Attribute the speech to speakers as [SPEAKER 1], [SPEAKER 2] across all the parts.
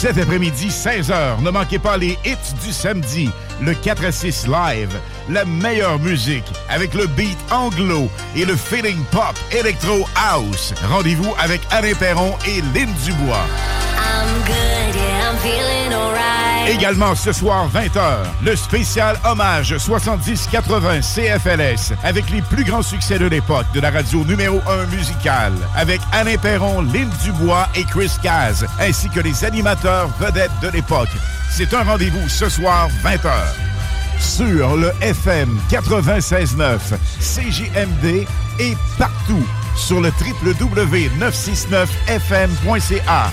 [SPEAKER 1] Cet après-midi, 16h, ne manquez pas les hits du samedi, le 4 à 6 live, la meilleure musique avec le beat anglo et le feeling pop electro house. Rendez-vous avec Alain Perron et Lynn Dubois. Également ce soir 20h, le spécial hommage 70-80 CFLS avec les plus grands succès de l'époque de la radio numéro 1 musicale avec Alain Perron, Lynn Dubois et Chris Caz ainsi que les animateurs vedettes de l'époque. C'est un rendez-vous ce soir 20h sur le FM 96.9 CJMD et partout sur le www.969fm.ca.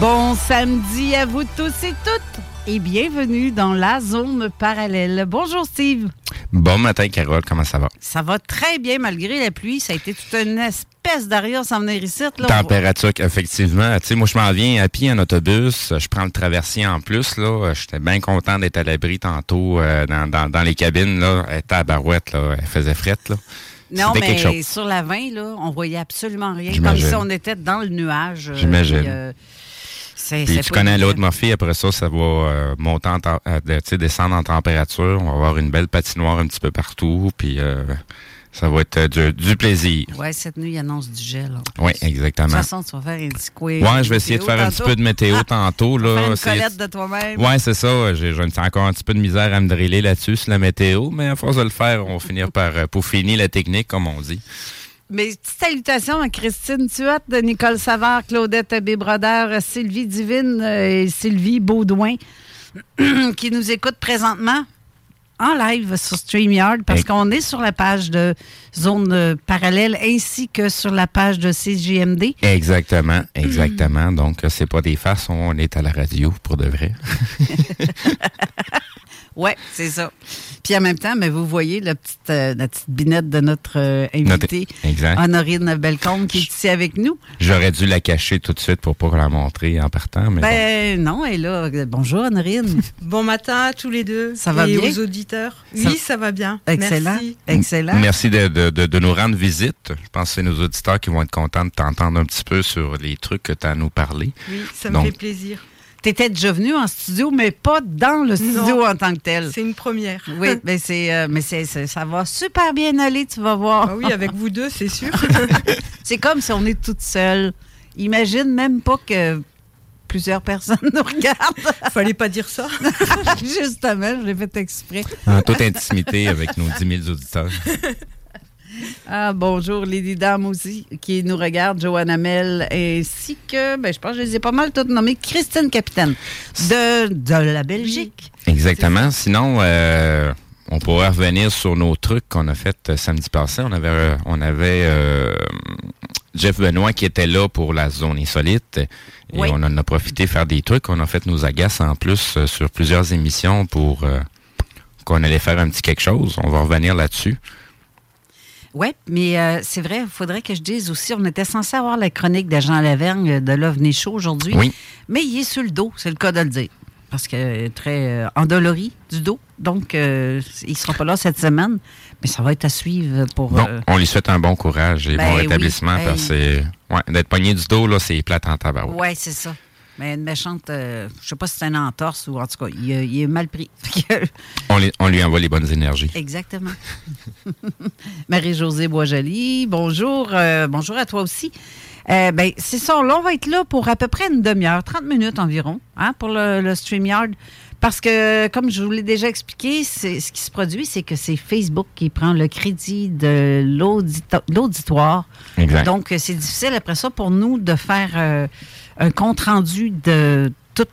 [SPEAKER 2] Bon samedi à vous tous et toutes et bienvenue dans la zone parallèle. Bonjour Steve.
[SPEAKER 3] Bon matin, Carole, comment ça va?
[SPEAKER 2] Ça va très bien malgré la pluie. Ça a été toute une espèce d'arrière sans venir ici. Là.
[SPEAKER 3] Température, effectivement. Tu sais, moi, je m'en viens à pied en autobus. Je prends le traversier en plus. là. J'étais bien content d'être à l'abri tantôt euh, dans, dans, dans les cabines. Là. Elle était à barouette. Là. Elle faisait frette. Là.
[SPEAKER 2] Non, mais sur la 20, là, on voyait absolument rien. Comme si on était dans le nuage. euh,
[SPEAKER 3] J'imagine.
[SPEAKER 2] euh,
[SPEAKER 3] Puis tu connais
[SPEAKER 2] évident.
[SPEAKER 3] l'autre Murphy, après ça, ça va euh, monter en euh, de- tu sais, descendre en température. On va avoir une belle patinoire un petit peu partout. Puis euh, ça va être euh, du, du plaisir.
[SPEAKER 2] Ouais, cette nuit, il annonce du gel.
[SPEAKER 3] Oui,
[SPEAKER 2] De toute
[SPEAKER 3] exactement.
[SPEAKER 2] façon, tu vas faire un petit quiz.
[SPEAKER 3] Ouais, je vais essayer de faire un petit peu de météo tantôt. Là.
[SPEAKER 2] Faire une collette de toi-même.
[SPEAKER 3] Ouais, c'est ça. J'ai j'ai encore un petit peu de misère à me driller là-dessus sur la météo, mais à force de le faire, on va finir par euh, peaufiner la technique, comme on dit.
[SPEAKER 2] Mes petites salutations à Christine Tuat, de Nicole Savard, Claudette Bébrodeur, Sylvie Divine euh, et Sylvie Baudouin qui nous écoutent présentement en live sur StreamYard parce qu'on est sur la page de Zone euh, Parallèle ainsi que sur la page de CGMD.
[SPEAKER 3] Exactement, exactement. Donc, euh, c'est pas des farces, on est à la radio pour de vrai.
[SPEAKER 2] Ouais, c'est ça. Puis en même temps, mais vous voyez la petite, euh, la petite binette de notre euh, invitée,
[SPEAKER 3] Notre- exact.
[SPEAKER 2] Honorine Bellecombe, qui est ici avec nous.
[SPEAKER 3] J'aurais dû la cacher tout de suite pour pas la montrer en partant, mais bon.
[SPEAKER 2] Ben non, elle est là. Bonjour Honorine.
[SPEAKER 4] Bon matin à tous les deux.
[SPEAKER 2] Ça va
[SPEAKER 4] et
[SPEAKER 2] bien?
[SPEAKER 4] aux auditeurs.
[SPEAKER 2] Ça-
[SPEAKER 4] Oui, ça va bien.
[SPEAKER 2] Excellent.
[SPEAKER 4] Merci.
[SPEAKER 2] Excellent.
[SPEAKER 3] Merci de, de- de- de nous rendre visite. Je pense que c'est nos auditeurs qui vont être contents de t'entendre un petit peu sur les trucs que tu as à nous parler.
[SPEAKER 4] Oui, ça me
[SPEAKER 3] Donc,
[SPEAKER 4] fait plaisir.
[SPEAKER 2] Tu étais déjà venu en studio, mais pas dans le studio
[SPEAKER 4] Non.
[SPEAKER 2] en tant que tel.
[SPEAKER 4] C'est une première.
[SPEAKER 2] Oui, mais, c'est, euh, mais c'est, c'est- ça va super bien aller, tu vas voir.
[SPEAKER 4] Ah oui, avec vous deux, c'est sûr.
[SPEAKER 2] c'est comme si on est toute seule. Imagine même pas que plusieurs personnes nous regardent.
[SPEAKER 4] Fallait pas dire ça.
[SPEAKER 2] Justement, je l'ai fait exprès.
[SPEAKER 3] En toute intimité avec nos 10 000 auditeurs.
[SPEAKER 2] Ah, bonjour, Lady Dame aussi, qui nous regarde, Joanne Mel, ainsi que, ben, je pense que je les ai pas mal toutes nommées, Christine Capitaine, de, de la Belgique.
[SPEAKER 3] Exactement. Sinon, euh, on pourrait revenir sur nos trucs qu'on a fait euh, samedi passé. On avait, euh, on avait euh, Jeff Benoît qui était là pour la zone insolite. Et
[SPEAKER 2] Oui.
[SPEAKER 3] on en a profité faire des trucs. On a fait nos agaces en plus sur plusieurs émissions pour euh, qu'on allait faire un petit quelque chose. On va revenir là-dessus.
[SPEAKER 2] Oui, mais euh, c'est vrai, il faudrait que je dise aussi, on était censé avoir la chronique de Jean Lavergne de l'OVNI Show aujourd'hui.
[SPEAKER 3] Oui.
[SPEAKER 2] Mais il est sur le dos, c'est le cas de le dire. Parce qu'il est très euh, endolori du dos. Donc, euh, il ne sera pas là cette semaine. Mais ça va être à suivre pour.
[SPEAKER 3] Bon,
[SPEAKER 2] euh,
[SPEAKER 3] on lui souhaite un bon courage et
[SPEAKER 2] Ben
[SPEAKER 3] bon
[SPEAKER 2] oui.
[SPEAKER 3] rétablissement parce que ouais, d'être pogné du dos, là, c'est plate en tabac.
[SPEAKER 2] Oui, c'est ça. Mais une méchante, euh, je sais pas si c'est une entorse ou en tout cas, il, est mal pris.
[SPEAKER 3] On, les- on lui envoie les bonnes énergies.
[SPEAKER 2] Exactement. Marie-Josée Boisjoli, bonjour. euh, bonjour à toi aussi. Euh, ben, c'est ça, là, on va être là pour à peu près une demi-heure, 30 minutes environ, hein, pour le, le StreamYard. Parce que, comme je vous l'ai déjà expliqué, ce qui se produit, c'est que c'est Facebook qui prend le crédit de l'audito- l'auditoire. Donc, euh, c'est difficile après ça pour nous de faire un compte-rendu de tout,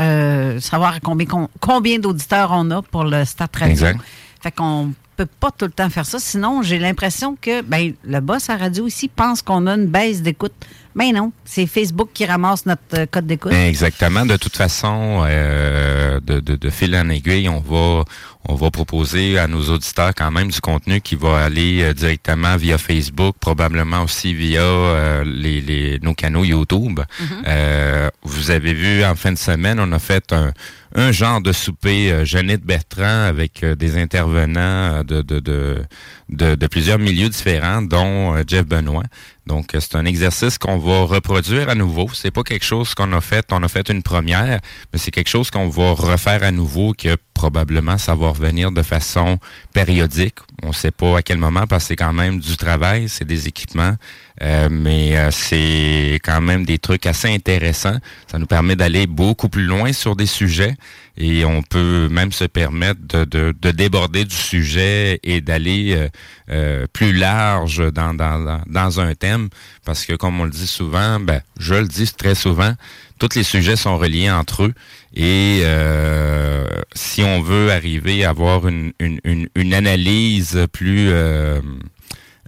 [SPEAKER 2] euh, savoir combien, com- combien d'auditeurs on a pour le Stade Radio.
[SPEAKER 3] Exact.
[SPEAKER 2] Fait qu'on peut pas tout le temps faire ça. Sinon, j'ai l'impression que ben, le boss à radio ici pense qu'on a une baisse d'écoute. Mais non, c'est Facebook qui ramasse notre euh, code d'écoute.
[SPEAKER 3] Exactement. De toute façon, euh, de, de, de fil en aiguille, on va on va proposer à nos auditeurs quand même du contenu qui va aller euh, directement via Facebook, probablement aussi via euh, les, les, nos canaux YouTube. Euh, vous avez vu en fin de semaine, on a fait un, un genre de souper euh, Jeannette Bertrand avec des intervenants de, de, de, de, de plusieurs milieux différents, dont Jeff Benoît. Donc, c'est un exercice qu'on va reproduire à nouveau. C'est pas quelque chose qu'on a fait, on a fait une première, mais c'est quelque chose qu'on va refaire à nouveau, que probablement ça va de façon périodique. On sait pas à quel moment, parce que c'est quand même du travail, c'est des équipements, euh, mais euh, c'est quand même des trucs assez intéressants. Ça nous permet d'aller beaucoup plus loin sur des sujets et on peut même se permettre de, de, de déborder du sujet et d'aller euh, euh, plus large dans, dans, dans- un thème parce que comme on le dit souvent, ben, je le dis très souvent, tous les sujets sont reliés entre eux et euh, si on veut arriver à avoir une, une, une, une analyse plus euh,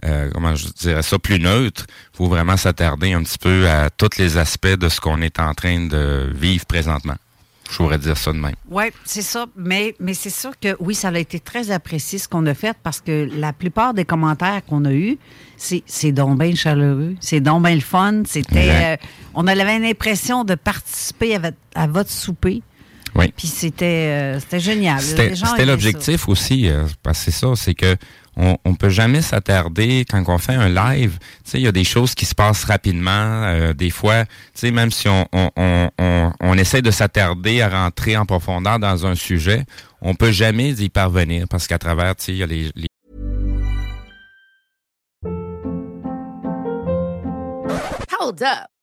[SPEAKER 3] euh, comment je dirais ça, plus neutre, faut vraiment s'attarder un petit peu à tous les aspects de ce qu'on est en train de vivre présentement. Je pourrais dire ça de même.
[SPEAKER 2] Oui, c'est ça. Mais, mais c'est sûr que oui, ça a été très apprécié ce qu'on a fait parce que la plupart des commentaires qu'on a eus, c'est, c'est donc bien chaleureux, c'est donc bien le fun. C'était, euh, on avait l'impression de participer à votre souper.
[SPEAKER 3] Oui.
[SPEAKER 2] Puis c'était, euh, c'était génial.
[SPEAKER 3] C'était l'objectif aussi, euh, parce que c'est ça, c'est que on, on peut jamais s'attarder quand on fait un live. Tu sais, il y a des choses qui se passent rapidement. euh, des fois, tu sais, même si on, on, on, on, on essaie de s'attarder à rentrer en profondeur dans un sujet, on peut jamais y parvenir parce qu'à travers, tu sais, il y a les, les
[SPEAKER 5] Hold up.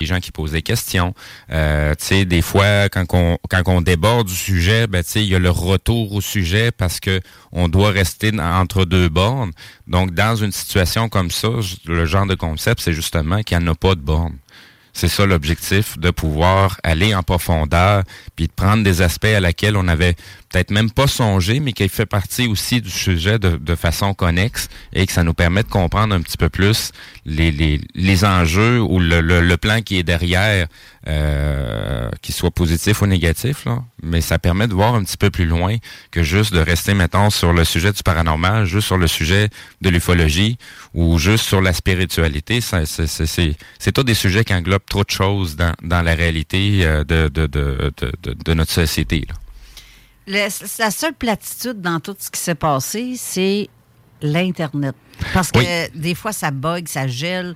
[SPEAKER 3] Les gens qui posent des questions. Euh, des fois, quand on, quand déborde du sujet, ben, il y a le retour au sujet parce que on doit rester entre deux bornes. Donc, dans une situation comme ça, le genre de concept, c'est justement qu'il n'y en a pas de borne. C'est ça l'objectif, de pouvoir aller en profondeur, puis de prendre des aspects à laquelle on avait peut-être même pas songé, mais qui fait partie aussi du sujet de, de façon connexe et que ça nous permet de comprendre un petit peu plus les, les, les enjeux ou le, le, le plan qui est derrière, euh, qu'il soit positif ou négatif, là. mais ça permet de voir un petit peu plus loin que juste de rester, mettons, sur le sujet du paranormal, juste sur le sujet de l'ufologie ou juste sur la spiritualité. C'est tous des sujets qui englobent trop de choses dans, dans la réalité euh, de, de, de, de, de notre société. là.
[SPEAKER 2] Le- la seule platitude dans tout ce qui s'est passé, c'est l'Internet. Parce que
[SPEAKER 3] Oui.
[SPEAKER 2] des fois, ça bug, ça gèle.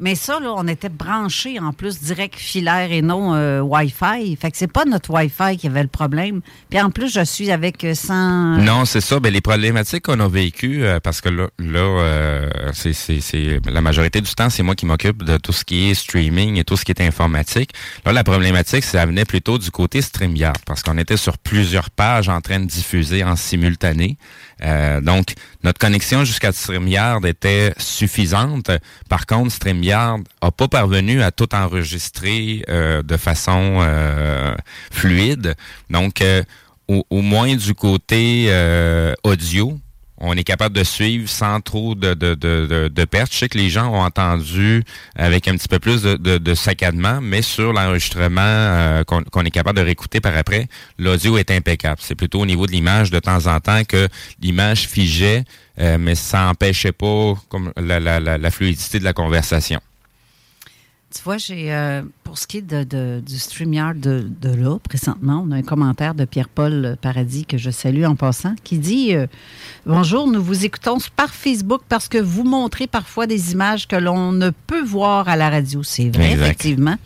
[SPEAKER 2] Mais ça, là, on était branchés en plus direct filaire et non euh, Wi-Fi. Fait que c'est pas notre Wi-Fi qui avait le problème. Puis en plus, je suis avec euh, 100...
[SPEAKER 3] Non, c'est ça. Ben, les problématiques qu'on a vécues, euh, parce que là, là euh, c'est, c'est, c'est la majorité du temps, c'est moi qui m'occupe de tout ce qui est streaming et tout ce qui est informatique. Là, la problématique, ça venait plutôt du côté StreamYard, parce qu'on était sur plusieurs pages en train de diffuser en simultané. Euh, donc, notre connexion jusqu'à StreamYard était suffisante. Par contre, StreamYard a pas parvenu à tout enregistrer euh, de façon euh, fluide. Donc, euh, au, moins du côté audio, on est capable de suivre sans trop de, de, de, de, pertes. Je sais que les gens ont entendu avec un petit peu plus de, de, de saccadement, mais sur l'enregistrement euh, qu'on est capable de réécouter par après, l'audio est impeccable. C'est plutôt au niveau de l'image de temps en temps que l'image figeait, euh, mais ça n'empêchait pas comme la, la, la fluidité de la conversation.
[SPEAKER 2] Tu vois, j'ai euh, pour ce qui est de, de- du StreamYard de, de là, présentement, on a un commentaire de Pierre-Paul Paradis que je salue en passant, qui dit euh, Bonjour, nous vous écoutons par Facebook parce que vous montrez parfois des images que l'on ne peut voir à la radio. C'est vrai,
[SPEAKER 3] Exact.
[SPEAKER 2] effectivement.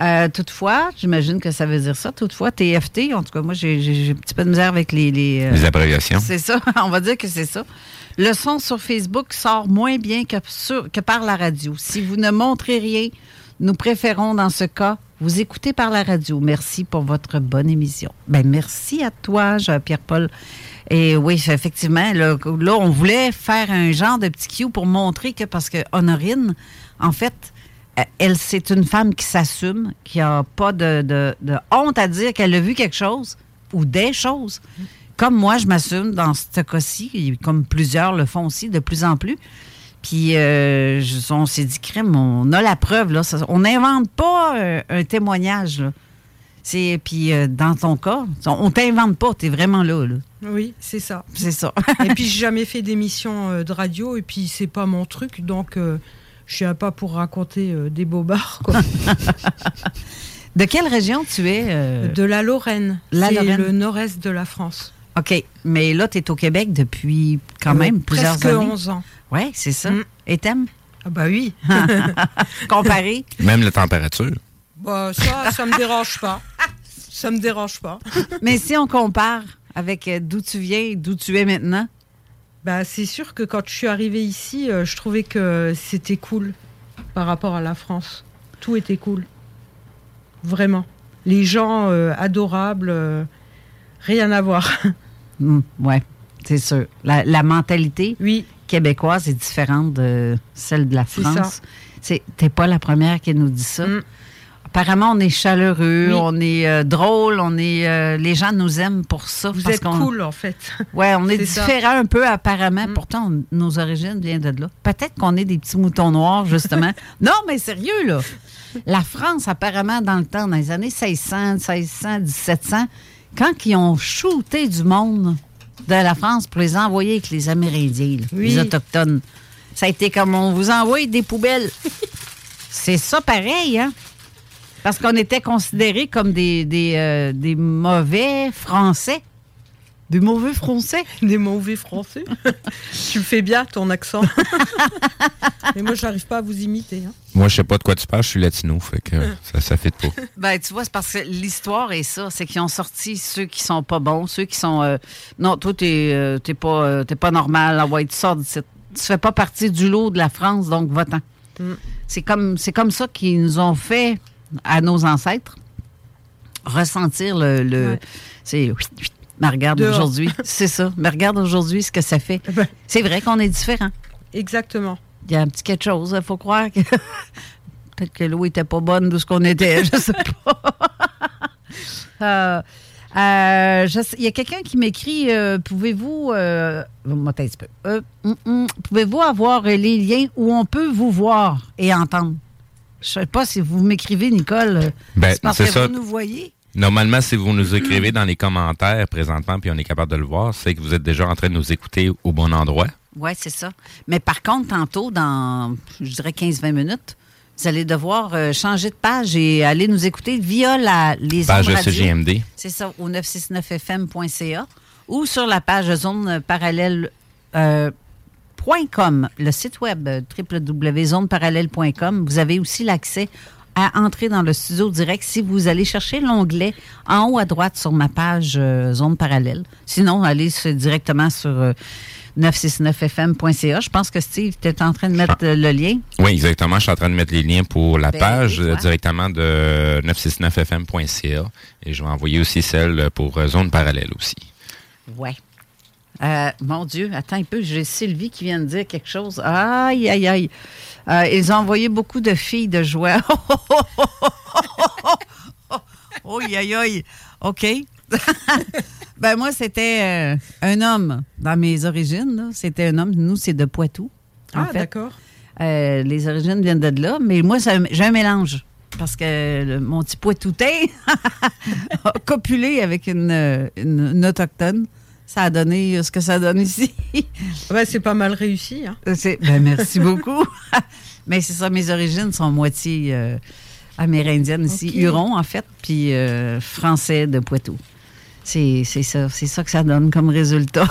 [SPEAKER 2] Euh, toutefois, j'imagine que ça veut dire ça. Toutefois, TFT, en tout cas, moi, j'ai un petit peu de misère avec les. Les, euh,
[SPEAKER 3] Les abréviations.
[SPEAKER 2] C'est ça, on va dire que c'est ça. Le son sur Facebook sort moins bien que, sur- que par la radio. Si vous ne montrez rien, nous préférons dans ce cas vous écouter par la radio. Merci pour votre bonne émission. Ben merci à toi, Pierre-Paul. Et oui, effectivement, là, là, on voulait faire un genre de petit cue pour montrer que, parce que Honorine, en fait, elle, c'est une femme qui s'assume, qui n'a pas de, de- de honte à dire qu'elle a vu quelque chose ou des choses. Comme moi, je m'assume dans ce cas-ci, comme plusieurs le font aussi de plus en plus. Puis euh, je- on s'est dit, crème, on a la preuve. Là, Ça- on n'invente pas euh, un témoignage. Là. C'est, puis euh, dans ton cas, on t'invente pas, tu es vraiment là. là.
[SPEAKER 4] Oui, c'est ça.
[SPEAKER 2] C'est ça.
[SPEAKER 4] et puis j'ai jamais fait d'émission euh, de radio et puis c'est pas mon truc donc euh, je suis pas pour raconter euh, des bobards quoi.
[SPEAKER 2] De quelle région tu es? euh?
[SPEAKER 4] de la Lorraine.
[SPEAKER 2] La
[SPEAKER 4] c'est
[SPEAKER 2] Lorraine.
[SPEAKER 4] le nord-est de la France.
[SPEAKER 2] OK. Mais là, tu es au Québec depuis quand même
[SPEAKER 4] Euh,
[SPEAKER 2] plusieurs
[SPEAKER 4] presque
[SPEAKER 2] années.
[SPEAKER 4] 11 ans.
[SPEAKER 2] Oui, c'est ça.
[SPEAKER 4] Mm.
[SPEAKER 2] Et t'aimes?
[SPEAKER 4] Ah bah oui.
[SPEAKER 2] Comparé?
[SPEAKER 3] Même la température.
[SPEAKER 4] Bah, ça, ça me dérange pas. Ça me dérange pas.
[SPEAKER 2] Mais si on compare avec euh, d'où tu viens et d'où tu es maintenant,
[SPEAKER 4] Bah, c'est sûr que quand je suis arrivée ici, euh, je trouvais que c'était cool par rapport à la France. Tout était cool. Vraiment. Les gens euh, adorables, euh, rien à voir.
[SPEAKER 2] Hmm, ouais, c'est sûr. La, la mentalité
[SPEAKER 4] oui.
[SPEAKER 2] québécoise est différente de celle de la France. C'est, t'es pas la première qui nous dit ça.
[SPEAKER 4] Mm.
[SPEAKER 2] Apparemment, on est chaleureux,
[SPEAKER 4] Oui.
[SPEAKER 2] on est euh, drôle, on est, euh, les gens nous aiment pour ça.
[SPEAKER 4] Vous
[SPEAKER 2] parce
[SPEAKER 4] êtes cool, en fait.
[SPEAKER 2] Ouais, on est,
[SPEAKER 4] ça.
[SPEAKER 2] différent un peu apparemment.
[SPEAKER 4] Mm.
[SPEAKER 2] Pourtant, on- nos origines viennent de là. Peut-être qu'on est des petits moutons noirs, justement. non, mais sérieux, là. La France, apparemment, dans le temps, dans les années 1600, 1600, 1700, quand ils ont shooté du monde de la France pour les envoyer avec les Amérindiens, là,
[SPEAKER 4] Oui.
[SPEAKER 2] les Autochtones, ça a été comme on vous envoie des poubelles. C'est ça pareil, hein? Parce qu'on était considérés comme des, des, euh, des mauvais Français. Des mauvais Français?
[SPEAKER 4] Des mauvais français. tu le fais bien, ton accent. Mais moi, j'arrive pas à vous imiter. hein.
[SPEAKER 3] Moi, je sais pas de quoi tu parles, je suis latino, fait que ça, ça fait pas.
[SPEAKER 2] Ben, tu vois, c'est parce que l'histoire est ça. C'est qu'ils ont sorti ceux qui sont pas bons, ceux qui sont. euh, non, toi, t'es euh, t'es pas, euh, t'es pas normal. Ah ouais, tu sors d'ici. Tu fais pas partie du lot de la France, donc va-t'en.
[SPEAKER 4] Mm.
[SPEAKER 2] C'est comme, c'est comme ça qu'ils nous ont fait à nos ancêtres ressentir le. le
[SPEAKER 4] Ouais.
[SPEAKER 2] C'est. Mais regarde aujourd'hui. C'est ça. Mais regarde aujourd'hui ce que ça fait.
[SPEAKER 4] Ben.
[SPEAKER 2] C'est vrai qu'on est différent.
[SPEAKER 4] Exactement.
[SPEAKER 2] Il y a un petit quelque chose. Il faut croire que. Peut-être que l'eau était pas bonne d'où ce qu'on était. Je sais pas. Euh, euh, je sais- Il y a quelqu'un qui m'écrit euh, Pouvez-vous. Euh, hum, hum, Pouvez-vous avoir les liens où on peut vous voir et entendre? Je sais pas si vous m'écrivez, Nicole. euh,
[SPEAKER 3] Ben,
[SPEAKER 2] parce que
[SPEAKER 3] ça.
[SPEAKER 2] vous nous voyez.
[SPEAKER 3] Normalement, si vous nous écrivez dans les commentaires présentement, puis on est capable de le voir, c'est que vous êtes déjà en train de nous écouter au bon endroit.
[SPEAKER 2] Oui, c'est ça. Mais par contre, tantôt, dans, je dirais 15-20 minutes, vous allez devoir euh, changer de page et aller nous écouter via la, les
[SPEAKER 3] Page
[SPEAKER 2] ondes
[SPEAKER 3] de
[SPEAKER 2] radio.
[SPEAKER 3] CGMD.
[SPEAKER 2] C'est ça, au 969fm.ca ou sur la page zone parallèle. euh, le site web euh, www.zoneparallèle.com. Vous avez aussi l'accès à entrer dans le studio direct si vous allez chercher l'onglet en haut à droite sur ma page euh, Zone Parallèle. Sinon, allez directement sur euh, 969fm.ca. Je pense que Steve, tu es en train de mettre euh, le lien.
[SPEAKER 3] Oui, exactement. Je suis en train de mettre les liens pour la
[SPEAKER 2] Ben
[SPEAKER 3] page euh, directement de 969fm.ca et je vais envoyer aussi celle pour euh, Zone Parallèle aussi.
[SPEAKER 2] Ouais. Euh, mon Dieu, attends un peu, j'ai Sylvie qui vient de dire quelque chose. Aïe, aïe, aïe. Euh, ils ont envoyé beaucoup de filles de joie. Oh, aïe, aïe. OK. ben moi, c'était euh, un homme dans mes origines. C'était un homme. Nous, c'est de Poitou. en
[SPEAKER 4] Ah, d'accord.
[SPEAKER 2] Les origines viennent de là, mais moi, j'ai un mélange. Parce que le- mon petit Poitoutin a copulé avec une, une- une autochtone. Ça a donné euh, ce que ça donne ici.
[SPEAKER 4] Ouais, c'est pas mal réussi. Hein.
[SPEAKER 2] C'est- ben, merci beaucoup. Mais c'est ça, mes origines sont moitié euh, amérindiennes ici. Huron en fait, puis euh, français de Poitou. C'est ça, c'est ça que ça donne comme résultat.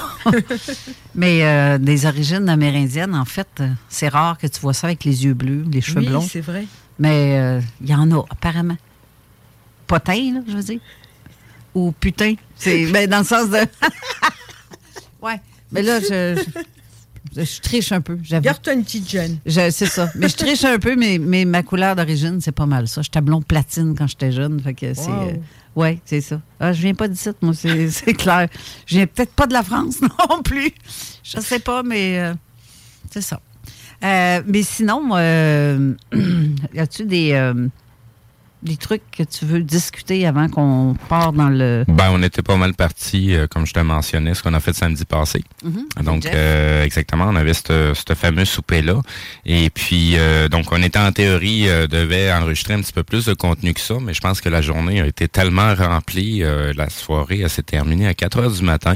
[SPEAKER 2] Mais euh, des origines amérindiennes, en fait, euh, c'est rare que tu vois ça avec les yeux bleus, les cheveux
[SPEAKER 4] Oui,
[SPEAKER 2] blonds.
[SPEAKER 4] c'est vrai.
[SPEAKER 2] Mais euh, il y en a, apparemment. Potin, là, je veux dire. Ou putain. C'est ben, dans le sens de. ouais. Mais là, je, je, je triche un peu.
[SPEAKER 4] Garde-toi une petite gêne.
[SPEAKER 2] Je- C'est ça. Mais je triche un peu, mais, mais ma couleur d'origine, c'est pas mal ça. J'étais blond platine quand j'étais jeune. Fait que c'est.
[SPEAKER 4] Wow.
[SPEAKER 2] euh, ouais, c'est ça. Ah, je viens pas d'ici, moi, c'est c'est clair. Je viens peut-être pas de la France non plus. Je sais pas, mais euh, c'est ça. Euh, mais sinon, euh, as-tu des, des trucs que tu veux discuter avant qu'on part dans le.
[SPEAKER 3] Ben, on était pas mal partis, euh, comme je te mentionnais, ce qu'on a fait samedi passé.
[SPEAKER 2] Mhm, avec
[SPEAKER 3] Donc, euh, exactement, on avait ce fameux souper-là. Et puis, euh, donc, on était en théorie, euh, devait enregistrer un petit peu plus de contenu que ça, mais je pense que la journée a été tellement remplie, euh, la soirée, elle s'est terminée à 4 heures du matin.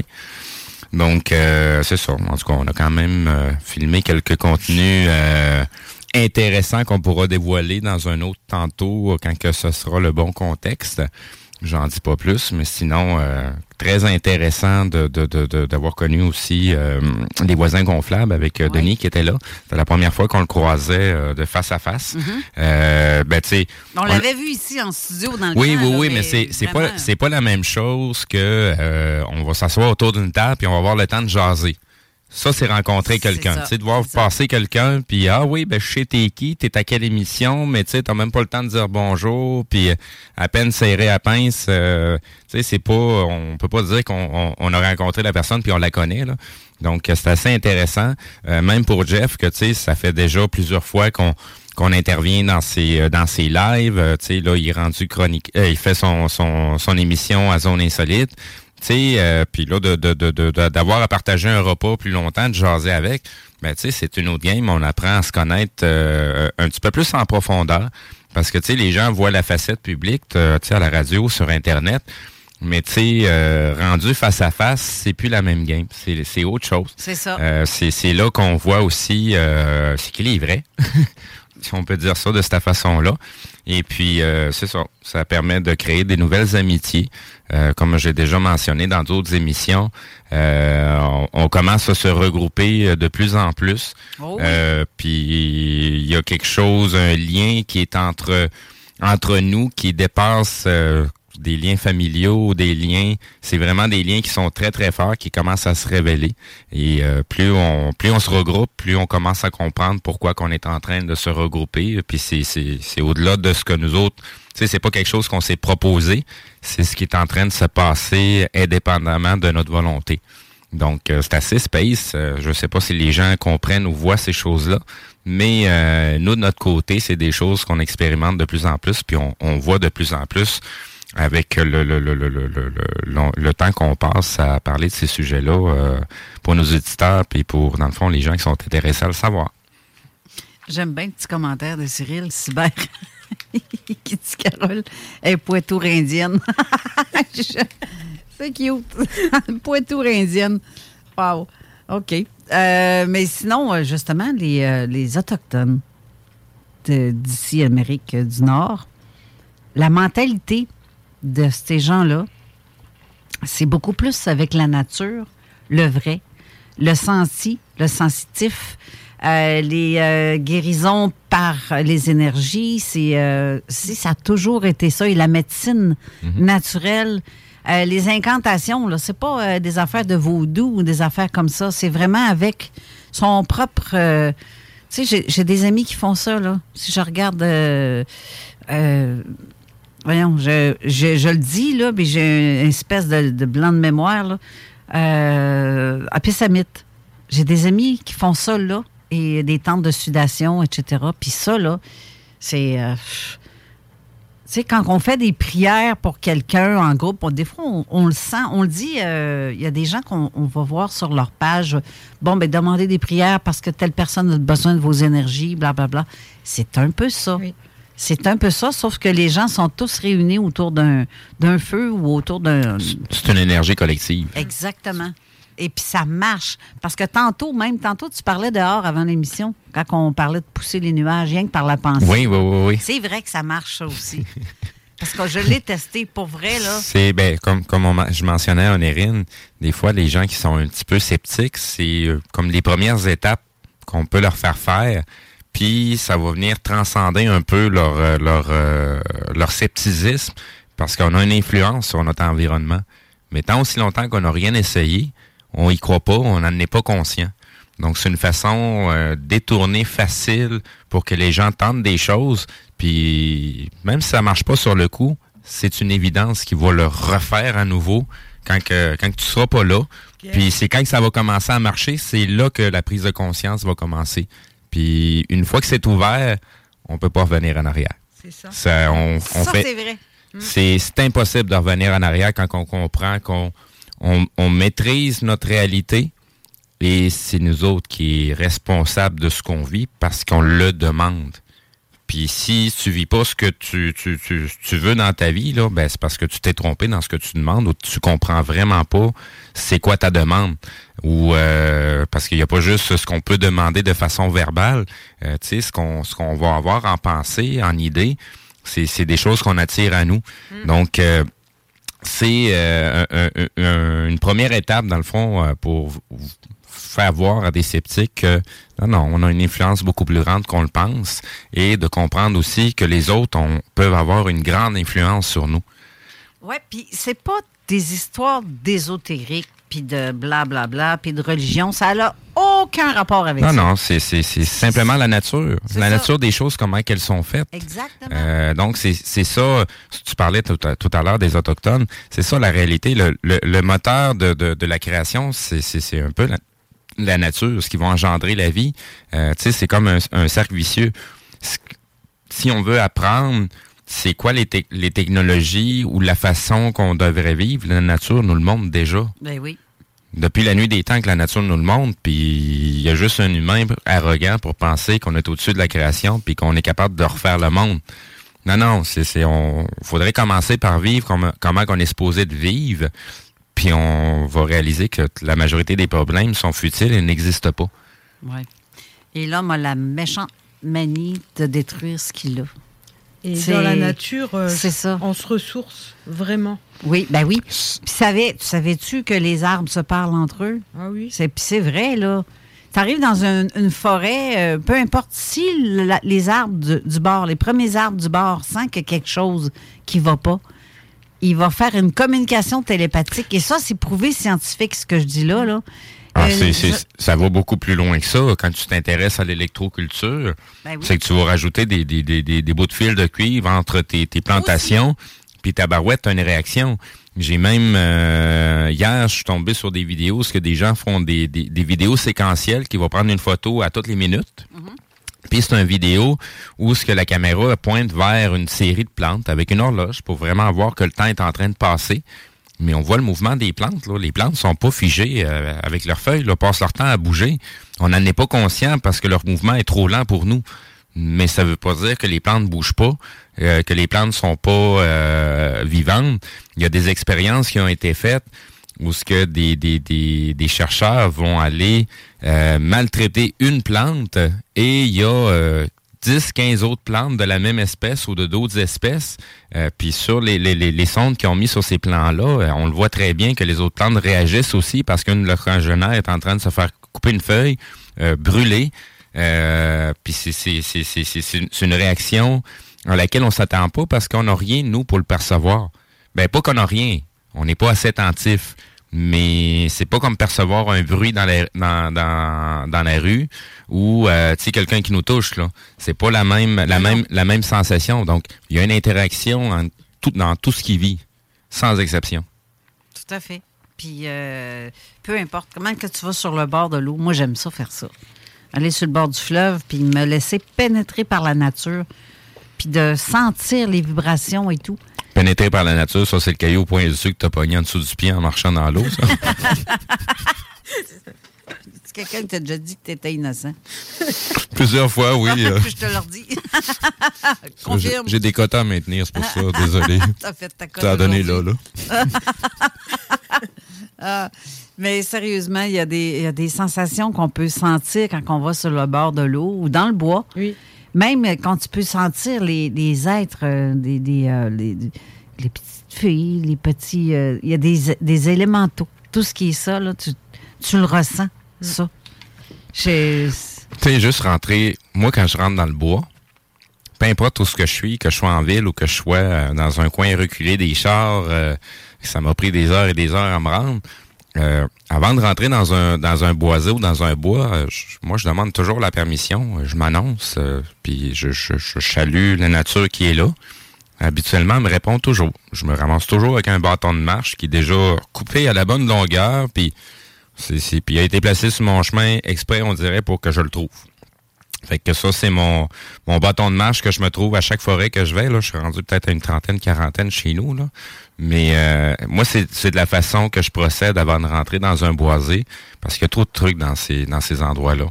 [SPEAKER 3] Donc, euh, c'est ça. En tout cas, on a quand même euh, filmé quelques contenus intéressants qu'on pourra dévoiler dans un autre tantôt euh, quand que ce sera le bon contexte. J'en dis pas plus, mais sinon, euh, très intéressant de, de, de, de- d'avoir connu aussi euh, les voisins gonflables avec euh, Denis qui était là. C'était la première fois qu'on le croisait euh, de face à face.
[SPEAKER 2] Mhm.
[SPEAKER 3] Euh, ben,
[SPEAKER 2] On
[SPEAKER 3] on-
[SPEAKER 2] l'avait vu ici en studio dans le
[SPEAKER 3] oui,
[SPEAKER 2] camp,
[SPEAKER 3] oui,
[SPEAKER 2] là,
[SPEAKER 3] oui, mais c'est c'est pas pas la même chose que euh, on va s'asseoir autour d'une table puis on va avoir le temps de jaser. Ça, c'est rencontrer quelqu'un. Tu sais, de voir passer quelqu'un, puis ah oui, ben je sais t'es qui, t'es à quelle émission, mais tu sais, t'as même pas le temps de dire bonjour, puis euh, à peine serré à pince. euh, tu sais, c'est pas, on peut pas dire qu'on on, on a rencontré la personne puis on la connaît là. Donc euh, c'est assez intéressant, Euh, même pour Jeff que tu sais, ça fait déjà plusieurs fois qu'on qu'on intervient dans ses euh, dans ses lives. Euh, tu sais, là, il est rendu chronique, euh, il fait son son son émission à zone insolite. Tu sais, euh, puis là, de, de, de, de- d'avoir à partager un repas plus longtemps, de jaser avec, ben tu sais, c'est une autre game. On apprend à se connaître euh, un petit peu plus en profondeur. Parce que, tu sais, les gens voient la facette publique, euh, tu sais, à la radio, sur Internet. Mais, tu sais, euh, rendu face à face, c'est plus la même game. C'est, c'est autre chose.
[SPEAKER 2] C'est ça.
[SPEAKER 3] Euh, c'est, c'est là qu'on voit aussi euh, c'est qu'il est vrai, si on peut dire ça de cette façon-là. Et puis, euh, c'est ça. Ça permet de créer des nouvelles amitiés. Euh, comme j'ai déjà mentionné dans d'autres émissions, euh, on, on commence à se regrouper euh, de plus en plus.
[SPEAKER 2] Oh.
[SPEAKER 3] Euh, puis, il y a quelque chose, un lien qui est entre entre nous qui dépasse euh, des liens familiaux, des liens, c'est vraiment des liens qui sont très très forts, qui commencent à se révéler. Et euh, plus on plus on se regroupe, plus on commence à comprendre pourquoi qu'on est en train de se regrouper. Puis c'est c'est c'est au-delà de ce que nous autres, tu sais, c'est pas quelque chose qu'on s'est proposé, c'est ce qui est en train de se passer indépendamment de notre volonté. Donc, euh, c'est assez space. Euh, je ne sais pas si les gens comprennent ou voient ces choses-là, mais euh, nous, de notre côté, c'est des choses qu'on expérimente de plus en plus, puis on, on voit de plus en plus avec le, le, le, le, le, le, temps qu'on passe à parler de ces sujets-là euh, pour nos auditeurs, puis pour, dans le fond, les gens qui sont intéressés à le savoir.
[SPEAKER 2] J'aime bien le petit commentaire de Cyril Cyber dit Carole? Est poitou-indienne. C'est cute. poitou-indienne. Wow. OK. Euh, mais sinon, euh, justement, les, euh, les Autochtones d'ici, Amérique du Nord, la mentalité de ces gens-là, c'est beaucoup plus avec la nature, le vrai, le senti, le sensitif, euh, les euh, guérisons par les énergies, c'est euh, ça a toujours été ça. Et la médecine naturelle, euh, les incantations, là, c'est pas euh, des affaires de vaudou ou des affaires comme ça. C'est vraiment avec son propre. euh, tu sais, j'ai- des amis qui font ça là. Si je regarde. euh, euh, voyons, je, je, je le dis, là, mais j'ai une espèce de, de blanc de mémoire, là. Euh, à Pissamite. J'ai des amis qui font ça, là, et des tentes de sudation, etc. Puis ça, là, c'est. euh, tu sais, quand on fait des prières pour quelqu'un en groupe, on- des fois, on, on le sent, on le dit, euh, il y a des gens qu'on on va voir sur leur page, bon, ben demandez des prières parce que telle personne a besoin de vos énergies, blablabla. C'est un peu ça. C'est un peu ça, sauf que les gens sont tous réunis autour d'un d'un feu ou autour d'un...
[SPEAKER 3] C'est une énergie collective.
[SPEAKER 2] Exactement. Et puis ça marche. Parce que tantôt, même tantôt, tu parlais dehors avant l'émission, quand on parlait de pousser les nuages, rien que par la pensée.
[SPEAKER 3] Oui, oui, oui, oui.
[SPEAKER 2] C'est vrai que ça marche, ça aussi. Parce que je l'ai testé pour vrai, là.
[SPEAKER 3] C'est ben, comme, comme on men- je mentionnais à Onérine, des fois les gens qui sont un petit peu sceptiques, c'est euh, comme les premières étapes qu'on peut leur faire faire, puis ça va venir transcender un peu leur euh, leur euh, leur scepticisme parce qu'on a une influence sur notre environnement. Mais tant aussi longtemps qu'on n'a rien essayé, on y croit pas, on n'en est pas conscient. Donc c'est une façon euh, détournée facile pour que les gens tentent des choses, puis même si ça marche pas sur le coup, c'est une évidence qui va le refaire à nouveau quand que quand que tu seras pas là. Puis c'est quand que ça va commencer à marcher, c'est là que la prise de conscience va commencer. Puis une fois que c'est ouvert, on peut pas revenir en arrière.
[SPEAKER 4] C'est ça.
[SPEAKER 3] on, on
[SPEAKER 2] Ça,
[SPEAKER 3] fait
[SPEAKER 2] c'est vrai.
[SPEAKER 3] c'est c'est impossible de revenir en arrière quand on comprend qu'on on, on maîtrise notre réalité et c'est nous autres qui est responsable de ce qu'on vit parce qu'on le demande. Puis si tu vis pas ce que tu, tu, tu, tu veux dans ta vie, là, ben c'est parce que tu t'es trompé dans ce que tu demandes ou tu comprends vraiment pas c'est quoi ta demande. Ou euh, parce qu'il n'y a pas juste ce qu'on peut demander de façon verbale, euh, tu sais, ce qu'on ce qu'on va avoir en pensée, en idée, c'est c'est des choses qu'on attire à nous. Donc euh, c'est euh, un- un- un- une première étape, dans le fond, euh, pour faire voir à des sceptiques que non, non, on a une influence beaucoup plus grande qu'on le pense et de comprendre aussi que les autres ont- peuvent avoir une grande influence sur nous.
[SPEAKER 2] Ouais, puis c'est pas des histoires d'ésotérique, puis de blablabla, puis de religion. Ça n'a aucun rapport avec
[SPEAKER 3] Non,
[SPEAKER 2] ça.
[SPEAKER 3] non, c'est c'est- c'est simplement la nature. La
[SPEAKER 2] ça.
[SPEAKER 3] nature des choses, comment qu'elles sont faites.
[SPEAKER 2] Exactement.
[SPEAKER 3] Euh, donc, c'est c'est ça, tu parlais tout à, tout à l'heure des Autochtones, c'est ça la réalité. Le, le, le moteur de, de, de la création, c'est c'est- c'est un peu la, la nature, ce qui va engendrer la vie. Euh, tu sais, c'est comme un, un cercle vicieux. Si on veut apprendre c'est quoi les, tec- les technologies ou la façon qu'on devrait vivre, la nature nous le montre déjà
[SPEAKER 2] Ben oui.
[SPEAKER 3] depuis la nuit des temps que la nature nous le montre, puis il y a juste un humain arrogant pour penser qu'on est au-dessus de la création, puis qu'on est capable de refaire le monde. Non, non, c'est, c'est, on faudrait commencer par vivre comme, comment qu'on est supposé de vivre, puis on va réaliser que la majorité des problèmes sont futiles et n'existent pas.
[SPEAKER 2] Ouais. Et l'homme a la méchante manie de détruire ce qu'il a.
[SPEAKER 4] Et dans la nature, euh,
[SPEAKER 2] ça.
[SPEAKER 4] on se ressource vraiment.
[SPEAKER 2] Oui, ben oui. Puis savais, savais-tu que les arbres se parlent entre eux?
[SPEAKER 4] Ah oui.
[SPEAKER 2] C'est, puis c'est vrai, là. Tu arrives dans un- une forêt, euh, peu importe si la- les arbres du, du bord, les premiers arbres du bord, sentent qu'il y a quelque chose qui va pas, il va faire une communication télépathique. Et ça, c'est prouvé scientifique, ce que je dis là. là.
[SPEAKER 3] Ah,
[SPEAKER 2] Euh,
[SPEAKER 3] c'est, c'est-
[SPEAKER 2] je-
[SPEAKER 3] ça va beaucoup plus loin que ça. Quand tu t'intéresses à l'électroculture,
[SPEAKER 2] Ben oui.
[SPEAKER 3] c'est que tu vas rajouter des, des, des, des, bouts de fil de cuivre entre tes, tes plantations, puis ta barouette, tu une réaction. J'ai même, euh, hier, je suis tombé sur des vidéos, ce que des gens font des, des, des vidéos séquentielles qui vont prendre une photo à toutes les minutes. Puis c'est une vidéo où ce que la caméra pointe vers une série de plantes avec une horloge pour vraiment voir que le temps est en train de passer. Mais on voit le mouvement des plantes. Là. Les plantes sont pas figées euh, avec leurs feuilles, là, passent leur temps à bouger. On n'en est pas conscient parce que leur mouvement est trop lent pour nous. Mais ça veut pas dire que les plantes ne bougent pas, euh, que les plantes sont pas euh, vivantes. Il y a des expériences qui ont été faites où ce que des, des, des, des chercheurs vont aller euh, maltraiter une plante et il y a euh, 10, 15 autres plantes de la même espèce ou de d'autres espèces. Euh, puis sur les, les, les, sondes qu'ils ont mis sur ces plants-là, euh, on le voit très bien que les autres plantes réagissent aussi parce qu'une de leurs congénères est en train de se faire couper une feuille, euh, brûler. Euh, puis c'est une réaction à laquelle on s'attend pas parce qu'on n'a rien, nous, pour le percevoir. Ben, pas qu'on n'a rien. On n'est pas assez attentif. Mais c'est pas comme percevoir un bruit dans la, dans, dans, dans la rue ou euh, tu sais quelqu'un qui nous touche là. C'est pas la même la même la même sensation. Donc il y a une interaction en tout, dans tout ce qui vit, sans exception.
[SPEAKER 2] Tout à fait. Puis, euh, peu importe comment que tu vas sur le bord de l'eau, moi, j'aime ça faire ça. Aller sur le bord du fleuve, puis me laisser pénétrer par la nature, puis de sentir les vibrations et tout.
[SPEAKER 3] Pénétré par la nature, ça c'est le caillou au point dessus que t'as pogné en dessous du pied en marchant dans l'eau. ça.
[SPEAKER 2] C'est quelqu'un qui t'a déjà dit que tu étais innocent.
[SPEAKER 3] Plusieurs fois, oui. euh.
[SPEAKER 2] je te le redis.
[SPEAKER 3] J'ai
[SPEAKER 2] Confirme.
[SPEAKER 3] j'ai des quotas à maintenir, c'est pour ça. Désolé.
[SPEAKER 2] T'as fait ta cote
[SPEAKER 3] Ça a donné là, là.
[SPEAKER 2] Ah, mais sérieusement, il y, a des, il y a des sensations qu'on peut sentir quand on va sur le bord de l'eau ou dans le bois. Même quand tu peux sentir les, les êtres, euh, des, des, euh, les, les petites filles, les petits. euh, il y a des, des élémentaux. Tout ce qui est ça, là, tu, tu le ressens, ça. J'ai-
[SPEAKER 3] Tu sais, juste rentrer, moi, quand je rentre dans le bois, peu importe où ce que je suis, que je sois en ville ou que je sois euh, dans un coin reculé des chars, euh, ça m'a pris des heures et des heures à me rendre. Euh, avant de rentrer dans un dans un boisé ou dans un bois, euh, je- moi, je demande toujours la permission. Je m'annonce, euh, puis je, je, salue la nature qui est là. Habituellement, elle me répond toujours. Je me ramasse toujours avec un bâton de marche qui est déjà coupé à la bonne longueur, puis c'est- puis il a été placé sur mon chemin exprès, on dirait, pour que je le trouve. Fait que ça, c'est mon, mon bâton de marche que je me trouve à chaque forêt que je vais. Là. Je suis rendu peut-être à une trentaine, quarantaine chez nous. Là. Mais euh, moi, c'est, c'est de la façon que je procède avant de rentrer dans un boisé, parce qu'il y a trop de trucs dans ces, dans ces endroits-là.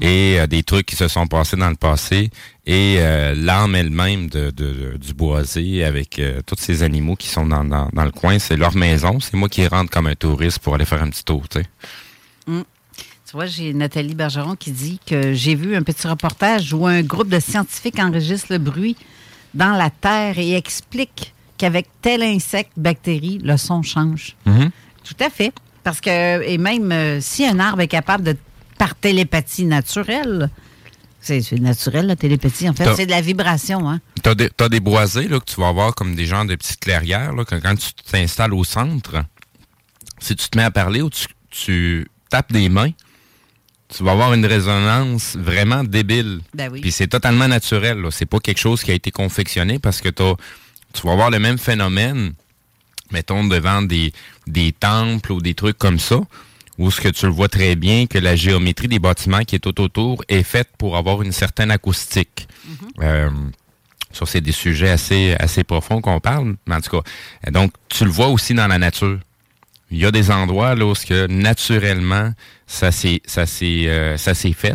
[SPEAKER 3] Et euh, des trucs qui se sont passés dans le passé. Et euh, l'âme elle-même de, de- du boisé, avec euh, tous ces animaux qui sont dans, dans, dans le coin, c'est leur maison. C'est moi qui rentre comme un touriste pour aller faire un petit tour. sais.
[SPEAKER 2] Tu vois, j'ai Nathalie Bergeron qui dit que j'ai vu un petit reportage où un groupe de scientifiques enregistre le bruit dans la terre et explique qu'avec tel insecte, bactérie, le son change. Tout à fait. Parce que, et même euh, si un arbre est capable de, par télépathie naturelle, c'est naturel la télépathie, en fait, c'est de la vibration, hein?
[SPEAKER 3] T'as des, t'as des boisés là, que tu vas avoir comme des genres de petites clairières. Là, que quand tu t'installes au centre, si tu te mets à parler ou tu, tu tapes des mains, tu vas avoir une résonance vraiment débile.
[SPEAKER 2] Ben oui.
[SPEAKER 3] Puis c'est totalement naturel. C'est pas quelque chose qui a été confectionné parce que t'as- tu vas avoir le même phénomène, mettons, devant des, des temples ou des trucs comme ça, où ce que tu le vois très bien, que la géométrie des bâtiments qui est tout autour est faite pour avoir une certaine acoustique. Euh, ça, c'est des sujets assez, assez profonds qu'on parle, mais en tout cas. Donc, tu le vois aussi dans la nature. Il y a des endroits là où ce que naturellement ça s'est ça s'est euh, ça s'est fait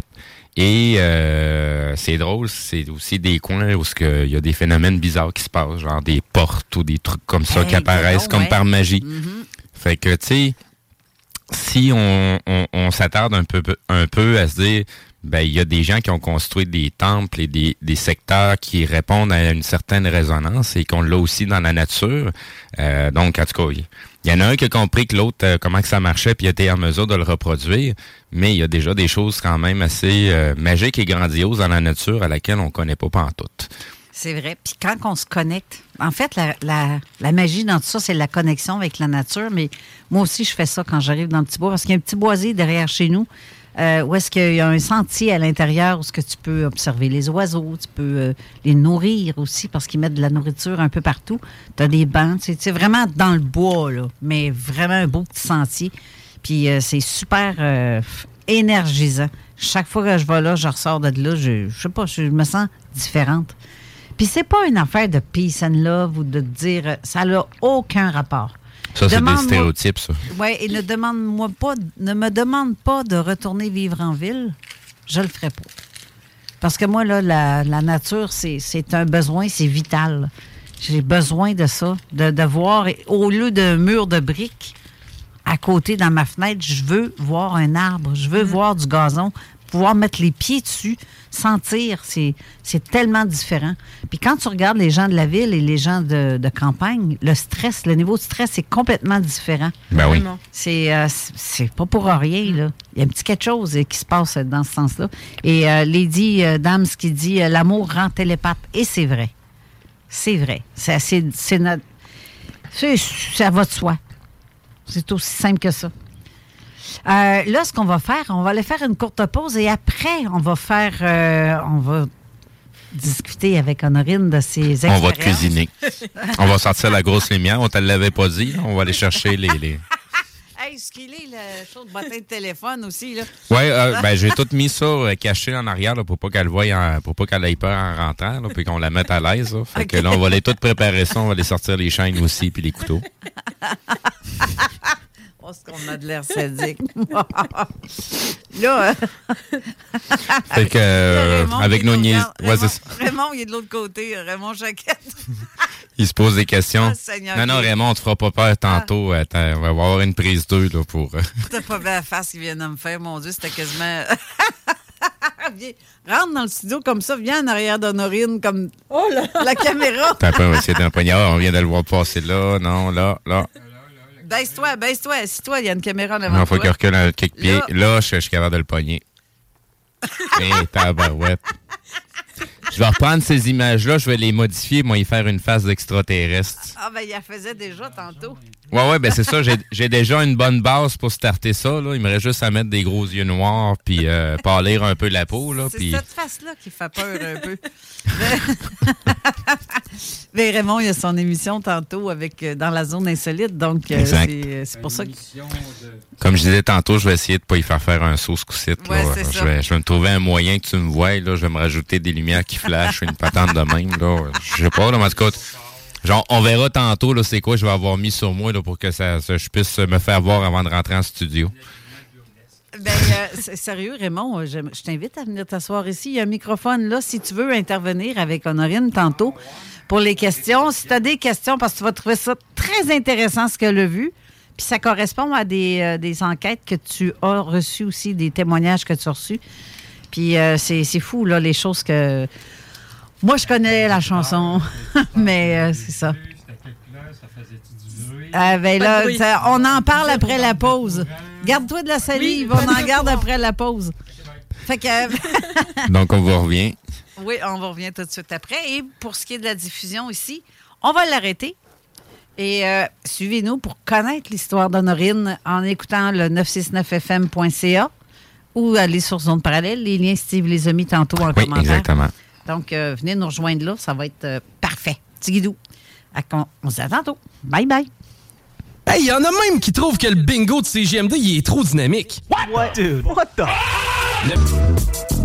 [SPEAKER 3] et euh, c'est drôle, c'est aussi des coins où ce que il y a des phénomènes bizarres qui se passent, genre des portes ou des trucs comme ça
[SPEAKER 2] Hey,
[SPEAKER 3] qui apparaissent comme
[SPEAKER 2] ouais.
[SPEAKER 3] par magie.
[SPEAKER 2] Mhm.
[SPEAKER 3] Fait que tu sais si on, on, on s'attarde un peu, un peu à se dire, ben, il y a des gens qui ont construit des temples et des, secteurs qui répondent à une certaine résonance et qu'on l'a aussi dans la nature. Euh, donc, en tout cas, il y en a un qui a compris que l'autre, euh, comment que ça marchait, puis il était en mesure de le reproduire. Mais il y a déjà des choses quand même assez euh, magiques et grandioses dans la nature à laquelle on connaît pas pantoute.
[SPEAKER 2] C'est vrai. Puis quand on se connecte, en fait, la, la- la magie dans tout ça, c'est la connexion avec la nature. Mais moi aussi, je fais ça quand j'arrive dans le petit bois, parce qu'il y a un petit boisé derrière chez nous, euh, où est-ce qu'il y a un sentier à l'intérieur où est-ce que tu peux observer les oiseaux, tu peux euh, les nourrir aussi, parce qu'ils mettent de la nourriture un peu partout. Tu as des bancs, c'est vraiment dans le bois, là, mais vraiment un beau petit sentier. Puis euh, c'est super euh, énergisant. Chaque fois que je vais là, je ressors de là, je, sais pas, je me sens différente. Puis c'est pas une affaire de peace and love ou de dire ça n'a aucun rapport.
[SPEAKER 3] Ça, c'est des stéréotypes, ça.
[SPEAKER 2] Oui, et ne demande-moi pas, ne me demande pas de retourner vivre en ville. Je le ferai pas. Parce que moi, là, la, la nature, c'est c'est un besoin, c'est vital. J'ai besoin de ça, de, de voir, au lieu d'un mur de briques, à côté dans ma fenêtre, je veux voir un arbre, je veux voir du gazon, pouvoir mettre les pieds dessus, sentir, c'est c'est tellement différent. Puis quand tu regardes les gens de la ville et les gens de, de campagne, le stress, le niveau de stress est complètement différent.
[SPEAKER 3] Ben oui.
[SPEAKER 2] C'est euh, c'est pas pour rien, là. Il y a un petit quelque chose euh, qui se passe dans ce sens-là. Et euh, Lady euh, Dams qui dit euh, l'amour rend télépathe. Et c'est vrai. C'est vrai. C'est assez- c'est notre. c'est- Ça va de soi. C'est aussi simple que ça. Euh, là, ce qu'on va faire, on va aller faire une courte pause et après, on va faire. euh, on va discuter avec Honorine de ses
[SPEAKER 3] On
[SPEAKER 2] expériences.
[SPEAKER 3] va te cuisiner. On va sortir la grosse lumière. On te l'avait pas dit. On va aller chercher les. les...
[SPEAKER 2] Hey, ce qu'il est, le show de bottin de téléphone aussi, là.
[SPEAKER 3] Ouais, euh, ben j'ai tout mis ça euh, caché en arrière là, pour pas qu'elle voie, en- pour pas qu'elle ait peur en rentrant, là, puis qu'on la mette à l'aise. là. Fait que là, on va aller tout préparer ça. On va aller sortir les chaînes aussi puis les couteaux.
[SPEAKER 2] Ce qu'on a de l'air sadique. là, euh,
[SPEAKER 3] Fait que euh,
[SPEAKER 2] Raymond,
[SPEAKER 3] avec nos
[SPEAKER 2] nous
[SPEAKER 3] niaises, ouais, c'est
[SPEAKER 2] Raymond, il est de l'autre côté. Raymond Jaquette.
[SPEAKER 3] Il se pose des questions.
[SPEAKER 2] Ah, Seigneur
[SPEAKER 3] non, non. Raymond, on te fera pas peur tantôt. Attends, on va avoir une prise 2 là, pour. euh,
[SPEAKER 2] T'as pas vu la face qu'il vient de me faire, mon Dieu, c'était quasiment. Viens, rentre dans le studio comme ça, viens en arrière d'Honorine, comme
[SPEAKER 4] Oh là
[SPEAKER 2] la caméra.
[SPEAKER 3] Un on va essayer d'un poignard. On vient de le voir passer là. Non, là, là.
[SPEAKER 2] Baisse-toi, baisse-toi, assis-toi, il y a une caméra devant
[SPEAKER 3] faut
[SPEAKER 2] toi.
[SPEAKER 3] qu'il recule un quelques pieds.
[SPEAKER 2] Là.
[SPEAKER 3] Là, je, je suis capable de le pogner. Hé, tabarouette. Je vais reprendre ces images-là, je vais les modifier, moi, y faire une face d'extraterrestre.
[SPEAKER 2] Ah, ben, il la faisait déjà tantôt.
[SPEAKER 3] Ouais, ouais, ben c'est ça. J'ai- J'ai déjà une bonne base pour starter ça. Là. Il me reste juste à mettre des gros yeux noirs puis euh, pâlir un peu la peau. Là,
[SPEAKER 2] C'est
[SPEAKER 3] puis...
[SPEAKER 2] cette face-là qui fait peur un peu. Mais Raymond, il a son émission tantôt avec euh, dans la zone insolite, donc euh, c'est euh, c'est pour ça que.
[SPEAKER 3] Comme je disais tantôt, je vais essayer de pas y faire faire un saut ce coup-ci.
[SPEAKER 2] Ouais,
[SPEAKER 3] je, vais, je vais me trouver un moyen que tu me vois. Là. Je vais me rajouter des lumières qui flashent, une patente de même. Là. Je sais pas, là, mais en genre, on verra tantôt là, c'est quoi je vais avoir mis sur moi là, pour que ça, je puisse me faire voir avant de rentrer en studio.
[SPEAKER 2] Ben, euh, sérieux, Raymond, euh, je, je t'invite à venir t'asseoir ici. Il y a un microphone là, si tu veux intervenir avec Honorine tantôt pour les questions. Si tu as des questions, parce que tu vas trouver ça très intéressant ce qu'elle a vu. Puis ça correspond à des, euh, des enquêtes que tu as reçues aussi, des témoignages que tu as reçus. Puis euh, c'est c'est fou, là, les choses que. Moi, je connais la chanson, mais euh, c'est ça. Ah, ben là, ça- on en parle après la pause. Garde-toi de la salive, on en garde après la pause. Fait que,
[SPEAKER 3] Donc, on vous revient.
[SPEAKER 2] oui, on va revenir tout de suite après. Et pour ce qui est de la diffusion ici, on va l'arrêter. Et euh, suivez-nous pour connaître l'histoire d'Honorine en écoutant le 969fm.ca ou aller sur Zone Parallèle. Les liens, Steve les a mis tantôt en
[SPEAKER 3] Oui,
[SPEAKER 2] commentaire.
[SPEAKER 3] exactement.
[SPEAKER 2] Donc, euh, venez nous rejoindre là, ça va être euh, parfait. Tigidou. Fait qu'on- On se dit à tantôt. Bye bye.
[SPEAKER 6] Hey, y en a même qui trouvent que le bingo de CGMD, il est trop dynamique.
[SPEAKER 7] What? Dude, what the?
[SPEAKER 8] Le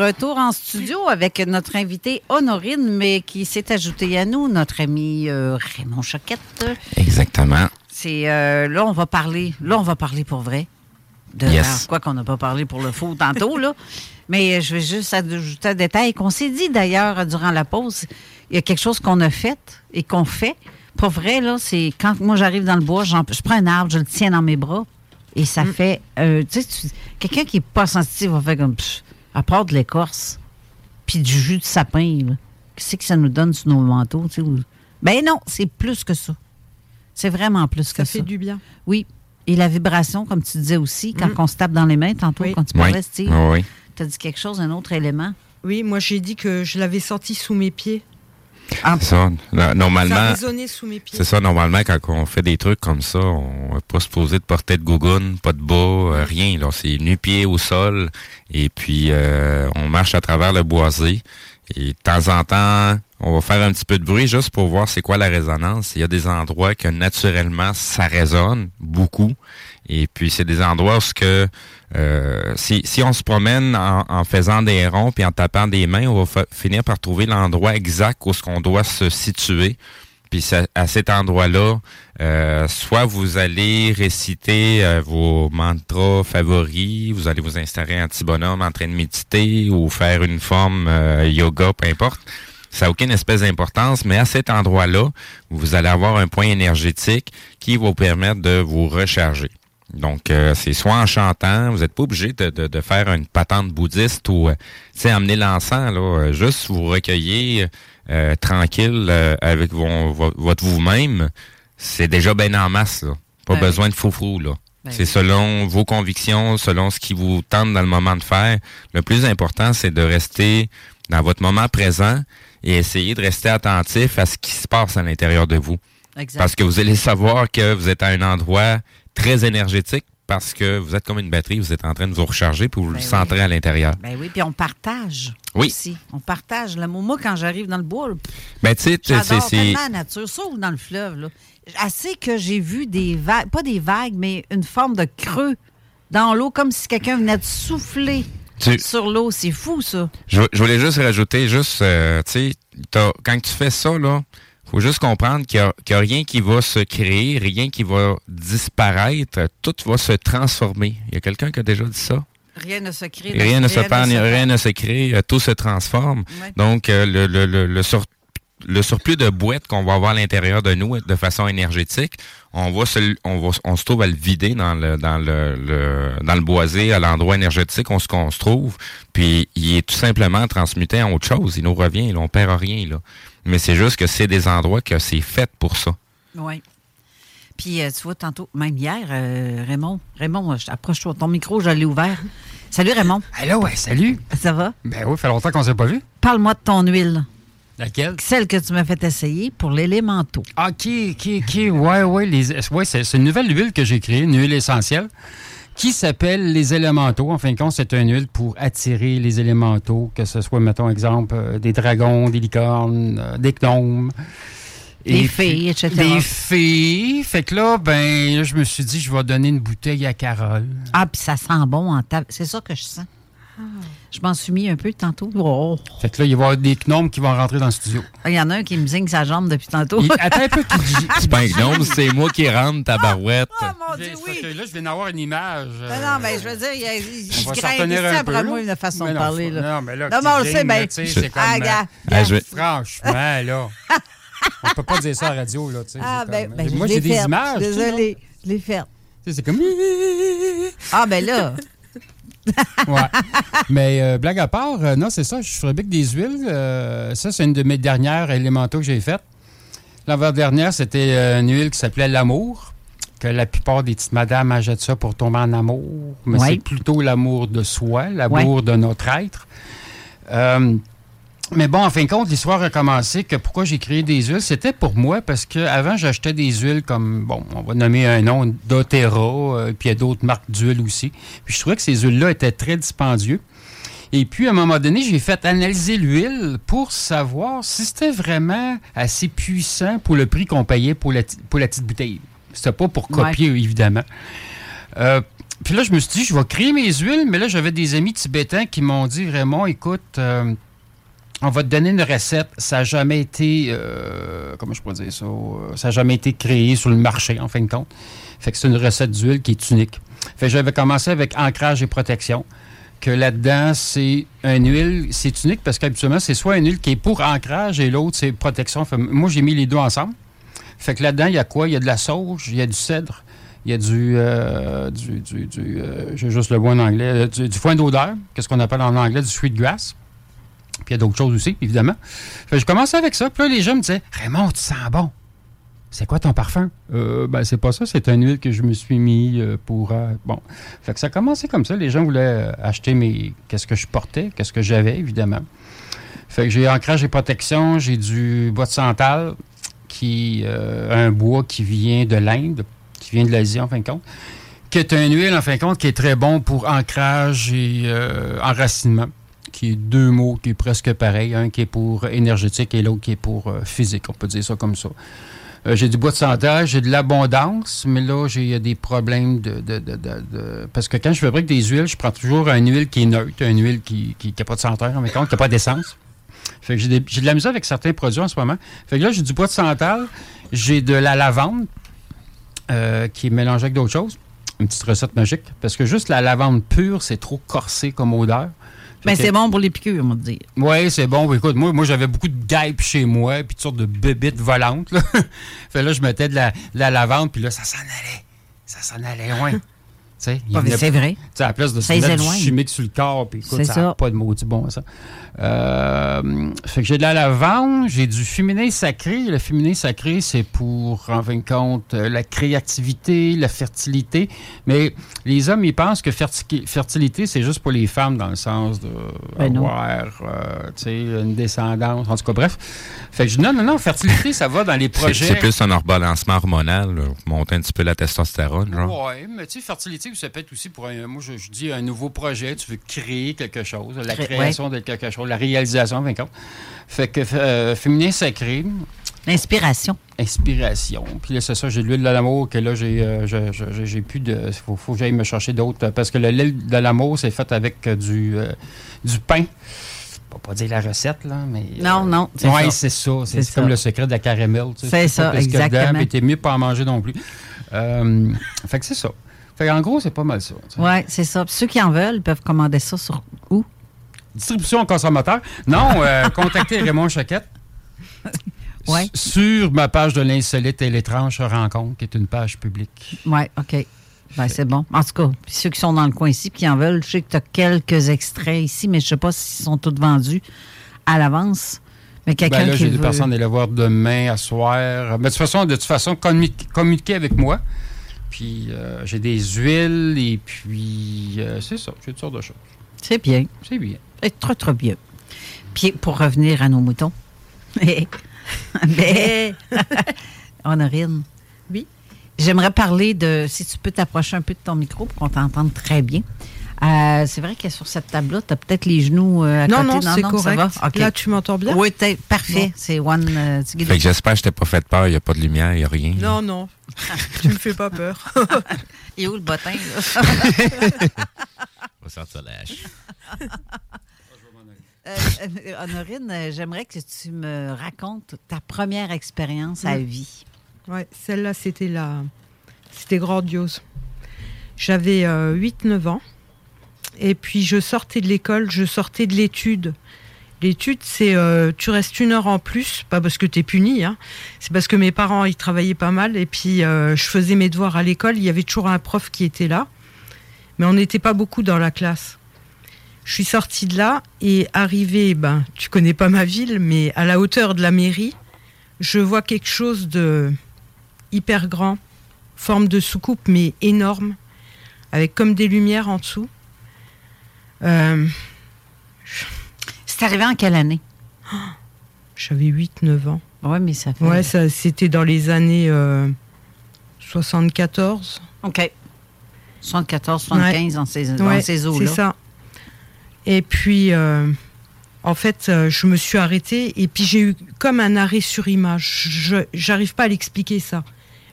[SPEAKER 2] Retour en studio avec notre invité Honorine, mais qui s'est ajouté à nous, notre ami euh, Raymond Choquette.
[SPEAKER 3] Exactement.
[SPEAKER 2] C'est euh, là on va parler, là on va parler pour vrai. De
[SPEAKER 3] Yes.
[SPEAKER 2] quoi qu'on n'a pas parlé pour le faux tantôt là. Mais je vais juste ajouter un détail qu'on s'est dit d'ailleurs durant la pause. Il y a quelque chose qu'on a fait et qu'on fait. Pour vrai, là, c'est quand moi j'arrive dans le bois, j'en- je prends un arbre, je le tiens dans mes bras et ça
[SPEAKER 4] Mm.
[SPEAKER 2] fait. euh, tu sais, quelqu'un qui n'est pas sensitif va faire comme. pff, à part de l'écorce, puis du jus de sapin. Qu'est-ce que ça nous donne sur nos manteaux, tu sais? ou- Ben non, c'est plus que ça. C'est vraiment plus que ça.
[SPEAKER 4] Ça fait du bien.
[SPEAKER 2] Oui. Et la vibration, comme tu disais aussi, quand
[SPEAKER 4] Mm.
[SPEAKER 2] on se tape dans les mains tantôt, quand tu parlais, Steve,
[SPEAKER 3] Oui, oui.
[SPEAKER 2] tu as dit quelque chose, un autre élément?
[SPEAKER 4] Oui, moi j'ai dit que je l'avais senti sous mes pieds.
[SPEAKER 3] C'est ça. No-
[SPEAKER 4] Ça
[SPEAKER 3] Normalement, c'est ça. Normalement, quand on fait des trucs comme ça, on n'est pas supposé de porter de gougoune, pas de bas, euh, rien. Là, c'est nu-pied au sol. Et puis, euh, on marche à travers le boisé. Et de temps en temps, on va faire un petit peu de bruit juste pour voir c'est quoi la résonance. Il y a des endroits que naturellement, ça résonne beaucoup. Et puis, c'est des endroits où que euh, si, si on se promène en, en faisant des ronds puis en tapant des mains, on va finir par trouver l'endroit exact où ce qu'on doit se situer. Puis à cet endroit-là, euh, soit vous allez réciter euh, vos mantras favoris, vous allez vous installer un petit bonhomme en train de méditer ou faire une forme euh, yoga, peu importe. Ça n'a aucune espèce d'importance, mais à cet endroit-là, vous allez avoir un point énergétique qui va vous permettre de vous recharger. Donc, euh, c'est soit en chantant, vous n'êtes pas obligé de, de, de faire une patente bouddhiste ou, euh, tu sais, amener l'encens, là, euh, juste vous recueillir euh, tranquille euh, avec vos- vo- votre vous-même, c'est déjà bien en masse, là. Pas
[SPEAKER 7] Ben
[SPEAKER 3] besoin de fou là.
[SPEAKER 7] Ben
[SPEAKER 3] c'est
[SPEAKER 7] oui.
[SPEAKER 3] selon vos convictions, selon ce qui vous tente dans le moment de faire. Le plus important, c'est de rester dans votre moment présent et essayer de rester attentif à ce qui se passe à l'intérieur de vous.
[SPEAKER 2] Exact.
[SPEAKER 3] Parce que vous allez savoir que vous êtes à un endroit très énergétique parce que vous êtes comme une batterie, vous êtes en train de vous recharger puis vous le
[SPEAKER 2] Ben oui.
[SPEAKER 3] à l'intérieur.
[SPEAKER 2] Ben oui, puis on partage.
[SPEAKER 3] Oui.
[SPEAKER 2] Aussi. On partage. Là, moi, quand j'arrive dans le bois,
[SPEAKER 3] Ben, tu sais, c'est...
[SPEAKER 2] la nature, sauf dans le fleuve. Là. Assez que j'ai vu des vagues, pas des vagues, mais une forme de creux dans l'eau, comme si quelqu'un venait de souffler
[SPEAKER 3] Tu-
[SPEAKER 2] sur l'eau. C'est fou, ça.
[SPEAKER 3] Je, je voulais juste rajouter, juste, euh, tu sais, quand tu fais ça, là, faut juste comprendre qu'il n'y a, rien qui va se créer, rien qui va disparaître, tout va se transformer. Il y a quelqu'un qui a déjà dit ça?
[SPEAKER 2] Rien ne se crée.
[SPEAKER 3] Rien ne se perd, rien ne se crée, euh, tout se transforme. Donc, euh, le, le, le, le, sur- le surplus de boîtes qu'on va avoir à l'intérieur de nous de façon énergétique, on va se, on va, on se trouve à le vider dans le, dans le, le- dans le boisé, à l'endroit énergétique où on se, qu'on se trouve. Puis, il est tout simplement transmuté en autre chose. Il nous revient, là, on perd rien, là. Mais c'est juste que c'est des endroits que c'est fait pour ça.
[SPEAKER 2] Oui. Puis, euh, tu vois, tantôt, même hier, euh, Raymond, Raymond, je- approche-toi, ton micro, je l'ai ouvert. Salut, Raymond.
[SPEAKER 9] Allô, ouais, salut.
[SPEAKER 2] Ça va?
[SPEAKER 9] Ben oui, ça fait longtemps qu'on s'est pas vu.
[SPEAKER 2] Parle-moi de ton huile.
[SPEAKER 9] Laquelle?
[SPEAKER 2] Celle que tu m'as fait essayer pour l'élémento.
[SPEAKER 9] OK, OK, OK. Ouais, ouais. Les, ouais c'est, c'est une nouvelle huile que j'ai créée, une huile essentielle, qui s'appelle les élémentaux. En fin de compte, c'est une huile pour attirer les élémentaux, que ce soit, mettons, exemple, euh, des dragons, des licornes, euh, des gnomes.
[SPEAKER 2] Des filles, etc.
[SPEAKER 9] Des filles. Fait que là, ben, là, je me suis dit, je vais donner une bouteille à Carole.
[SPEAKER 2] Ah, puis ça sent bon en table. C'est ça que je sens. Je m'en suis mis un peu tantôt. Oh.
[SPEAKER 9] Fait que là, il va y avoir des gnomes qui vont rentrer dans le studio.
[SPEAKER 2] Il y en a un qui me zigne sa jambe depuis tantôt.
[SPEAKER 9] Il- attends un peu, qui-
[SPEAKER 3] C'est pas un gnome, c'est moi qui rentre, ta barouette.
[SPEAKER 2] mon
[SPEAKER 9] Dieu, oui. là, je viens d'avoir une image. euh,
[SPEAKER 2] Non, non, mais je veux dire, il, y a- il, il grimpe après
[SPEAKER 9] peu,
[SPEAKER 2] moi, une façon
[SPEAKER 9] Mais
[SPEAKER 2] de
[SPEAKER 9] non,
[SPEAKER 2] parler. Là.
[SPEAKER 9] non, mais là,
[SPEAKER 2] non,
[SPEAKER 9] tu
[SPEAKER 2] mais on le sait,
[SPEAKER 9] c'est comme,
[SPEAKER 2] Ah,
[SPEAKER 9] euh,
[SPEAKER 2] gars,
[SPEAKER 3] Ah,
[SPEAKER 2] gars.
[SPEAKER 3] je vais-
[SPEAKER 9] Franchement, là. On peut pas dire ça à la radio, là. tu sais,
[SPEAKER 2] Ah,
[SPEAKER 9] c'est
[SPEAKER 2] ben,
[SPEAKER 9] comme-
[SPEAKER 2] ben,
[SPEAKER 9] Moi,
[SPEAKER 2] je
[SPEAKER 9] j'ai des images.
[SPEAKER 2] Désolée, je l'ai faite.
[SPEAKER 9] C'est comme.
[SPEAKER 2] Ah, ben là.
[SPEAKER 9] Ouais. Mais euh, blague à part, euh, non, c'est ça. Je fabrique des huiles. euh, ça, c'est une de mes dernières élémentaux que j'ai faites. L'avant-dernière, c'était une huile qui s'appelait l'amour. Que la plupart des petites madames achètent ça pour tomber en amour. Mais
[SPEAKER 2] Ouais.
[SPEAKER 9] c'est plutôt l'amour de soi, l'amour de notre être. Mais bon, en fin de compte, l'histoire a commencé que pourquoi j'ai créé des huiles, c'était pour moi parce que avant j'achetais des huiles comme, bon, on va nommer un nom, doTERRA, euh, puis il y a d'autres marques d'huiles aussi. Puis je trouvais que ces huiles-là étaient très dispendieux. Et puis, à un moment donné, j'ai fait analyser l'huile pour savoir si c'était vraiment assez puissant pour le prix qu'on payait pour la, pour la petite bouteille. C'était pas pour copier, évidemment. Euh, puis là, je me suis dit, je vais créer mes huiles, mais là, j'avais des amis tibétains qui m'ont dit, Raymond, écoute, euh, on va te donner une recette. Ça n'a jamais été, euh, comment je pourrais dire ça, euh, ça n'a jamais été créé sur le marché, en fin de compte. Fait que c'est une recette d'huile qui est unique. Fait que j'avais commencé avec ancrage et protection. Que là-dedans, c'est une huile, c'est unique parce qu'habituellement, c'est soit une huile qui est pour ancrage et l'autre, c'est protection. Fait, moi, j'ai mis les deux ensemble. Fait que là-dedans, il y a quoi? Il y a de la sauge, il y a du cèdre, il y a du... euh, du, du, du, euh, J'ai juste le mot en anglais. euh, Du, du foin d'odeur, qu'est-ce qu'on appelle en anglais du sweetgrass. Puis il y a d'autres choses aussi, évidemment. Fait je commençais avec ça. Puis là, les gens me disaient, Raymond, tu sens bon. C'est quoi ton parfum? Euh, ben, c'est pas ça. C'est une huile que je me suis mis euh, pour. euh, bon. Fait que ça a commencé comme ça. Les gens voulaient acheter mes. Qu'est-ce que je portais, qu'est-ce que j'avais, évidemment. Fait que j'ai ancrage et protection, j'ai du bois de santal, qui un bois qui vient de l'Inde, qui vient de l'Asie, en fin de compte, qui est une huile, en fin de compte, qui est très bon pour ancrage et enracinement, qui est deux mots qui est presque pareil, un qui est pour énergétique et l'autre qui est pour euh, physique, on peut dire ça comme ça. Euh, j'ai du bois de santal, j'ai de l'abondance, mais là, j'ai des problèmes de, Parce que quand je fabrique des huiles, je prends toujours une huile qui est neutre, une huile qui n'a pas de senteur, en de compte, qui n'a pas d'essence. Fait que j'ai de la avec certains produits en ce moment. Fait que là, j'ai du bois de santal, j'ai de la lavande euh, qui est mélangée avec d'autres choses. Une petite recette magique. Parce que juste la lavande pure, c'est trop corsé comme odeur.
[SPEAKER 2] Ben,
[SPEAKER 9] Fait
[SPEAKER 2] c'est bon pour les piqûres, on va dire.
[SPEAKER 9] oui, c'est bon. Écoute, moi, moi j'avais beaucoup de guêpes chez moi, puis toutes sortes de bébites volantes. Là. fait là, je mettais de la, de la lavande, puis là, ça s'en allait. Ça s'en allait loin.
[SPEAKER 2] Ah, c'est vrai.
[SPEAKER 9] À la place de se mettre du chimique sur le corps, puis écoute,
[SPEAKER 2] C'est
[SPEAKER 9] ça n'a pas de maudit bon, ça. Euh, fait que j'ai de la lavande, j'ai du féminin sacré. Le féminin sacré, c'est pour, en fin de compte, euh, la créativité, la fertilité. Mais les hommes, ils pensent que ferti- fertilité, c'est juste pour les femmes, dans le sens de
[SPEAKER 2] Ben
[SPEAKER 9] avoir, euh, tu sais, une descendance. En tout cas, bref. Fait que je dis, non, non, non, fertilité, ça va dans les projets.
[SPEAKER 3] c'est plus un rebalancement hormonal, là, monter un petit peu la testostérone.
[SPEAKER 9] Oui, mais tu sais, fertilité, ça peut être aussi pour un, moi, je, je dis un nouveau projet, tu veux créer quelque chose, la
[SPEAKER 2] Cré-
[SPEAKER 9] création de quelque chose, la réalisation, fin. Fait que euh, féminin sacré.
[SPEAKER 2] L'inspiration.
[SPEAKER 9] Inspiration. Puis là, c'est ça, j'ai l'huile de l'amour que là, j'ai euh, j'ai- plus de. Faut, faut que j'aille me chercher d'autres. euh, Parce que le lait de l'amour, c'est fait avec euh, du, euh, du pain. Je vais pas dire la recette, là, mais.
[SPEAKER 2] Non, non, c'est
[SPEAKER 9] Oui, c'est ça. C'est comme le secret de la caramel. tu sais.
[SPEAKER 2] C'est ça, exactement.
[SPEAKER 9] mais t'es mieux pas en manger non plus. Euh, fait que c'est ça. Fait en gros, c'est pas mal ça.
[SPEAKER 2] Oui, c'est ça. Puis ceux qui en veulent peuvent commander ça sur où?
[SPEAKER 9] Distribution consommateur. Non, euh, contactez Raymond Choquette.
[SPEAKER 2] Ouais.
[SPEAKER 9] Sur ma page de l'insolite et l'étrange rencontre, qui est une page publique.
[SPEAKER 2] Oui, OK. Ben, c'est bon. En tout cas, ceux qui sont dans le coin ici, puis qui en veulent, je sais que tu as quelques extraits ici, mais je sais pas s'ils sont tous vendus à l'avance. Mais quelqu'un
[SPEAKER 9] Ben là, j'ai des
[SPEAKER 2] veut...
[SPEAKER 9] personnes à aller voir demain, à soir. Mais de toute façon, de toute façon, commu- communiquez avec moi. Puis euh, j'ai des huiles et puis euh, c'est ça, j'ai toutes sortes de choses.
[SPEAKER 2] C'est bien.
[SPEAKER 9] C'est bien.
[SPEAKER 2] C'est très, très bien. Puis pour revenir à nos moutons. Mais, Honorine.
[SPEAKER 4] Oui.
[SPEAKER 2] J'aimerais parler de, si tu peux t'approcher un peu de ton micro pour qu'on t'entende très bien. Euh, c'est vrai que sur cette table-là, tu as peut-être les genoux euh, à
[SPEAKER 4] Non,
[SPEAKER 2] côté.
[SPEAKER 4] non, c'est
[SPEAKER 2] ça
[SPEAKER 4] correct.
[SPEAKER 2] va? OK.
[SPEAKER 4] Là, tu m'entends bien?
[SPEAKER 2] Oui, t'es- parfait.
[SPEAKER 4] Bon.
[SPEAKER 2] C'est One euh,
[SPEAKER 3] Fait que j'espère que je t'ai pas fait peur, il n'y a pas de lumière, il n'y a rien.
[SPEAKER 4] Non, non. tu me fais pas peur.
[SPEAKER 2] Il est où le bottin, là?
[SPEAKER 3] On va sortir la hache.
[SPEAKER 2] Honorine, j'aimerais que tu me racontes ta première expérience à
[SPEAKER 4] Mm.
[SPEAKER 2] vie.
[SPEAKER 4] Ouais, celle-là, c'était la... c'était grandiose. J'avais 8-9 ans. Et puis, je sortais de l'école, je sortais de l'étude. L'étude, c'est euh, tu restes une heure en plus, pas parce que tu es puni, hein. c'est parce que mes parents, ils travaillaient pas mal. Et puis, euh, je faisais mes devoirs à l'école. Il y avait toujours un prof qui était là. Mais on n'était pas beaucoup dans la classe. Je suis sortie de là et arrivée, ben, tu connais pas ma ville, mais à la hauteur de la mairie, je vois quelque chose de hyper grand, forme de soucoupe, mais énorme, avec comme des lumières en dessous. Euh,
[SPEAKER 2] C'est arrivé en quelle année?
[SPEAKER 4] J'avais 8-9 ans.
[SPEAKER 2] Oui, mais ça fait.
[SPEAKER 4] Ouais, ça, c'était dans les années euh, 74.
[SPEAKER 2] OK. 74, 75 dans ces,
[SPEAKER 4] Ouais,
[SPEAKER 2] ces eaux-là.
[SPEAKER 4] C'est ça. Et puis, euh, en fait, euh, je me suis arrêtée et puis j'ai eu comme un arrêt sur image. Je J'arrive pas à l'expliquer ça.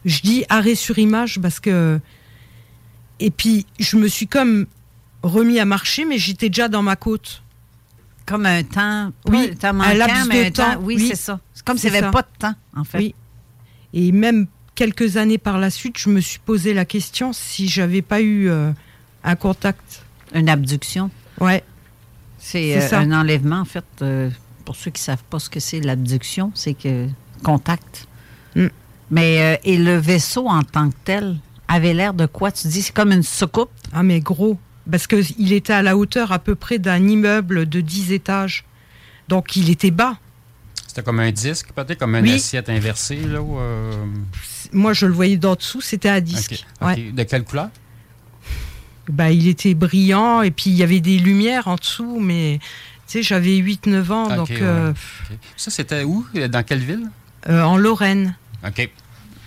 [SPEAKER 4] Je dis arrêt sur image parce que. Et puis, je me suis comme remis à marcher, mais j'étais déjà dans ma côte.
[SPEAKER 2] Comme un temps.
[SPEAKER 4] Oui,
[SPEAKER 2] un temps
[SPEAKER 4] un
[SPEAKER 2] manquant,
[SPEAKER 4] laps
[SPEAKER 2] mais
[SPEAKER 4] de
[SPEAKER 2] un temps.
[SPEAKER 4] temps.
[SPEAKER 2] Oui,
[SPEAKER 4] Oui,
[SPEAKER 2] c'est ça. C'est comme s'il n'y avait pas de temps, en fait.
[SPEAKER 4] Oui. Et même quelques années par la suite, je me suis posé la question si j'avais pas eu euh, un contact.
[SPEAKER 2] Une abduction.
[SPEAKER 4] Ouais.
[SPEAKER 2] C'est euh, un enlèvement, en fait. euh, pour ceux qui ne savent pas ce que c'est l'abduction, c'est que contact.
[SPEAKER 4] Mm.
[SPEAKER 2] Mais et le vaisseau en tant que tel avait l'air de quoi? Tu dis c'est comme une soucoupe
[SPEAKER 4] Ah mais gros, parce que il était à la hauteur à peu près d'un immeuble de 10 étages. Donc il était bas.
[SPEAKER 9] C'était comme un disque, peut-être comme une
[SPEAKER 4] Oui.
[SPEAKER 9] assiette inversée. Là, euh,
[SPEAKER 4] Moi je le voyais d'en dessous, c'était à disque. Ouais.
[SPEAKER 9] De quelle couleur?
[SPEAKER 4] Bah, il était brillant et puis il y avait des lumières en dessous, mais tu sais, j'avais 8-9 ans, donc
[SPEAKER 9] ouais.
[SPEAKER 4] euh.
[SPEAKER 9] Ça, c'était où? Dans quelle ville?
[SPEAKER 4] euh, en Lorraine,
[SPEAKER 9] OK.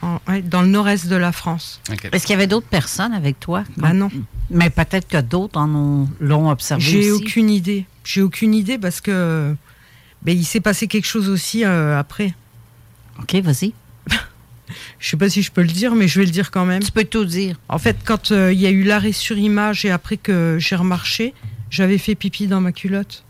[SPEAKER 4] En- ouais, dans le nord-est de la France.
[SPEAKER 2] Est-ce qu'il y avait d'autres personnes avec toi?
[SPEAKER 4] Bah non.
[SPEAKER 2] Mais peut-être que d'autres en ont l'ont observé
[SPEAKER 4] J'ai aucune idée. J'ai aucune idée parce que ben, il s'est passé quelque chose aussi euh, après.
[SPEAKER 2] Ok, vas-y.
[SPEAKER 4] Je sais pas si je peux le dire, mais je vais le dire quand même.
[SPEAKER 2] Tu peux tout dire.
[SPEAKER 4] En fait, quand euh, il y a eu l'arrêt sur image et après que j'ai remarché, j'avais fait pipi dans ma culotte.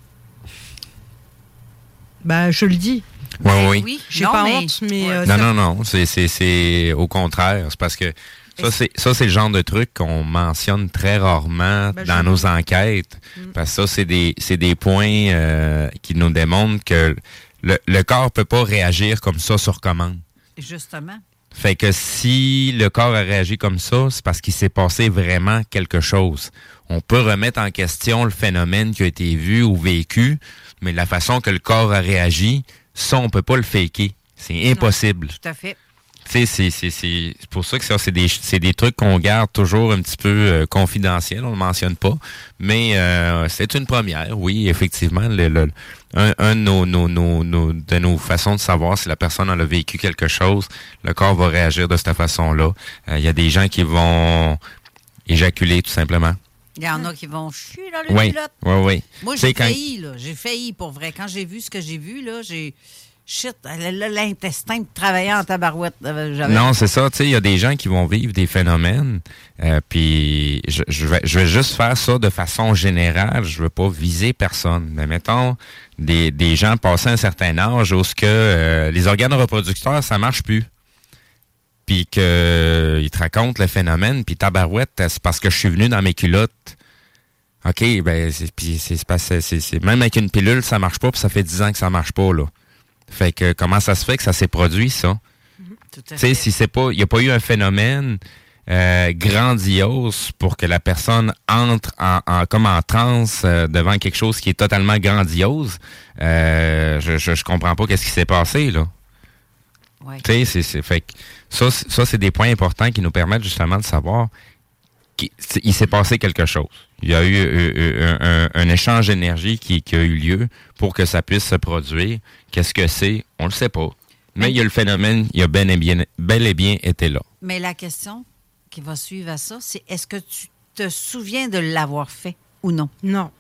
[SPEAKER 4] Bah, je le dis.
[SPEAKER 3] Oui, oui.
[SPEAKER 4] J'ai
[SPEAKER 2] Non,
[SPEAKER 4] pas
[SPEAKER 2] mais-
[SPEAKER 4] honte, mais euh,
[SPEAKER 3] Non,
[SPEAKER 4] ça-
[SPEAKER 3] non, non. C'est, c'est, c'est au contraire. C'est parce que ça, c'est, ça, c'est le genre de truc qu'on mentionne très rarement
[SPEAKER 4] Ben,
[SPEAKER 3] dans nos enquêtes. Parce que ça, c'est des, c'est des points euh, qui nous démontrent que le, le corps peut pas réagir comme ça sur commande.
[SPEAKER 2] Justement.
[SPEAKER 3] Fait que si le corps a réagi comme ça, c'est parce qu'il s'est passé vraiment quelque chose. On peut remettre en question le phénomène qui a été vu ou vécu, mais la façon que le corps a réagi, ça, on peut pas le faker. C'est impossible.
[SPEAKER 2] Tout à fait.
[SPEAKER 3] Tu sais, c'est, c'est, c'est c'est pour ça que ça, c'est des, c'est des trucs qu'on garde toujours un petit peu euh, confidentiels, on le mentionne pas. Mais euh, c'est une première, oui, effectivement. Le, le- un un de, nos, nos, nos, nos- de nos façons de savoir si la personne en a vécu quelque chose, le corps va réagir de cette façon-là. Euh, Il y a des gens qui vont éjaculer, tout simplement.
[SPEAKER 2] Il y en a qui vont chier dans le
[SPEAKER 3] Oui,
[SPEAKER 2] culotte.
[SPEAKER 3] oui, oui.
[SPEAKER 2] Moi, j'ai
[SPEAKER 3] quand-
[SPEAKER 2] failli, là. J'ai failli, pour vrai. Quand j'ai vu ce que j'ai vu, là, j'ai... Shit, là, l'intestin travaillait en tabarouette. Euh,
[SPEAKER 3] Non, c'est ça. Tu sais, il y a des gens qui vont vivre des phénomènes. euh, puis je, je vais, je vais juste faire ça de façon générale. Je veux pas viser personne. Mais mettons des, des gens passés un certain âge où ce que euh, les organes reproducteurs ça marche plus. Puis que euh, te racontent le phénomène. Puis tabarouette, c'est parce que je suis venu dans mes culottes. OK, ben c'est puis même avec une pilule ça marche pas. Puis ça fait 10 ans que ça marche pas là. Fait que comment ça se fait que ça s'est produit ça?
[SPEAKER 2] À
[SPEAKER 3] Tu sais, si c'est pas, il n'y a pas eu un phénomène euh, grandiose pour que la personne entre en, en- comme en transe euh, devant quelque chose qui est totalement grandiose, euh, je, je, je comprends pas qu'est-ce qui s'est passé là.
[SPEAKER 2] Ouais.
[SPEAKER 3] Tu sais, c'est, fait que ça, c'est- ça c'est des points importants qui nous permettent justement de savoir qu'il il s'est passé quelque chose. Il y a eu euh, euh, un, un- un échange d'énergie qui, qui a eu lieu pour que ça puisse se produire. Qu'est-ce que c'est? On le sait pas. Mais il y a le phénomène, il a bel et bien, bel et bien été là.
[SPEAKER 2] Mais la question qui va suivre à ça, c'est est-ce que tu te souviens de l'avoir fait ou non?
[SPEAKER 4] Non.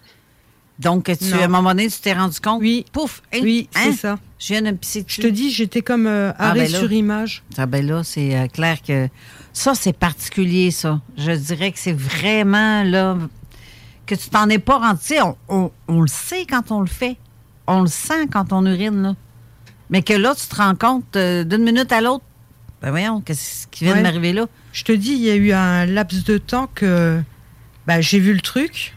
[SPEAKER 2] Donc, tu, à un moment donné, tu t'es rendu compte?
[SPEAKER 4] Oui.
[SPEAKER 2] Pouf! hein,
[SPEAKER 4] Oui,
[SPEAKER 2] hein,
[SPEAKER 4] c'est ça.
[SPEAKER 2] Je viens de me pisser
[SPEAKER 4] Je te dis, j'étais comme euh,
[SPEAKER 2] Ah,
[SPEAKER 4] arrêt
[SPEAKER 2] ben
[SPEAKER 4] sur image.
[SPEAKER 2] Ah ben là, c'est euh, clair que ça, c'est particulier, ça. Je dirais que c'est vraiment là que tu t'en es pas rendu. On, on- on le sait quand on le fait. On le sent quand on urine, là. Mais que là, tu te rends compte euh, d'une minute à l'autre. Ben voyons, qu'est-ce qui vient de m'arriver là?
[SPEAKER 4] Je te dis, il y a eu un laps de temps que bah, j'ai vu le truc.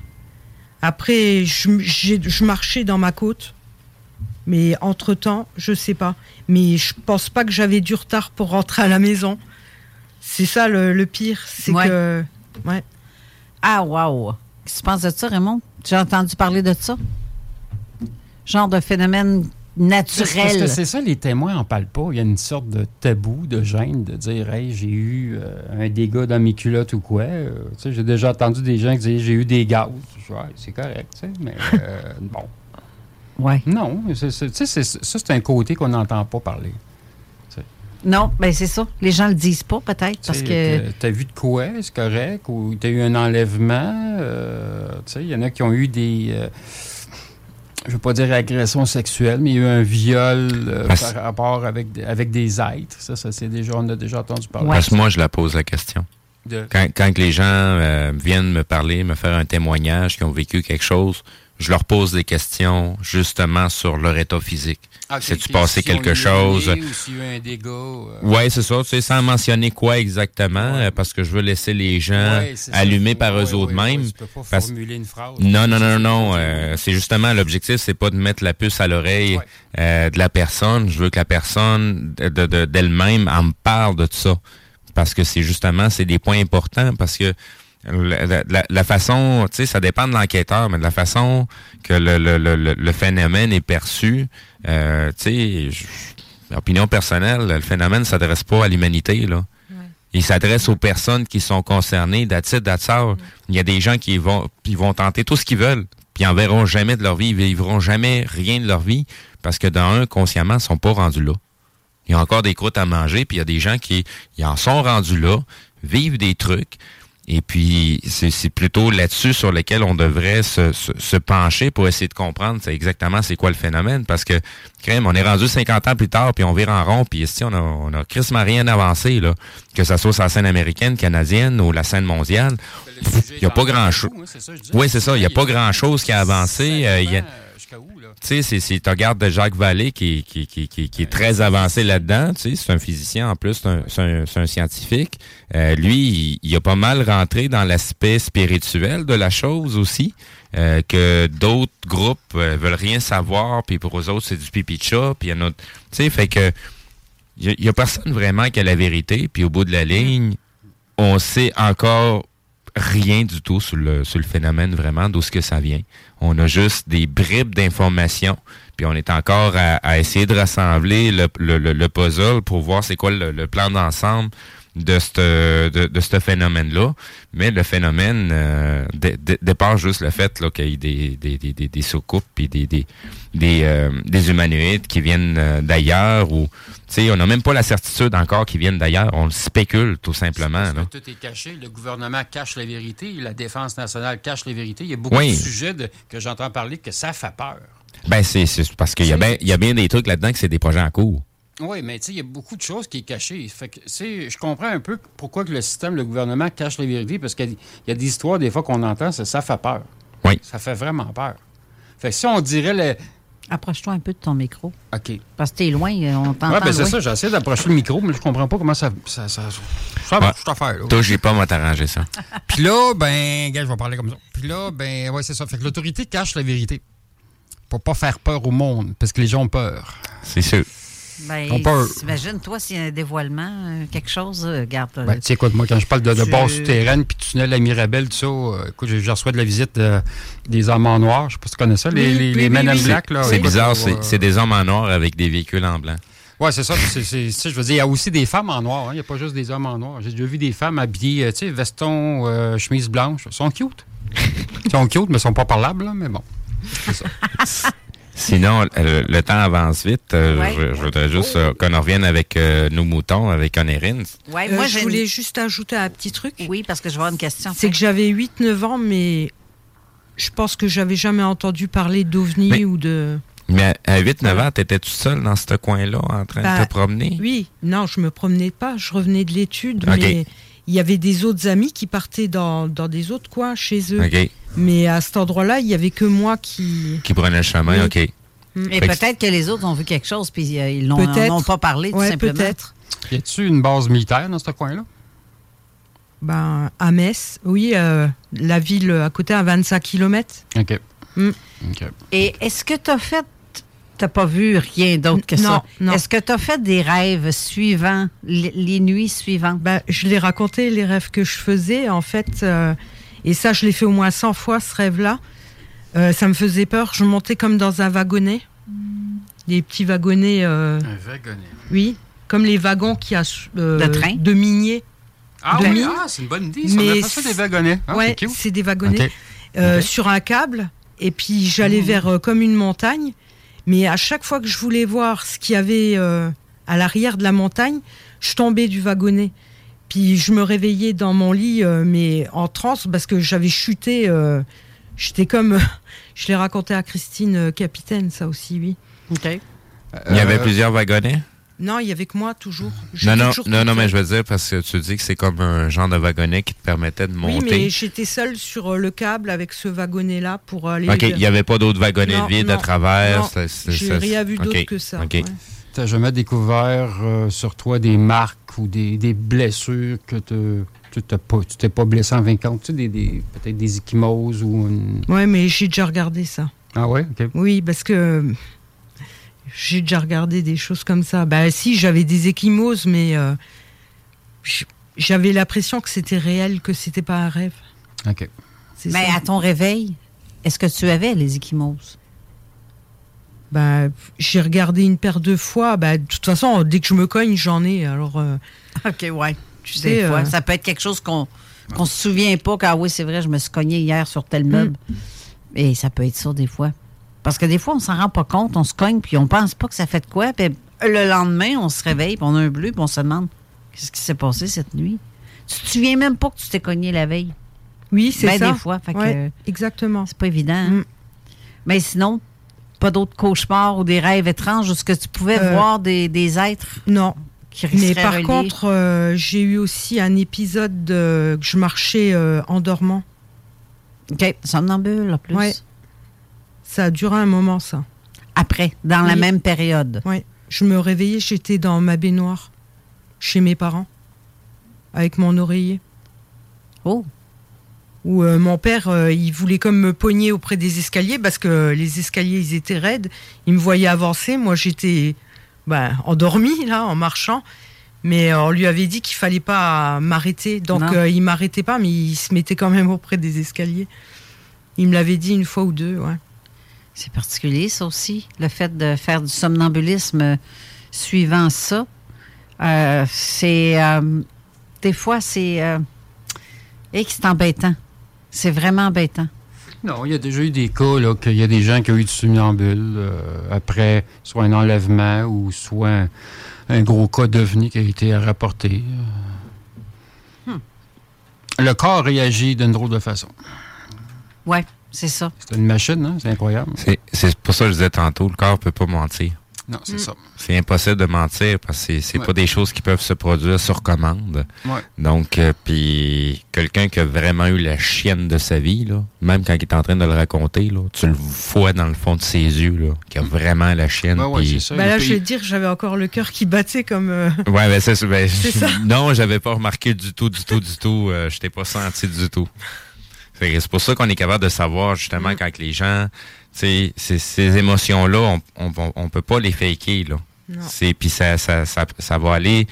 [SPEAKER 4] Après, je, marchais dans ma côte. Mais entre-temps, je sais pas. Mais je pense pas que j'avais du retard pour rentrer à la maison. C'est ça le, le pire. C'est
[SPEAKER 2] Ouais.
[SPEAKER 4] que. Ouais.
[SPEAKER 2] Ah, wow! Qu'est-ce que tu penses de ça, Raymond? J'ai entendu parler de ça? Genre de phénomène
[SPEAKER 9] Parce que c'est ça, les témoins en parlent pas. Il y a une sorte de tabou, de gêne, de dire Hey, j'ai eu euh, un dégât dans mes culottes ou quoi. Euh, tu sais, j'ai déjà entendu des gens qui disent J'ai eu des gaz. Ouais, c'est correct, tu sais, mais euh, bon.
[SPEAKER 2] Ouais.
[SPEAKER 9] Non, c'est- c'est- tu sais, c'est- ça, c'est un côté qu'on n'entend pas parler.
[SPEAKER 2] Non, ben c'est ça. Les gens le disent pas, peut-être, parce
[SPEAKER 9] Tu
[SPEAKER 2] que.
[SPEAKER 9] t'as- vu de quoi, c'est correct, ou t'as eu un enlèvement. tu sais, il y en a qui ont eu des. Je veux pas dire agression sexuelle, mais il y a eu un viol euh, par rapport avec, des- avec des êtres. Ça, ça c'est déjà, on a déjà entendu parler.
[SPEAKER 3] Parce que moi, je la pose la question.
[SPEAKER 9] De-
[SPEAKER 3] Quand, les gens euh, viennent me parler, me faire un témoignage, qui ont vécu quelque chose, je leur pose des questions justement sur leur état physique.
[SPEAKER 9] Ah,
[SPEAKER 3] Si
[SPEAKER 9] ok,
[SPEAKER 3] tu
[SPEAKER 9] ok.
[SPEAKER 3] passé quelque chose?
[SPEAKER 9] Ou s'il y a eu un dégât. euh,
[SPEAKER 3] Ouais, c'est ça, tu sais, sans mentionner quoi exactement, parce que je veux laisser les gens
[SPEAKER 9] Ouais,
[SPEAKER 3] allumés par
[SPEAKER 9] Ouais,
[SPEAKER 3] eux autres
[SPEAKER 9] ouais, ouais,
[SPEAKER 3] mêmes.
[SPEAKER 9] tu peux pas
[SPEAKER 3] Parce-
[SPEAKER 9] formuler une phrase.
[SPEAKER 3] Non, non, non, non, euh, c'est justement l'objectif, c'est pas de mettre la puce à l'oreille euh, de la personne. Je veux que la personne de- de- de- d'elle-même en me parle de tout ça, parce que c'est justement c'est des points importants, parce que la, la- la- la façon, tu sais, ça dépend de l'enquêteur, mais de la façon que le, le, le, le- le phénomène est perçu, euh, tu sais, opinion personnelle, le phénomène ne s'adresse pas à l'humanité, là. Il s'adresse aux personnes qui sont concernées, that's all. Il y a des gens qui vont, ils vont tenter tout ce qu'ils veulent, puis ils en verront jamais de leur vie, ils vivront jamais rien de leur vie, parce que dans un, consciemment, ils sont pas rendus là. Il y a encore des croûtes à manger, puis il y a des gens qui ils en sont rendus là, vivent des trucs, et puis c'est plutôt là-dessus sur lequel on devrait se, se, se pencher pour essayer de comprendre c'est exactement c'est quoi le phénomène, parce que crème, on est rendu 50 ans plus tard, puis on vire en rond, puis ici on a, on a crissement rien avancé, là, que ce soit sur la scène américaine, canadienne ou la scène mondiale. Il n'y a pas grand-chose. Oui, c'est ça. Il n'y a pas grand-chose qui a avancé. euh, il y a- tu sais, c'est, tu regardes de Jacques Vallée qui, qui, qui, qui, est très avancé là-dedans. Tu sais, c'est un physicien en plus, c'est un, un, scientifique. Euh, lui, il, a pas mal rentré dans l'aspect spirituel de la chose aussi, euh, que d'autres groupes euh, veulent rien savoir, puis pour eux autres, c'est du pipi de chat, puis il y en a... Tu sais, fait que il y a- il y, a personne vraiment qui a la vérité, puis au bout de la ligne, on sait encore rien du tout sur le, sur le phénomène vraiment, d'où ce que ça vient. On a juste des bribes d'informations, puis on est encore à, essayer de rassembler le, le, le- le puzzle pour voir c'est quoi le plan d'ensemble de ce de, de phénomène-là. Mais le phénomène euh, dé- dé- dépasse juste le fait là, qu'il y ait des, des, des, des, des soucoupes puis des, des, des, euh, des humanoïdes qui viennent euh, d'ailleurs ou tu sais, on n'a même pas la certitude encore qu'ils viennent d'ailleurs. On le spécule tout simplement. Là.
[SPEAKER 9] tout est caché. Le gouvernement cache la vérité. La défense nationale cache la vérité. Il y a beaucoup
[SPEAKER 3] Oui.
[SPEAKER 9] de sujets de- que j'entends parler que ça fait peur.
[SPEAKER 3] Ben, c'est c'est parce qu'il y, a bien- il y a bien des trucs là-dedans que c'est des projets en cours.
[SPEAKER 9] Oui, mais tu sais, il y a beaucoup de choses qui est cachées. Fait que, tu sais, je comprends un peu pourquoi que le système, le gouvernement cache la vérité, parce qu'il y a- des histoires, des fois, qu'on entend, ça, ça fait peur.
[SPEAKER 3] Oui.
[SPEAKER 9] Ça fait vraiment peur. Fait que si on dirait le...
[SPEAKER 2] Approche-toi un peu de ton micro.
[SPEAKER 9] OK.
[SPEAKER 2] Parce que t'es loin, on t'entend
[SPEAKER 9] Oui, ben c'est ça, j'ai essayé d'approcher le micro, mais je comprends pas comment ça... Ça, ça, ça
[SPEAKER 3] Ouais.
[SPEAKER 9] affaire, là.
[SPEAKER 3] Toi, j'ai pas moi t'arranger ça.
[SPEAKER 9] Puis là, ben, gars, je vais parler comme ça. Puis là, ben, ouais, c'est ça. Fait que l'autorité cache la vérité. Pour pas faire peur au monde, parce que les gens ont peur.
[SPEAKER 3] C'est sûr.
[SPEAKER 2] Ben,
[SPEAKER 9] On peut-
[SPEAKER 2] Imagine, toi, s'il y a un dévoilement, euh, quelque chose, euh, regarde.
[SPEAKER 9] Ben, tu sais, écoute, moi, quand je parle de, de
[SPEAKER 2] tu-
[SPEAKER 9] base souterraine puis tunnel à Mirabel, tout ça, euh, écoute, je, je reçois de la visite euh, des hommes en noir. Je sais pas si tu connais ça, les,
[SPEAKER 3] Oui,
[SPEAKER 9] les,
[SPEAKER 3] oui,
[SPEAKER 9] les
[SPEAKER 3] oui,
[SPEAKER 9] Men in
[SPEAKER 3] oui.
[SPEAKER 9] Black. là.
[SPEAKER 3] C'est bizarre, c'est des hommes en noir avec des véhicules en blanc.
[SPEAKER 9] Ouais, c'est ça. je veux dire, il y a aussi des femmes en noir. hein. Il n'y a pas juste des hommes en noir. J'ai déjà vu des femmes habillées, tu sais, veston, euh, chemise blanche. Ils sont cute. Ils sont cute, mais ils sont pas parlables, là, mais bon. C'est ça.
[SPEAKER 3] Sinon, euh, le temps avance vite. Euh,
[SPEAKER 2] Ouais.
[SPEAKER 3] je, je voudrais juste euh, qu'on en revienne avec euh, nos moutons, avec Onérine.
[SPEAKER 2] Ouais,
[SPEAKER 4] Euh,
[SPEAKER 2] moi,
[SPEAKER 4] je voulais juste ajouter un petit truc.
[SPEAKER 2] Oui, parce que je vais avoir une question.
[SPEAKER 4] C'est que j'avais 8-9 ans, mais je pense que j'avais jamais entendu parler d'OVNI
[SPEAKER 3] Mais-
[SPEAKER 4] ou de...
[SPEAKER 3] Mais à 8-9 ans, t'étais tout seul dans ce coin-là, en train de
[SPEAKER 4] Bah,
[SPEAKER 3] te promener?
[SPEAKER 4] Oui, non, je me promenais pas. Je revenais de l'étude,
[SPEAKER 3] Ok.
[SPEAKER 4] mais il y avait des autres amis qui partaient dans, dans des autres coins chez eux.
[SPEAKER 3] OK.
[SPEAKER 4] Mais à cet endroit-là, il y avait que moi qui...
[SPEAKER 3] Qui prenait le chemin,
[SPEAKER 4] Oui.
[SPEAKER 3] OK.
[SPEAKER 2] Et
[SPEAKER 3] Fait que-
[SPEAKER 2] peut-être que les autres ont vu quelque chose, puis euh, ils n'ont pas parlé, tout
[SPEAKER 4] Ouais,
[SPEAKER 2] simplement.
[SPEAKER 4] peut-être.
[SPEAKER 9] Y a-tu une base militaire dans ce coin-là?
[SPEAKER 4] Ben, à Metz, oui, euh, la ville à côté à 25 km.
[SPEAKER 9] OK.
[SPEAKER 4] Mm.
[SPEAKER 9] OK.
[SPEAKER 2] Et est-ce que tu as fait. Tu pas vu rien d'autre que
[SPEAKER 4] Non,
[SPEAKER 2] ça?
[SPEAKER 4] non.
[SPEAKER 2] Est-ce que tu as fait des rêves suivants, les, les nuits suivantes?
[SPEAKER 4] Ben, je l'ai raconté, les rêves que je faisais, en fait. euh, et ça, je l'ai fait au moins 100 fois, ce rêve-là. Euh, ça me faisait peur. Je montais comme dans un wagonnet. Des petits wagonnets. euh,
[SPEAKER 9] Un wagonnet.
[SPEAKER 4] oui, comme les wagons qui a euh,
[SPEAKER 2] De train?
[SPEAKER 4] de miniers.
[SPEAKER 9] Ah
[SPEAKER 4] De
[SPEAKER 9] oui,
[SPEAKER 4] mine.
[SPEAKER 9] ah, c'est une bonne idée. Ça,
[SPEAKER 4] Mais
[SPEAKER 9] on ça des wagonnets. Ah,
[SPEAKER 4] ouais,
[SPEAKER 9] c'est
[SPEAKER 4] des wagonnets euh, sur un câble. Et puis j'allais
[SPEAKER 2] Mmh.
[SPEAKER 4] vers euh, comme une montagne. Mais à chaque fois que je voulais voir ce qu'il y avait euh, à l'arrière de la montagne, je tombais du wagonnet. Puis je me réveillais dans mon lit, euh, mais en transe, parce que j'avais chuté. euh, J'étais comme. je l'ai raconté à Christine euh, Capitaine, ça aussi, oui.
[SPEAKER 2] OK.
[SPEAKER 3] Il y avait plusieurs wagonnets?
[SPEAKER 4] Non, il y avait que moi toujours.
[SPEAKER 3] Non, non,
[SPEAKER 4] toujours
[SPEAKER 3] non, mais je veux dire, parce que tu dis que c'est comme un genre de wagonnet qui te permettait de
[SPEAKER 4] Oui,
[SPEAKER 3] monter.
[SPEAKER 4] mais j'étais seule sur euh, le câble avec ce wagonnet-là pour aller.
[SPEAKER 3] OK, il n'y avait pas d'autres wagonnets vides à travers.
[SPEAKER 4] j'ai rien vu d'autre que ça,
[SPEAKER 3] OK.
[SPEAKER 4] ouais.
[SPEAKER 9] T'as jamais découvert euh, sur toi des marques ou des, des blessures que te- tu t'es pas, tu t'es pas blessé en 20 compte? Tu sais, des, des- peut-être des ecchymoses ou une...
[SPEAKER 4] Ouais, mais j'ai déjà regardé ça.
[SPEAKER 9] Ah ouais? OK.
[SPEAKER 4] Oui, parce que euh, j'ai déjà regardé des choses comme ça. Bah si, j'avais des échymoses, mais euh, j'avais l'impression que c'était réel, que c'était pas un rêve.
[SPEAKER 9] OK.
[SPEAKER 2] Mais
[SPEAKER 4] ça.
[SPEAKER 2] à ton réveil, est-ce que tu avais les échymoses?
[SPEAKER 4] Bah, j'ai regardé une paire de fois. Bah, de toute façon, dès que je me cogne, j'en ai. Alors, euh,
[SPEAKER 2] OK, ouais. Tu
[SPEAKER 4] sais, euh,
[SPEAKER 2] ça peut être quelque chose qu'on qu'on se souvient pas. Car oui, c'est vrai, je me suis cogné hier sur tel meuble. Et ça peut être ça des fois. Parce que des fois, on s'en rend pas compte, on se cogne, puis on pense pas que ça fait de quoi. Puis le lendemain, on se réveille, puis on a un bleu, puis on se demande qu'est-ce qui s'est passé cette nuit? Tu te souviens même pas que tu t'es cogné la veille?
[SPEAKER 4] oui, c'est
[SPEAKER 2] Ben,
[SPEAKER 4] ça.
[SPEAKER 2] des fois. Fait que,
[SPEAKER 4] Ouais, exactement.
[SPEAKER 2] c'est pas évident. hein?
[SPEAKER 4] Mm.
[SPEAKER 2] Mais sinon, pas d'autres cauchemars ou des rêves étranges où ce que tu pouvais
[SPEAKER 4] Euh,
[SPEAKER 2] voir des, des êtres
[SPEAKER 4] Non.
[SPEAKER 2] qui
[SPEAKER 4] Mais par
[SPEAKER 2] reliés?
[SPEAKER 4] contre, euh, j'ai eu aussi un épisode de, que je marchais euh, en dormant.
[SPEAKER 2] OK, somnambule en plus.
[SPEAKER 4] Ouais. Ça a duré un moment, ça.
[SPEAKER 2] Après, dans la
[SPEAKER 4] Oui.
[SPEAKER 2] même période.
[SPEAKER 4] Ouais. Je me réveillais, j'étais dans ma baignoire, chez mes parents, avec mon oreiller.
[SPEAKER 2] Oh.
[SPEAKER 4] Où euh, mon père, euh, il voulait comme me pogner auprès des escaliers parce que les escaliers, ils étaient raides. Il me voyait avancer. Moi, j'étais ben, endormie, là, en marchant. Mais euh, on lui avait dit qu'il fallait pas m'arrêter. Donc, euh, il m'arrêtait pas, mais il se mettait quand même auprès des escaliers. Il me l'avait dit une fois ou deux, ouais.
[SPEAKER 2] C'est particulier, ça aussi, le fait de faire du somnambulisme suivant ça. Euh, c'est. euh, des fois, c'est. Euh, et que c'est embêtant. C'est vraiment embêtant.
[SPEAKER 9] Non, il y a déjà eu des cas là, qu'il y a des gens qui ont eu du somnambule euh, après soit un enlèvement ou soit un, un gros cas d'ovni qui a été rapporté.
[SPEAKER 2] Hmm.
[SPEAKER 9] Le corps réagit d'une drôle de façon.
[SPEAKER 2] Ouais, c'est ça.
[SPEAKER 9] C'est une machine, hein? c'est incroyable.
[SPEAKER 3] C'est- C'est pour ça que je disais tantôt, le corps peut pas mentir.
[SPEAKER 9] Non, c'est ça.
[SPEAKER 3] C'est impossible de mentir parce que c'est- c'est
[SPEAKER 9] Ouais.
[SPEAKER 3] pas des choses qui peuvent se produire sur commande.
[SPEAKER 9] Ouais.
[SPEAKER 3] Donc, euh, puis quelqu'un qui a vraiment eu la chienne de sa vie, là, même quand il est en train de le raconter, là, tu le vois dans le fond de ses yeux, là, qu'il a vraiment la chienne.
[SPEAKER 9] Ouais, ouais, ça.
[SPEAKER 4] Bah
[SPEAKER 9] Il
[SPEAKER 4] là, je vais te dire, j'avais encore le cœur qui battait comme. euh,
[SPEAKER 3] Ouais, ben c'est ben,
[SPEAKER 4] C'est ça.
[SPEAKER 3] Non, j'avais pas remarqué du tout, du tout, du tout. Euh, je t'ai pas senti du tout. C'est pour ça qu'on est capable de savoir justement
[SPEAKER 4] Mm.
[SPEAKER 3] quand les gens, ces, ces émotions-là, on, on, peut pas les faker là. Puis ça, ça, ça, ça va aller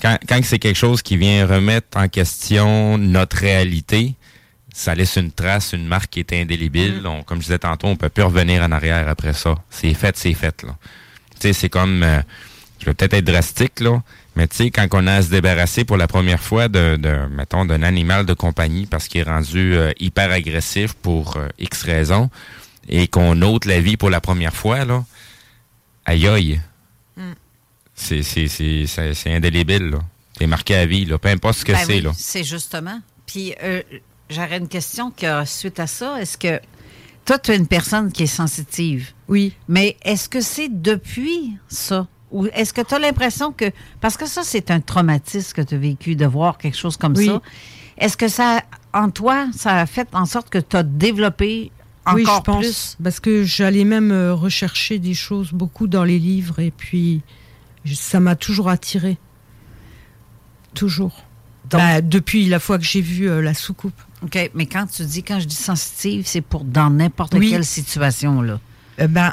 [SPEAKER 3] quand, quand c'est quelque chose qui vient remettre en question notre réalité. Ça laisse une trace, une marque qui est indélébile.
[SPEAKER 4] Mm.
[SPEAKER 3] On- comme je disais tantôt, on peut plus revenir en arrière après ça. C'est fait, c'est fait là. Tu sais, c'est comme euh, je vais peut-être être drastique, là, mais tu sais, quand on a à se débarrasser pour la première fois de, de mettons, d'un animal de compagnie parce qu'il est rendu euh, hyper agressif pour euh, X raisons et qu'on ôte la vie pour la première fois, là, aïe aïe.
[SPEAKER 2] Mm.
[SPEAKER 3] C'est, c'est, c'est, c'est, c'est indélébile, là. T'es marqué à vie, là. Peu importe ce que
[SPEAKER 2] Ben
[SPEAKER 3] c'est,
[SPEAKER 2] oui,
[SPEAKER 3] là.
[SPEAKER 2] C'est justement. Puis, euh, j'aurais une question que, suite à ça. Est-ce que toi, tu es une personne qui est sensitive?
[SPEAKER 4] Oui.
[SPEAKER 2] Mais est-ce que c'est depuis ça? Ou est-ce que tu as l'impression que. Parce que ça, c'est un traumatisme que tu as vécu de voir quelque chose comme
[SPEAKER 4] Oui.
[SPEAKER 2] ça. Est-ce que ça, en toi, ça a fait en sorte que tu as développé encore
[SPEAKER 4] oui, je pense.
[SPEAKER 2] plus?
[SPEAKER 4] Parce que j'allais même euh, rechercher des choses beaucoup dans les livres et puis ça m'a toujours attiré. Toujours. Bah, depuis la fois que j'ai vu euh, la soucoupe.
[SPEAKER 2] OK, mais quand tu dis, quand je dis sensitive, c'est pour dans n'importe
[SPEAKER 4] Oui.
[SPEAKER 2] quelle situation, là.
[SPEAKER 4] Euh, ben,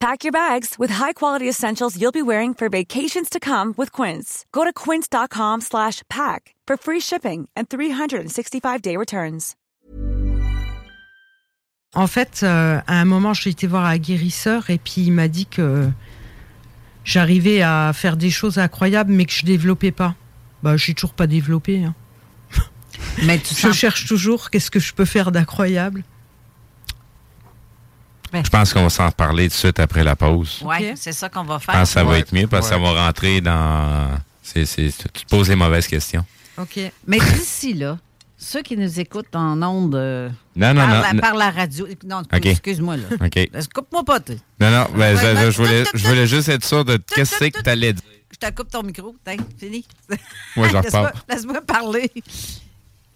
[SPEAKER 10] Pack your bags with high-quality essentials you'll be wearing for vacations to come with Quince. Go to quince.com slash pack for free shipping and 365-day returns.
[SPEAKER 4] En fait, euh, à un moment, j'ai été voir un guérisseur et puis il m'a dit que j'arrivais à faire des choses incroyables mais que je développais pas. Bah, j'ai toujours pas développé. hein.
[SPEAKER 2] Mais
[SPEAKER 4] je cherche toujours qu'est-ce que je peux faire d'incroyable.
[SPEAKER 3] Je pense qu'on va s'en reparler tout de suite après la pause.
[SPEAKER 2] Oui, c'est ça qu'on va
[SPEAKER 3] Je
[SPEAKER 2] faire.
[SPEAKER 3] pense que ça va être mieux parce que ça va rentrer dans. tu te poses les mauvaises questions.
[SPEAKER 4] OK.
[SPEAKER 2] Mais d'ici là, ceux qui nous écoutent en ondes euh,
[SPEAKER 3] Non, non,
[SPEAKER 2] par,
[SPEAKER 3] non,
[SPEAKER 2] la,
[SPEAKER 3] non.
[SPEAKER 2] par la radio. Non, excuse-moi là.
[SPEAKER 3] OK.
[SPEAKER 2] Coupe-moi pas, toi?
[SPEAKER 3] Non, non, ben,
[SPEAKER 2] Ouais,
[SPEAKER 3] je, je voulais, je voulais juste être sûr de qu'est-ce que tu allais dire.
[SPEAKER 2] Je te coupe ton micro. Tiens, fini.
[SPEAKER 3] Moi, je
[SPEAKER 2] Laisse-moi-
[SPEAKER 3] repars.
[SPEAKER 2] Laisse-moi parler.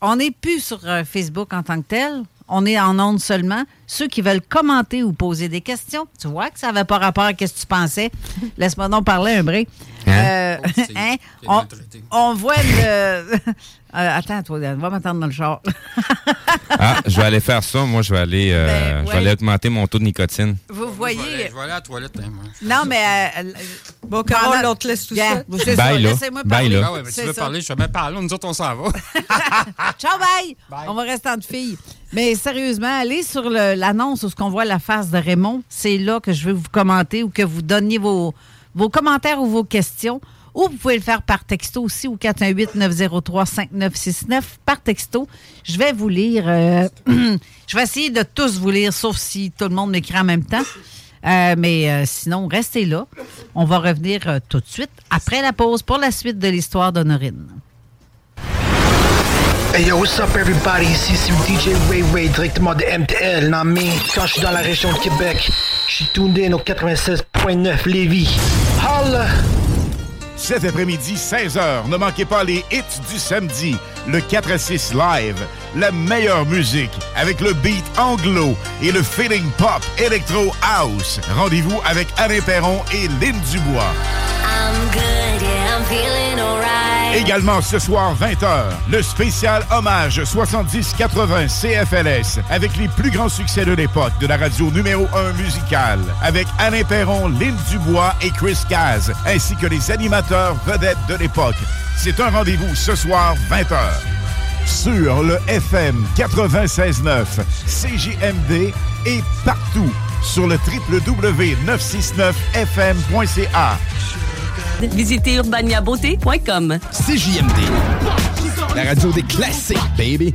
[SPEAKER 2] On n'est plus sur euh, Facebook en tant que tel. On est en ondes seulement. Ceux qui veulent commenter ou poser des questions, tu vois que ça n'avait pas rapport à ce que tu pensais. Laisse-moi donc parler un brin. Euh, hein? on, on voit le. Euh, attends, toi, va m'attendre dans le char.
[SPEAKER 3] Ah, je vais aller faire ça. Moi, je vais aller, euh,
[SPEAKER 2] Ben,
[SPEAKER 3] je vais aller augmenter mon taux de nicotine.
[SPEAKER 2] Vous voyez.
[SPEAKER 9] Je vais aller à la toilette. hein, moi.
[SPEAKER 2] Non, mais. euh,
[SPEAKER 4] bon, Carole, on te laisse tout
[SPEAKER 2] seul.
[SPEAKER 3] Bye, là.
[SPEAKER 2] Laissez-moi
[SPEAKER 3] Bye,
[SPEAKER 2] parler.
[SPEAKER 3] là.
[SPEAKER 9] Ah ouais, mais tu veux
[SPEAKER 2] ça.
[SPEAKER 9] parler, je vais même parler. Nous autres, on s'en va.
[SPEAKER 2] Ciao, bye. On va rester entre filles. Mais sérieusement, allez sur l'annonce où ce qu'on voit la face de Raymond. C'est là que je veux vous commenter ou que vous donniez vos, vos commentaires ou vos questions. Ou vous pouvez le faire par texto aussi au 418-903-5969 par texto. Je vais vous lire. euh, je vais essayer de tous vous lire, sauf si tout le monde m'écrit en même temps. Euh, mais euh, sinon, restez là. On va revenir tout de suite après la pause pour la suite de l'histoire d'Honorine.
[SPEAKER 11] Hey yo, what's up everybody? Ici c'est DJ Ray Ray directement de MTL, non mais quand je suis dans la région de Québec, je suis in au 96.9 Lévis. Holla!
[SPEAKER 1] Cet après-midi, 16h, ne manquez pas les hits du samedi, le 4 à 6 live, la meilleure musique avec le beat anglo et le feeling pop électro house. Rendez-vous avec Alain Perron et Lynn Dubois. Également ce soir 20h, le spécial hommage 70-80 CFLS avec les plus grands succès de l'époque de la radio numéro 1 musicale avec Alain Perron, Lynn Dubois et Chris Caz ainsi que les animateurs vedettes de l'époque. C'est un rendez-vous ce soir 20h sur le FM 96.9 CJMD et partout sur le www.969fm.ca.
[SPEAKER 12] Visitez urbaniabeauté.com.
[SPEAKER 6] CJMD. La radio des classiques, baby.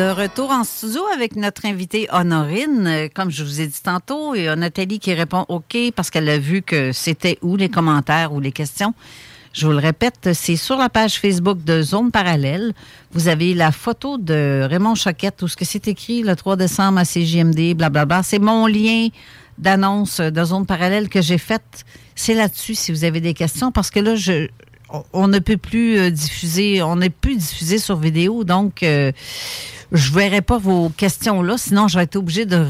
[SPEAKER 2] De retour en studio avec notre invitée Honorine. Euh, Comme je vous ai dit tantôt, il y a Nathalie qui répond OK parce qu'elle a vu que c'était où les commentaires ou les questions. Je vous le répète, c'est sur la page Facebook de Zone Parallèle. Vous avez la photo de Raymond Choquette, où ce que c'est écrit le 3 décembre à CJMD, blablabla. C'est mon lien d'annonce de Zone Parallèle que j'ai faite. C'est là-dessus si vous avez des questions, parce que là, on ne peut plus euh, diffuser, on n'est plus diffusé sur vidéo, donc euh, je verrai pas vos questions là, sinon je vais être obligé de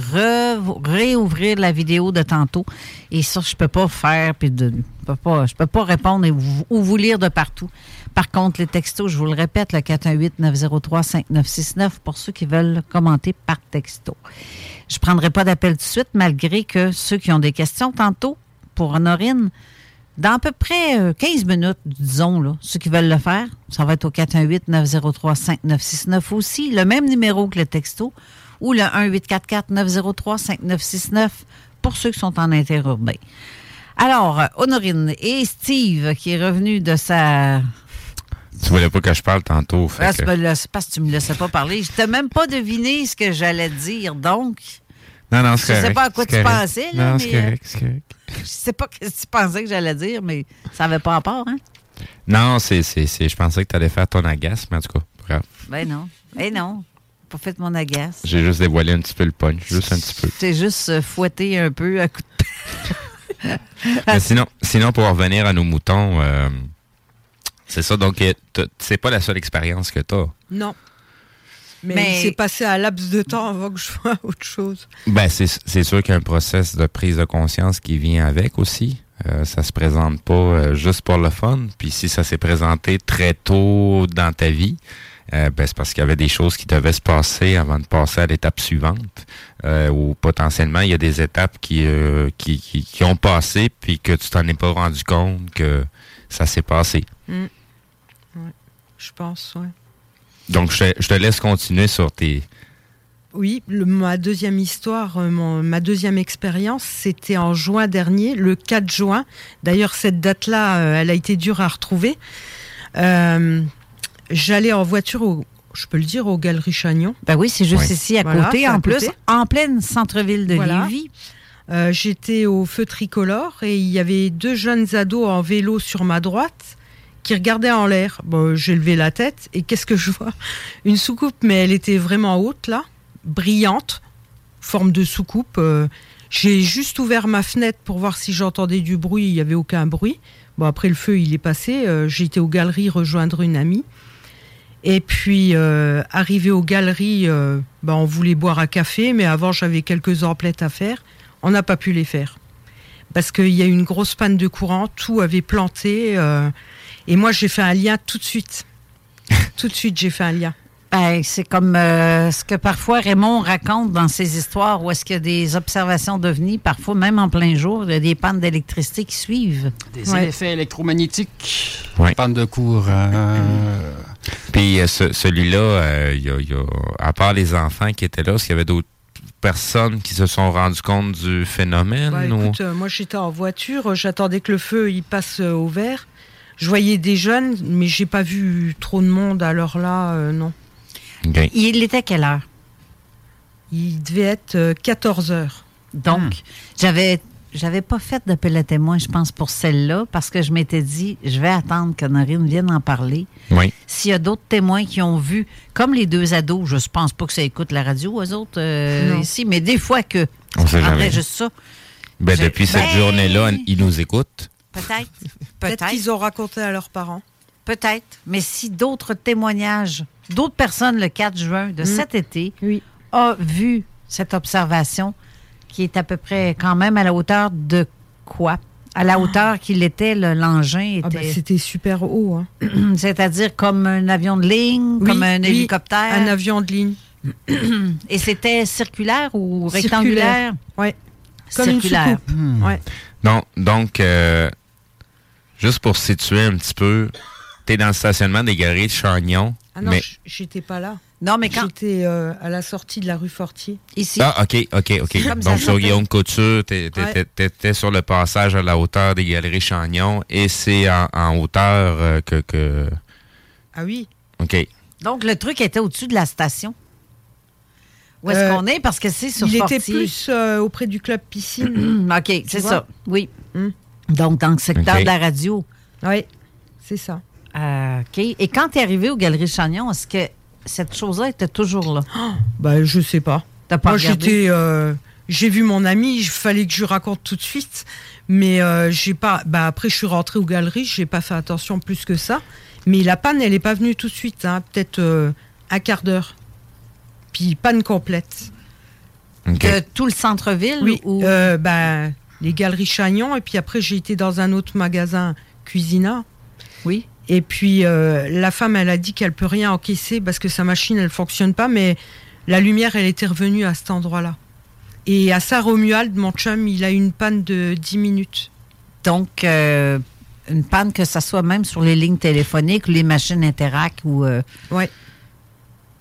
[SPEAKER 2] réouvrir la vidéo de tantôt. Et ça, je peux pas faire, puis de, je peux pas, peux pas répondre ou vous lire de partout. Par contre, les textos, je vous le répète, le 418-903-5969 pour ceux qui veulent commenter par texto. Je prendrai pas d'appel tout de suite, malgré que ceux qui ont des questions tantôt, pour Honorine, dans à peu près euh, 15 minutes, disons, là, ceux qui veulent le faire, ça va être au 418-903-5969 aussi, le même numéro que le texto, ou le 1-844-903-5969 pour ceux qui sont en interurbain. Alors, euh, Honorine et Steve, qui est revenu de sa...
[SPEAKER 3] Tu voulais pas que je parle tantôt. fait
[SPEAKER 2] Ah,
[SPEAKER 3] que-
[SPEAKER 2] là, c'est parce que tu me laissais pas parler. Je t'ai même pas deviné ce que j'allais dire, donc...
[SPEAKER 3] Non, non,
[SPEAKER 2] Je
[SPEAKER 3] c'est
[SPEAKER 2] sais
[SPEAKER 3] correct,
[SPEAKER 2] pas à quoi tu
[SPEAKER 3] correct.
[SPEAKER 2] pensais, là,
[SPEAKER 3] Non,
[SPEAKER 2] mais,
[SPEAKER 3] c'est correct,
[SPEAKER 2] euh,
[SPEAKER 3] c'est correct.
[SPEAKER 2] Je sais pas ce que tu pensais que j'allais dire, mais ça avait pas rapport, hein?
[SPEAKER 3] Non, c'est, c'est, c'est- je pensais que tu allais faire ton agace, mais en tout cas, bref.
[SPEAKER 2] Ben non. Eh non. Pas fait mon agace.
[SPEAKER 3] J'ai juste dévoilé un petit peu le punch, juste un petit peu.
[SPEAKER 2] C'est juste euh, fouetté un peu à coup de...
[SPEAKER 3] Mais sinon, sinon, pour revenir à nos moutons, euh, c'est ça. Donc, c'est pas la seule expérience que tu as.
[SPEAKER 4] Non. Mais,
[SPEAKER 2] Mais-
[SPEAKER 4] il s'est passé un laps de temps avant que je vois autre chose.
[SPEAKER 3] Ben, c'est, c'est sûr qu'il y a un process de prise de conscience qui vient avec aussi. Euh, ça se présente pas euh, juste pour le fun. Puis si ça s'est présenté très tôt dans ta vie, euh, ben, c'est parce qu'il y avait des choses qui devaient se passer avant de passer à l'étape suivante. Euh, ou potentiellement, il y a des étapes qui, euh, qui, qui, qui ont passé puis que tu t'en es pas rendu compte que ça s'est passé.
[SPEAKER 4] Mm. Ouais, je pense, ouais.
[SPEAKER 3] Donc, je te, je te laisse continuer sur tes...
[SPEAKER 4] Oui, le- ma deuxième histoire, euh, mon- ma deuxième expérience, c'était en juin dernier, le 4 juin. D'ailleurs, cette date-là, euh, elle a été dure à retrouver. Euh, J'allais en voiture, au, je peux le dire, aux Galeries Chagnon.
[SPEAKER 2] Ben oui, c'est juste ici à
[SPEAKER 4] Voilà,
[SPEAKER 2] côté,
[SPEAKER 4] à
[SPEAKER 2] en plus,
[SPEAKER 4] côté.
[SPEAKER 2] en pleine centre-ville de
[SPEAKER 4] Voilà.
[SPEAKER 2] Lévis.
[SPEAKER 4] Euh, J'étais au feu tricolore et il y avait deux jeunes ados en vélo sur ma droite qui regardaient en l'air. Bon, J'ai levé la tête et qu'est-ce que je vois? Une soucoupe, mais elle était vraiment haute là, brillante, forme de soucoupe. euh, J'ai juste ouvert ma fenêtre pour voir si j'entendais du bruit. Il n'y avait aucun bruit. Bon, après le feu, il est passé. euh, J'étais aux galeries rejoindre une amie. Et puis, euh, arrivé aux galeries, euh, bah, on voulait boire un café, mais avant, j'avais quelques emplettes à faire. On n'a pas pu les faire. Parce qu'il y a eu une grosse panne de courant, tout avait planté. Et moi, j'ai fait un lien tout de suite. tout de suite, j'ai fait un lien.
[SPEAKER 2] Ben, c'est comme euh, ce que parfois Raymond raconte dans ses histoires où est-ce qu'il y a des observations d'ovnis, parfois même en plein jour, il y a des pannes d'électricité qui suivent.
[SPEAKER 9] Des effets électromagnétiques.
[SPEAKER 3] Ouais.
[SPEAKER 9] Panne de courant.
[SPEAKER 3] Puis euh, ce- celui-là, euh, y a- y a- à part les enfants qui étaient là, est-ce qu'il y avait d'autres personnes qui se sont rendues compte du phénomène?
[SPEAKER 4] Ouais,
[SPEAKER 3] ou-
[SPEAKER 4] écoute, euh, moi, j'étais en voiture, j'attendais que le feu il passe euh, au vert. Je voyais des jeunes, mais j'ai pas vu trop de monde. Alors là, euh, non.
[SPEAKER 2] Il était quelle heure?
[SPEAKER 4] Il devait être euh, 14 heures.
[SPEAKER 2] Donc, j'avais j'avais pas fait d'appel à témoin, je pense, pour celle-là, parce que je m'étais dit, je vais attendre que Norine vienne en parler.
[SPEAKER 3] Oui.
[SPEAKER 2] S'il y a d'autres témoins qui ont vu, comme les deux ados, je pense pas que ça écoute la radio, eux autres, euh, ici, mais des fois que.
[SPEAKER 3] On sait jamais.
[SPEAKER 2] juste ça.
[SPEAKER 3] Ben, depuis cette
[SPEAKER 2] Ben-
[SPEAKER 3] journée-là, ils nous écoutent.
[SPEAKER 2] Peut-être.
[SPEAKER 4] Peut-être qu'ils ont raconté à leurs parents.
[SPEAKER 2] Peut-être. Mais si d'autres témoignages, d'autres personnes le 4 juin de
[SPEAKER 4] Mm.
[SPEAKER 2] cet été ont vu cette observation qui est à peu près quand même à la hauteur de quoi? À la hauteur qu'il était, le- l'engin
[SPEAKER 4] Ah ben,
[SPEAKER 2] était.
[SPEAKER 4] C'était super haut. hein.
[SPEAKER 2] C'est-à-dire comme un avion de ligne,
[SPEAKER 4] Oui,
[SPEAKER 2] comme un
[SPEAKER 4] oui,
[SPEAKER 2] hélicoptère.
[SPEAKER 4] Un avion de ligne.
[SPEAKER 2] Et c'était circulaire ou rectangulaire?
[SPEAKER 4] Ouais. Comme une
[SPEAKER 2] circulaire.
[SPEAKER 4] soucoupe. Ouais.
[SPEAKER 3] Donc, donc euh, juste pour situer un petit peu, tu es dans le stationnement des galeries de Chagnon.
[SPEAKER 4] Ah non,
[SPEAKER 3] mais...
[SPEAKER 4] j'étais pas là.
[SPEAKER 2] Non, mais quand.
[SPEAKER 4] J'étais euh, à la sortie de la rue Fortier.
[SPEAKER 2] Ici.
[SPEAKER 3] Ah, OK, OK, OK. Donc, sur. Guillaume Couture, tu
[SPEAKER 4] Ouais.
[SPEAKER 3] étais sur le passage à la hauteur des galeries Chagnon et c'est en, en hauteur euh, que, que...
[SPEAKER 4] Ah oui.
[SPEAKER 3] OK.
[SPEAKER 2] Donc, le truc était au-dessus de la station. Où est-ce
[SPEAKER 4] Euh,
[SPEAKER 2] qu'on est? Parce que c'est sur
[SPEAKER 4] Il
[SPEAKER 2] Fortier.
[SPEAKER 4] était plus euh, auprès du club piscine.
[SPEAKER 2] OK, c'est ça. Oui.
[SPEAKER 4] Hmm.
[SPEAKER 2] Donc, dans le secteur de la radio.
[SPEAKER 4] Oui. C'est ça.
[SPEAKER 2] Euh, OK. Et quand tu es arrivé aux Galeries Chagnon, est-ce que cette chose-là était toujours là?
[SPEAKER 4] Ben, je sais pas.
[SPEAKER 2] T'as pas
[SPEAKER 4] Moi, j'étais. euh, j'ai vu mon ami, il fallait que je lui raconte tout de suite. Mais euh, j'ai pas. Bah, après, je suis rentrée aux galeries, j'ai pas fait attention plus que ça. Mais la panne, elle est pas venue tout de suite, hein, peut-être euh, un quart d'heure. Puis panne complète.
[SPEAKER 2] De tout le centre-ville?
[SPEAKER 4] Oui.
[SPEAKER 2] Ou...
[SPEAKER 4] euh, ben, les galeries Chagnon. Et puis après, j'ai été dans un autre magasin, Cuisina.
[SPEAKER 2] Oui.
[SPEAKER 4] Et puis, euh, la femme, elle a dit qu'elle peut rien encaisser parce que sa machine, elle fonctionne pas. Mais la lumière, elle était revenue à cet endroit-là. Et à Saint-Romuald, mon chum, il a eu une panne de 10 minutes.
[SPEAKER 2] Donc, euh, une panne, que ça soit même sur les lignes téléphoniques ou les machines Interac ou. Euh...
[SPEAKER 4] Ouais.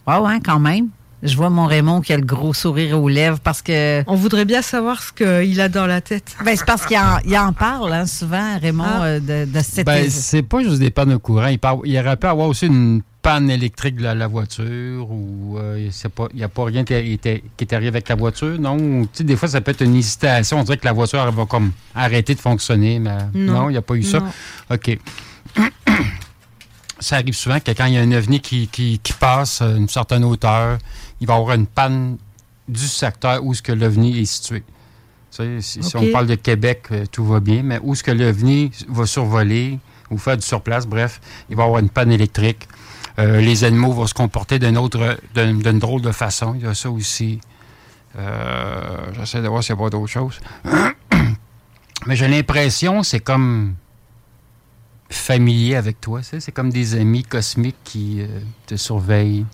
[SPEAKER 2] Ouais, ouais, quand même. Je vois mon Raymond qui a le gros sourire aux lèvres parce que.
[SPEAKER 4] On voudrait bien savoir ce qu'il a dans la tête.
[SPEAKER 2] Ben, c'est parce qu'il en, il en parle hein, souvent, Raymond,
[SPEAKER 4] Ah.
[SPEAKER 2] euh, de, de cette.
[SPEAKER 9] Ben, c'est pas juste des pannes de courant. Il, parle- il aurait pu avoir aussi une panne électrique de la, la voiture ou euh, c'est pas- il n'y a pas rien qui, était- qui est arrivé avec la voiture, non? Tu sais, des fois, ça peut être une hésitation. On dirait que la voiture elle va comme arrêter de fonctionner, mais
[SPEAKER 4] Non.
[SPEAKER 9] non, il n'y a pas eu ça.
[SPEAKER 4] Non.
[SPEAKER 9] OK. ça arrive souvent que quand il y a un ovni qui, qui- qui passe à une certaine hauteur, il va y avoir une panne du secteur où ce que l'ovni est situé. Tu sais, si, on parle de Québec, euh, tout va bien, mais où est-ce que l'OVNI va survoler ou faire du surplace, bref, il va y avoir une panne électrique. Euh, les animaux vont se comporter d'une autre, d'une d'une drôle de façon. Il y a ça aussi. Euh, J'essaie de voir s'il n'y a pas d'autre chose. mais j'ai l'impression c'est comme familier avec toi. C'est comme des amis cosmiques qui euh, te surveillent.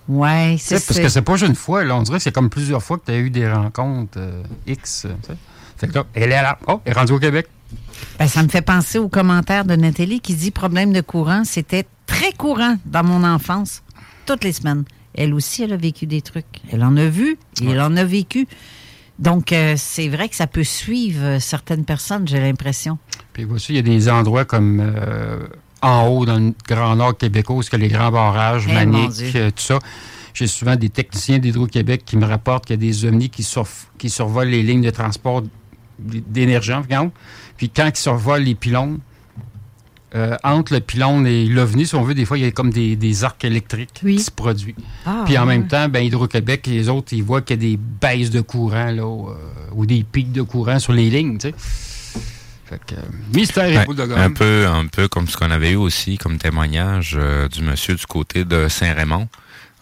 [SPEAKER 9] Sais,
[SPEAKER 2] c'est
[SPEAKER 9] Parce que c'est pas une fois. Là, on dirait que c'est comme plusieurs fois que tu as eu des rencontres euh, X. euh. Fait que là, elle est là. Oh, elle est rendue au Québec.
[SPEAKER 2] Ben, ça me fait penser au commentaire de Nathalie qui dit problème de courant, c'était très courant dans mon enfance, toutes les semaines. Elle aussi, elle a vécu des trucs. Elle en a vu et elle en a vécu. Donc, euh, c'est vrai que ça peut suivre certaines personnes, j'ai l'impression.
[SPEAKER 9] Puis aussi, il y a des endroits comme euh, en haut, dans le Grand Nord québécois, où il y a les grands barrages,
[SPEAKER 2] Eh, mon
[SPEAKER 9] Manic,
[SPEAKER 2] Dieu.
[SPEAKER 9] euh, tout ça. J'ai souvent des techniciens d'Hydro-Québec qui me rapportent qu'il y a des ovnis qui, surf- qui survolent les lignes de transport d'énergie. Puis quand ils survolent les pylônes, euh, entre le pylône et l'ovni, si on veut, des fois, il y a comme des, des arcs électriques qui se produisent.
[SPEAKER 4] Ah,
[SPEAKER 9] Puis en
[SPEAKER 4] ouais.
[SPEAKER 9] même temps, ben, Hydro-Québec et les autres, ils voient qu'il y a des baisses de courant là, euh, ou des pics de courant sur les lignes. Tu sais. Fait que, euh, mystère et
[SPEAKER 3] Ben,
[SPEAKER 9] boule de gomme.
[SPEAKER 3] un peu, un peu comme ce qu'on avait eu aussi comme témoignage euh, du monsieur du côté de Saint-Raymond.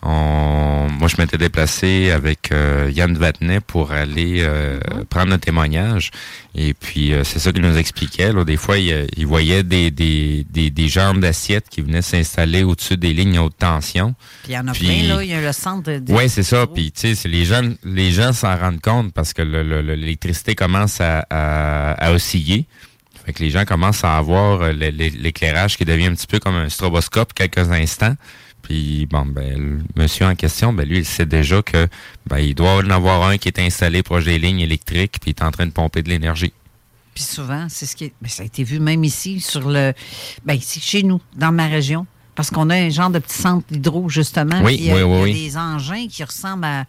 [SPEAKER 3] On- moi, je m'étais déplacé avec euh, Yann Vatnet pour aller euh, prendre un témoignage. Et puis, euh, c'est ça qu'il nous expliquait. Là. Des fois, il, il voyait des, des, des, des jambes d'assiette qui venaient s'installer au-dessus des lignes haute tension.
[SPEAKER 2] Puis il y en a
[SPEAKER 3] Puis-
[SPEAKER 2] plein, là. Il y a le centre de. de-
[SPEAKER 3] Oui, c'est ça. Puis, tu sais, c'est les gens, les gens s'en rendent compte parce que le- le- le- l'électricité commence à, à- à osciller. Fait que les gens commencent à avoir euh, l'é- l'é- l'éclairage qui devient un petit peu comme un stroboscope quelques instants. Puis, bon, ben, le monsieur en question, ben, lui, il sait déjà que, ben, il doit en avoir un qui est installé proche des lignes électriques puis il est en train de pomper de l'énergie.
[SPEAKER 2] Puis souvent, c'est ce qui est- ben, ça a été vu même ici sur le ben ici chez nous, dans ma région. Parce qu'on a un genre de petit centre hydro, justement.
[SPEAKER 3] Oui,
[SPEAKER 2] puis il y a,
[SPEAKER 3] oui, oui,
[SPEAKER 2] il y a
[SPEAKER 3] oui.
[SPEAKER 2] des engins qui ressemblent à,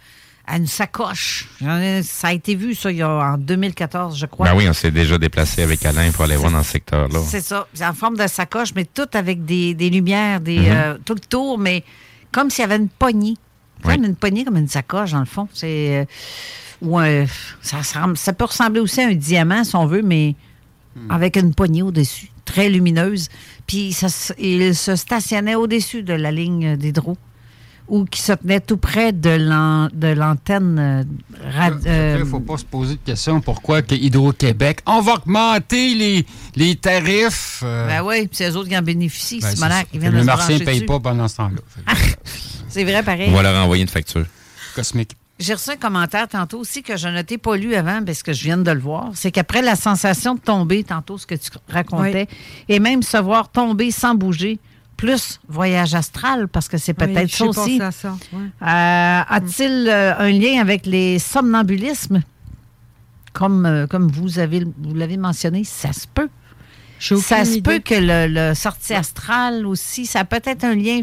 [SPEAKER 2] à une sacoche. Ça a été vu, ça, il y a, en 2014, je crois.
[SPEAKER 3] Ben oui, on s'est déjà déplacé avec Alain pour aller voir dans ce secteur-là.
[SPEAKER 2] C'est ça. C'est en forme de sacoche, mais tout avec des, des lumières, des,
[SPEAKER 3] Mhm.
[SPEAKER 2] euh, tout le tour, mais comme s'il y avait une poignée. Comme une poignée, comme une sacoche, dans le fond. C'est. euh, ou un- ça, ça peut ressembler aussi à un diamant, si on veut, mais avec une poignée au-dessus, très lumineuse. Puis ça, se- il se stationnait au-dessus de la ligne d'hydro ou qui se tenait tout près de l'an- de l'antenne euh, rad-
[SPEAKER 9] Il ne faut pas se poser de question pourquoi que Hydro-Québec, on va augmenter les, les tarifs. euh,
[SPEAKER 2] ben oui, puis c'est eux autres qui en bénéficient.
[SPEAKER 9] ben,
[SPEAKER 2] Simonac,
[SPEAKER 9] le martien ne paye
[SPEAKER 2] dessus.
[SPEAKER 9] pas pendant ce temps-là.
[SPEAKER 2] C'est vrai, pareil.
[SPEAKER 3] On va leur envoyer une facture.
[SPEAKER 9] Cosmique.
[SPEAKER 2] J'ai reçu un commentaire tantôt aussi que je n'étais pas lu avant parce que je viens de le voir. C'est qu'après la sensation de tomber, tantôt ce que tu racontais, et même se voir tomber sans bouger, plus voyage astral, parce que c'est peut-être ça aussi.
[SPEAKER 4] pensé à ça, ouais.
[SPEAKER 2] Euh, A-t-il euh, un lien avec les somnambulismes? Comme, euh, comme vous avez vous l'avez mentionné, ça se peut. Ça se peut que le, le sortie astrale aussi, ça peut être un lien.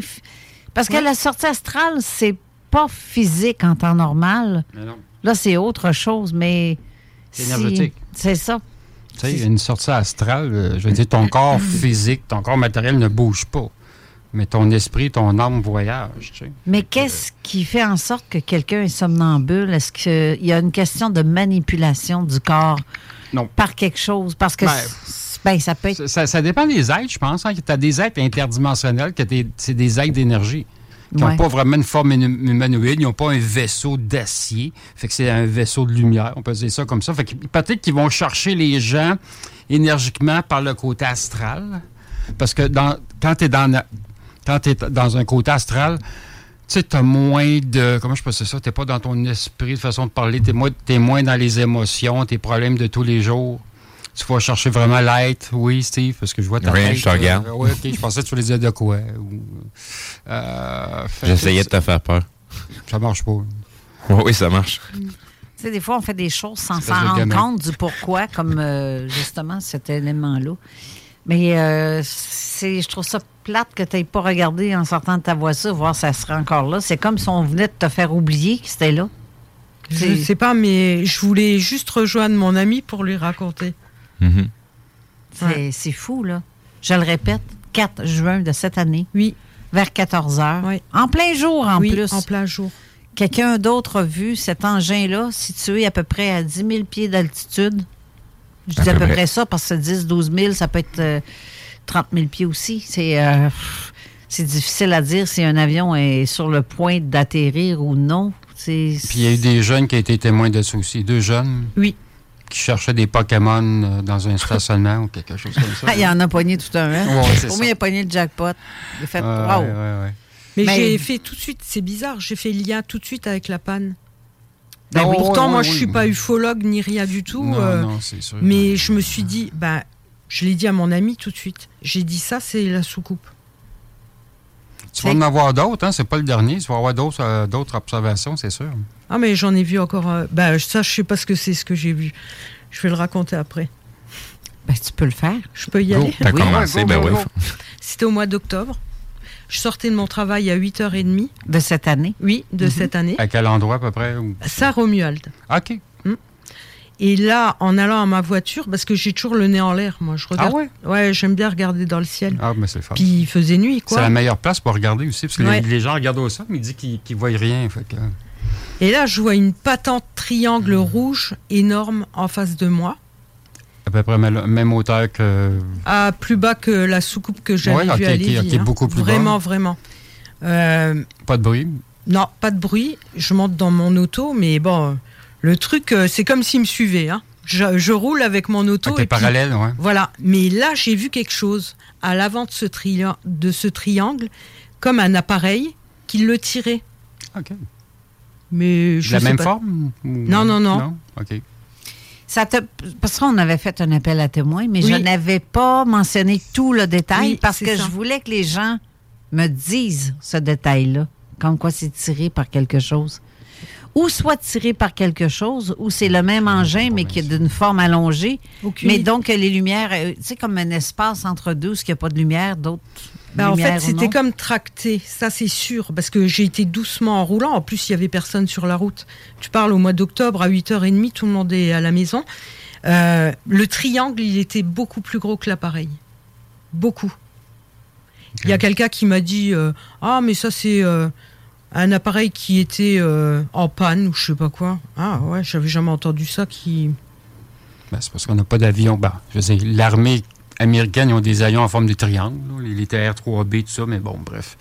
[SPEAKER 2] Parce que la sortie astrale, c'est pas physique en temps normal.
[SPEAKER 9] Mais non.
[SPEAKER 2] Là, c'est autre chose, mais.
[SPEAKER 9] C'est
[SPEAKER 2] si-
[SPEAKER 9] énergétique.
[SPEAKER 2] C'est ça.
[SPEAKER 9] Tu sais, une sortie astrale, je veux dire, ton corps physique, ton corps matériel ne bouge pas. Mais ton esprit, ton âme voyage. Tu sais.
[SPEAKER 2] Mais qu'est-ce qui fait en sorte que quelqu'un est somnambule? Est-ce qu'il y a une question de manipulation du corps par quelque chose? Parce que
[SPEAKER 9] Ben,
[SPEAKER 2] ben, ça peut être.
[SPEAKER 9] Ça, ça dépend des êtres, je pense. Hein, tu as des êtres interdimensionnels, que c'est des êtres d'énergie. Qui n'ont
[SPEAKER 2] Ouais.
[SPEAKER 9] pas vraiment une forme hum- humanoïde, ils n'ont pas un vaisseau d'acier. Fait que c'est un vaisseau de lumière, on peut dire ça comme ça. Fait que peut-être qu'ils vont chercher les gens énergiquement par le côté astral. Parce que dans, quand tu es dans, quand t'es dans un côté astral, tu sais, tu as moins de. Comment je peux dire ça? Tu pas dans ton esprit de façon de parler. Tu es, moins dans les émotions, tes problèmes de tous les jours. Tu vas chercher vraiment l'être. Oui, Steve, parce que je vois ta
[SPEAKER 3] Rien,
[SPEAKER 9] tête,
[SPEAKER 3] je te regarde.
[SPEAKER 9] euh, oui, OK, je pensais que tu voulais dire de quoi. euh,
[SPEAKER 3] J'essayais de te faire peur.
[SPEAKER 9] Ça marche pas.
[SPEAKER 3] Oui, ça marche.
[SPEAKER 2] Tu sais, des fois, on fait des choses sans s'en rendre
[SPEAKER 9] gamin.
[SPEAKER 2] compte du pourquoi, comme euh, justement cet élément-là. Mais euh, c'est, je trouve ça plate que tu n'aies pas regardé en sortant de ta voiture, voir si ça serait encore là. C'est comme si on venait de te faire oublier que c'était là.
[SPEAKER 4] Je sais pas, mais je voulais juste rejoindre mon ami pour lui raconter.
[SPEAKER 2] C'est, c'est fou, là. Je le répète, 4 juin de cette année.
[SPEAKER 4] Oui.
[SPEAKER 2] Vers 14 heures. En plein jour, en
[SPEAKER 4] Oui,
[SPEAKER 2] plus.
[SPEAKER 4] en plein jour.
[SPEAKER 2] Quelqu'un d'autre a vu cet engin-là situé à peu près à 10 000 pieds d'altitude. Je dis à, peu près. ça parce que 10 12 000, ça peut être euh, 30 000 pieds aussi. C'est euh, c'est difficile à dire si un avion est sur le point d'atterrir ou non. C'est
[SPEAKER 9] Puis il y a eu des jeunes qui ont été témoins de ça aussi. Deux jeunes.
[SPEAKER 4] Oui.
[SPEAKER 9] Qui cherchaient des Pokémon euh, dans un stationnement ou quelque chose comme ça.
[SPEAKER 2] Il en a pogné tout un. Hein?
[SPEAKER 9] Ouais,
[SPEAKER 2] Au
[SPEAKER 9] ça.
[SPEAKER 2] moins, il a pogné le jackpot. Il a fait wow.
[SPEAKER 9] ouais, ouais.
[SPEAKER 4] Mais,
[SPEAKER 2] Mais-
[SPEAKER 4] j'ai fait tout de suite, c'est bizarre, j'ai fait le lien tout de suite avec la panne.
[SPEAKER 9] Ben oui.
[SPEAKER 4] Pourtant, moi, je
[SPEAKER 9] oui.
[SPEAKER 4] suis pas ufologue ni rien du tout.
[SPEAKER 9] Non,
[SPEAKER 4] euh,
[SPEAKER 9] non, c'est sûr.
[SPEAKER 4] Mais je me suis dit, bah, je l'ai dit à mon ami tout de suite. J'ai dit ça, c'est la soucoupe.
[SPEAKER 9] Tu vas en avoir d'autres, hein? C'est pas le dernier. Tu vas avoir d'autres euh, d'autres observations, c'est sûr.
[SPEAKER 4] Ah, mais j'en ai vu encore. euh, bah, ça, je sais pas ce que c'est, ce que j'ai vu. Je vais le raconter après.
[SPEAKER 2] Ben, tu peux le faire.
[SPEAKER 4] Je peux y
[SPEAKER 3] Go.
[SPEAKER 4] aller.
[SPEAKER 3] T'as commencé, ben oui.
[SPEAKER 4] C'était au mois d'octobre. Je sortais de mon travail à 8h30.
[SPEAKER 2] De cette année?
[SPEAKER 4] Oui, de
[SPEAKER 9] Mhm.
[SPEAKER 4] cette année.
[SPEAKER 9] À quel endroit à peu près? ou-
[SPEAKER 4] Ça, Romuald.
[SPEAKER 9] OK.
[SPEAKER 4] Et là, en allant à ma voiture, parce que j'ai toujours le nez en l'air, moi, je regarde.
[SPEAKER 9] Ah ouais?
[SPEAKER 4] Ouais, j'aime bien regarder dans le ciel.
[SPEAKER 9] Ah, mais c'est fun.
[SPEAKER 4] Puis il faisait nuit, quoi.
[SPEAKER 9] C'est la meilleure place pour regarder aussi, parce que
[SPEAKER 4] Ouais.
[SPEAKER 9] les, les gens regardent au sol, mais ils disent qu'ils ne voient rien. Fait que...
[SPEAKER 4] Et là, je vois une patente triangle rouge énorme en face de moi,
[SPEAKER 9] À peu près même même hauteur que.
[SPEAKER 4] à plus bas que la soucoupe que j'avais
[SPEAKER 9] Ouais,
[SPEAKER 4] vue à
[SPEAKER 9] ok,
[SPEAKER 4] Lévis.
[SPEAKER 9] ok,
[SPEAKER 4] hein.
[SPEAKER 9] beaucoup plus bas.
[SPEAKER 4] Vraiment, vraiment. Euh,
[SPEAKER 9] Pas de bruit?
[SPEAKER 4] non, pas de bruit. Je monte dans mon auto, mais bon, le truc, euh, c'est comme s'il me suivait. Hein. Je, je roule avec mon auto.
[SPEAKER 9] Ah,
[SPEAKER 4] et puis-
[SPEAKER 9] parallèle, ouais.
[SPEAKER 4] Voilà. Mais là, j'ai vu quelque chose à l'avant de ce, de ce triangle, comme un appareil qui le tirait.
[SPEAKER 9] OK.
[SPEAKER 4] Mais je
[SPEAKER 9] la
[SPEAKER 4] sais
[SPEAKER 9] même
[SPEAKER 4] pas.
[SPEAKER 9] forme? ou-
[SPEAKER 4] Non, non, non?
[SPEAKER 9] OK.
[SPEAKER 2] Ça te... Parce qu'on avait fait un appel à témoins, mais
[SPEAKER 4] Oui.
[SPEAKER 2] je n'avais pas mentionné tout le détail
[SPEAKER 4] Oui,
[SPEAKER 2] parce que
[SPEAKER 4] ça.
[SPEAKER 2] je voulais que les gens me disent ce détail-là, comme quoi c'est tiré par quelque chose. Ou soit tiré par quelque chose, ou c'est le même engin, mais qui est d'une forme allongée. Mais donc, les lumières, euh, tu sais, comme un espace entre deux, où il n'y a pas de lumière, d'autres.
[SPEAKER 4] Ben, en fait, c'était comme tracté, ça c'est sûr, parce que j'ai été doucement en roulant. En plus, il y avait personne sur la route. Tu parles au mois d'octobre, à 8h30, tout le monde est à la maison. Euh, le triangle, il était beaucoup plus gros que l'appareil. Beaucoup. Il y a quelqu'un qui m'a dit euh, Ah, mais ça, c'est euh, un appareil qui était euh, en panne ou je sais pas quoi. Ah, ouais, j'avais jamais entendu ça qui.
[SPEAKER 9] Ben, c'est parce qu'on n'a pas d'avion. Ben, je sais, l'armée américaine, ils ont des avions en forme de triangle, là, les, les TR-3B, tout ça, mais bon, bref.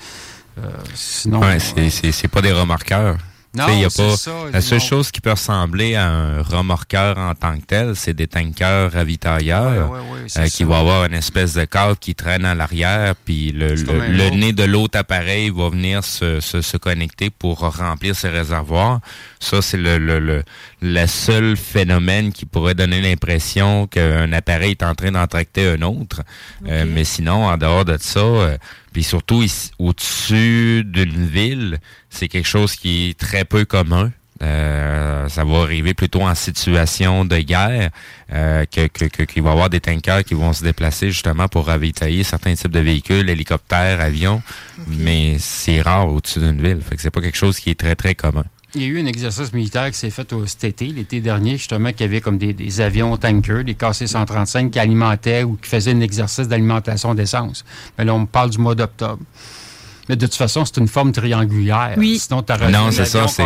[SPEAKER 9] Euh, sinon.
[SPEAKER 3] Ouais, c'est- c'est c'est pas des remorqueurs.
[SPEAKER 9] Non,
[SPEAKER 3] y a
[SPEAKER 9] c'est
[SPEAKER 3] pas,
[SPEAKER 9] ça,
[SPEAKER 3] la seule
[SPEAKER 9] non.
[SPEAKER 3] chose qui peut ressembler à un remorqueur en tant que tel, c'est des tankers ravitailleurs
[SPEAKER 9] Ouais, ouais, ouais, c'est
[SPEAKER 3] euh, qui vont avoir une espèce de cadre qui traîne à l'arrière, puis le, le- le nez de l'autre appareil va venir se, se, se connecter pour remplir ses réservoirs. Ça, c'est le, le, le, le seul phénomène qui pourrait donner l'impression qu'un appareil est en train d'en tracter un autre. Euh, mais sinon, en dehors de ça, euh, puis surtout au-dessus d'une ville, c'est quelque chose qui est très peu commun. Euh, ça va arriver plutôt en situation de guerre euh, que, que, que- qu'il va y avoir des tankers qui vont se déplacer justement pour ravitailler certains types de véhicules, hélicoptères, avions, mais c'est rare au-dessus d'une ville. Fait que c'est pas quelque chose qui est très très commun.
[SPEAKER 9] Il y a eu un exercice militaire qui s'est fait au, cet été, l'été dernier, justement, qu'il y avait comme des, des avions tankers, des KC-135 qui alimentaient ou qui faisaient un exercice d'alimentation d'essence. Mais là, on parle du mois d'octobre. Mais de toute façon, c'est une forme triangulaire.
[SPEAKER 4] Oui.
[SPEAKER 9] Sinon, tu
[SPEAKER 3] Non, c'est ça. C'est,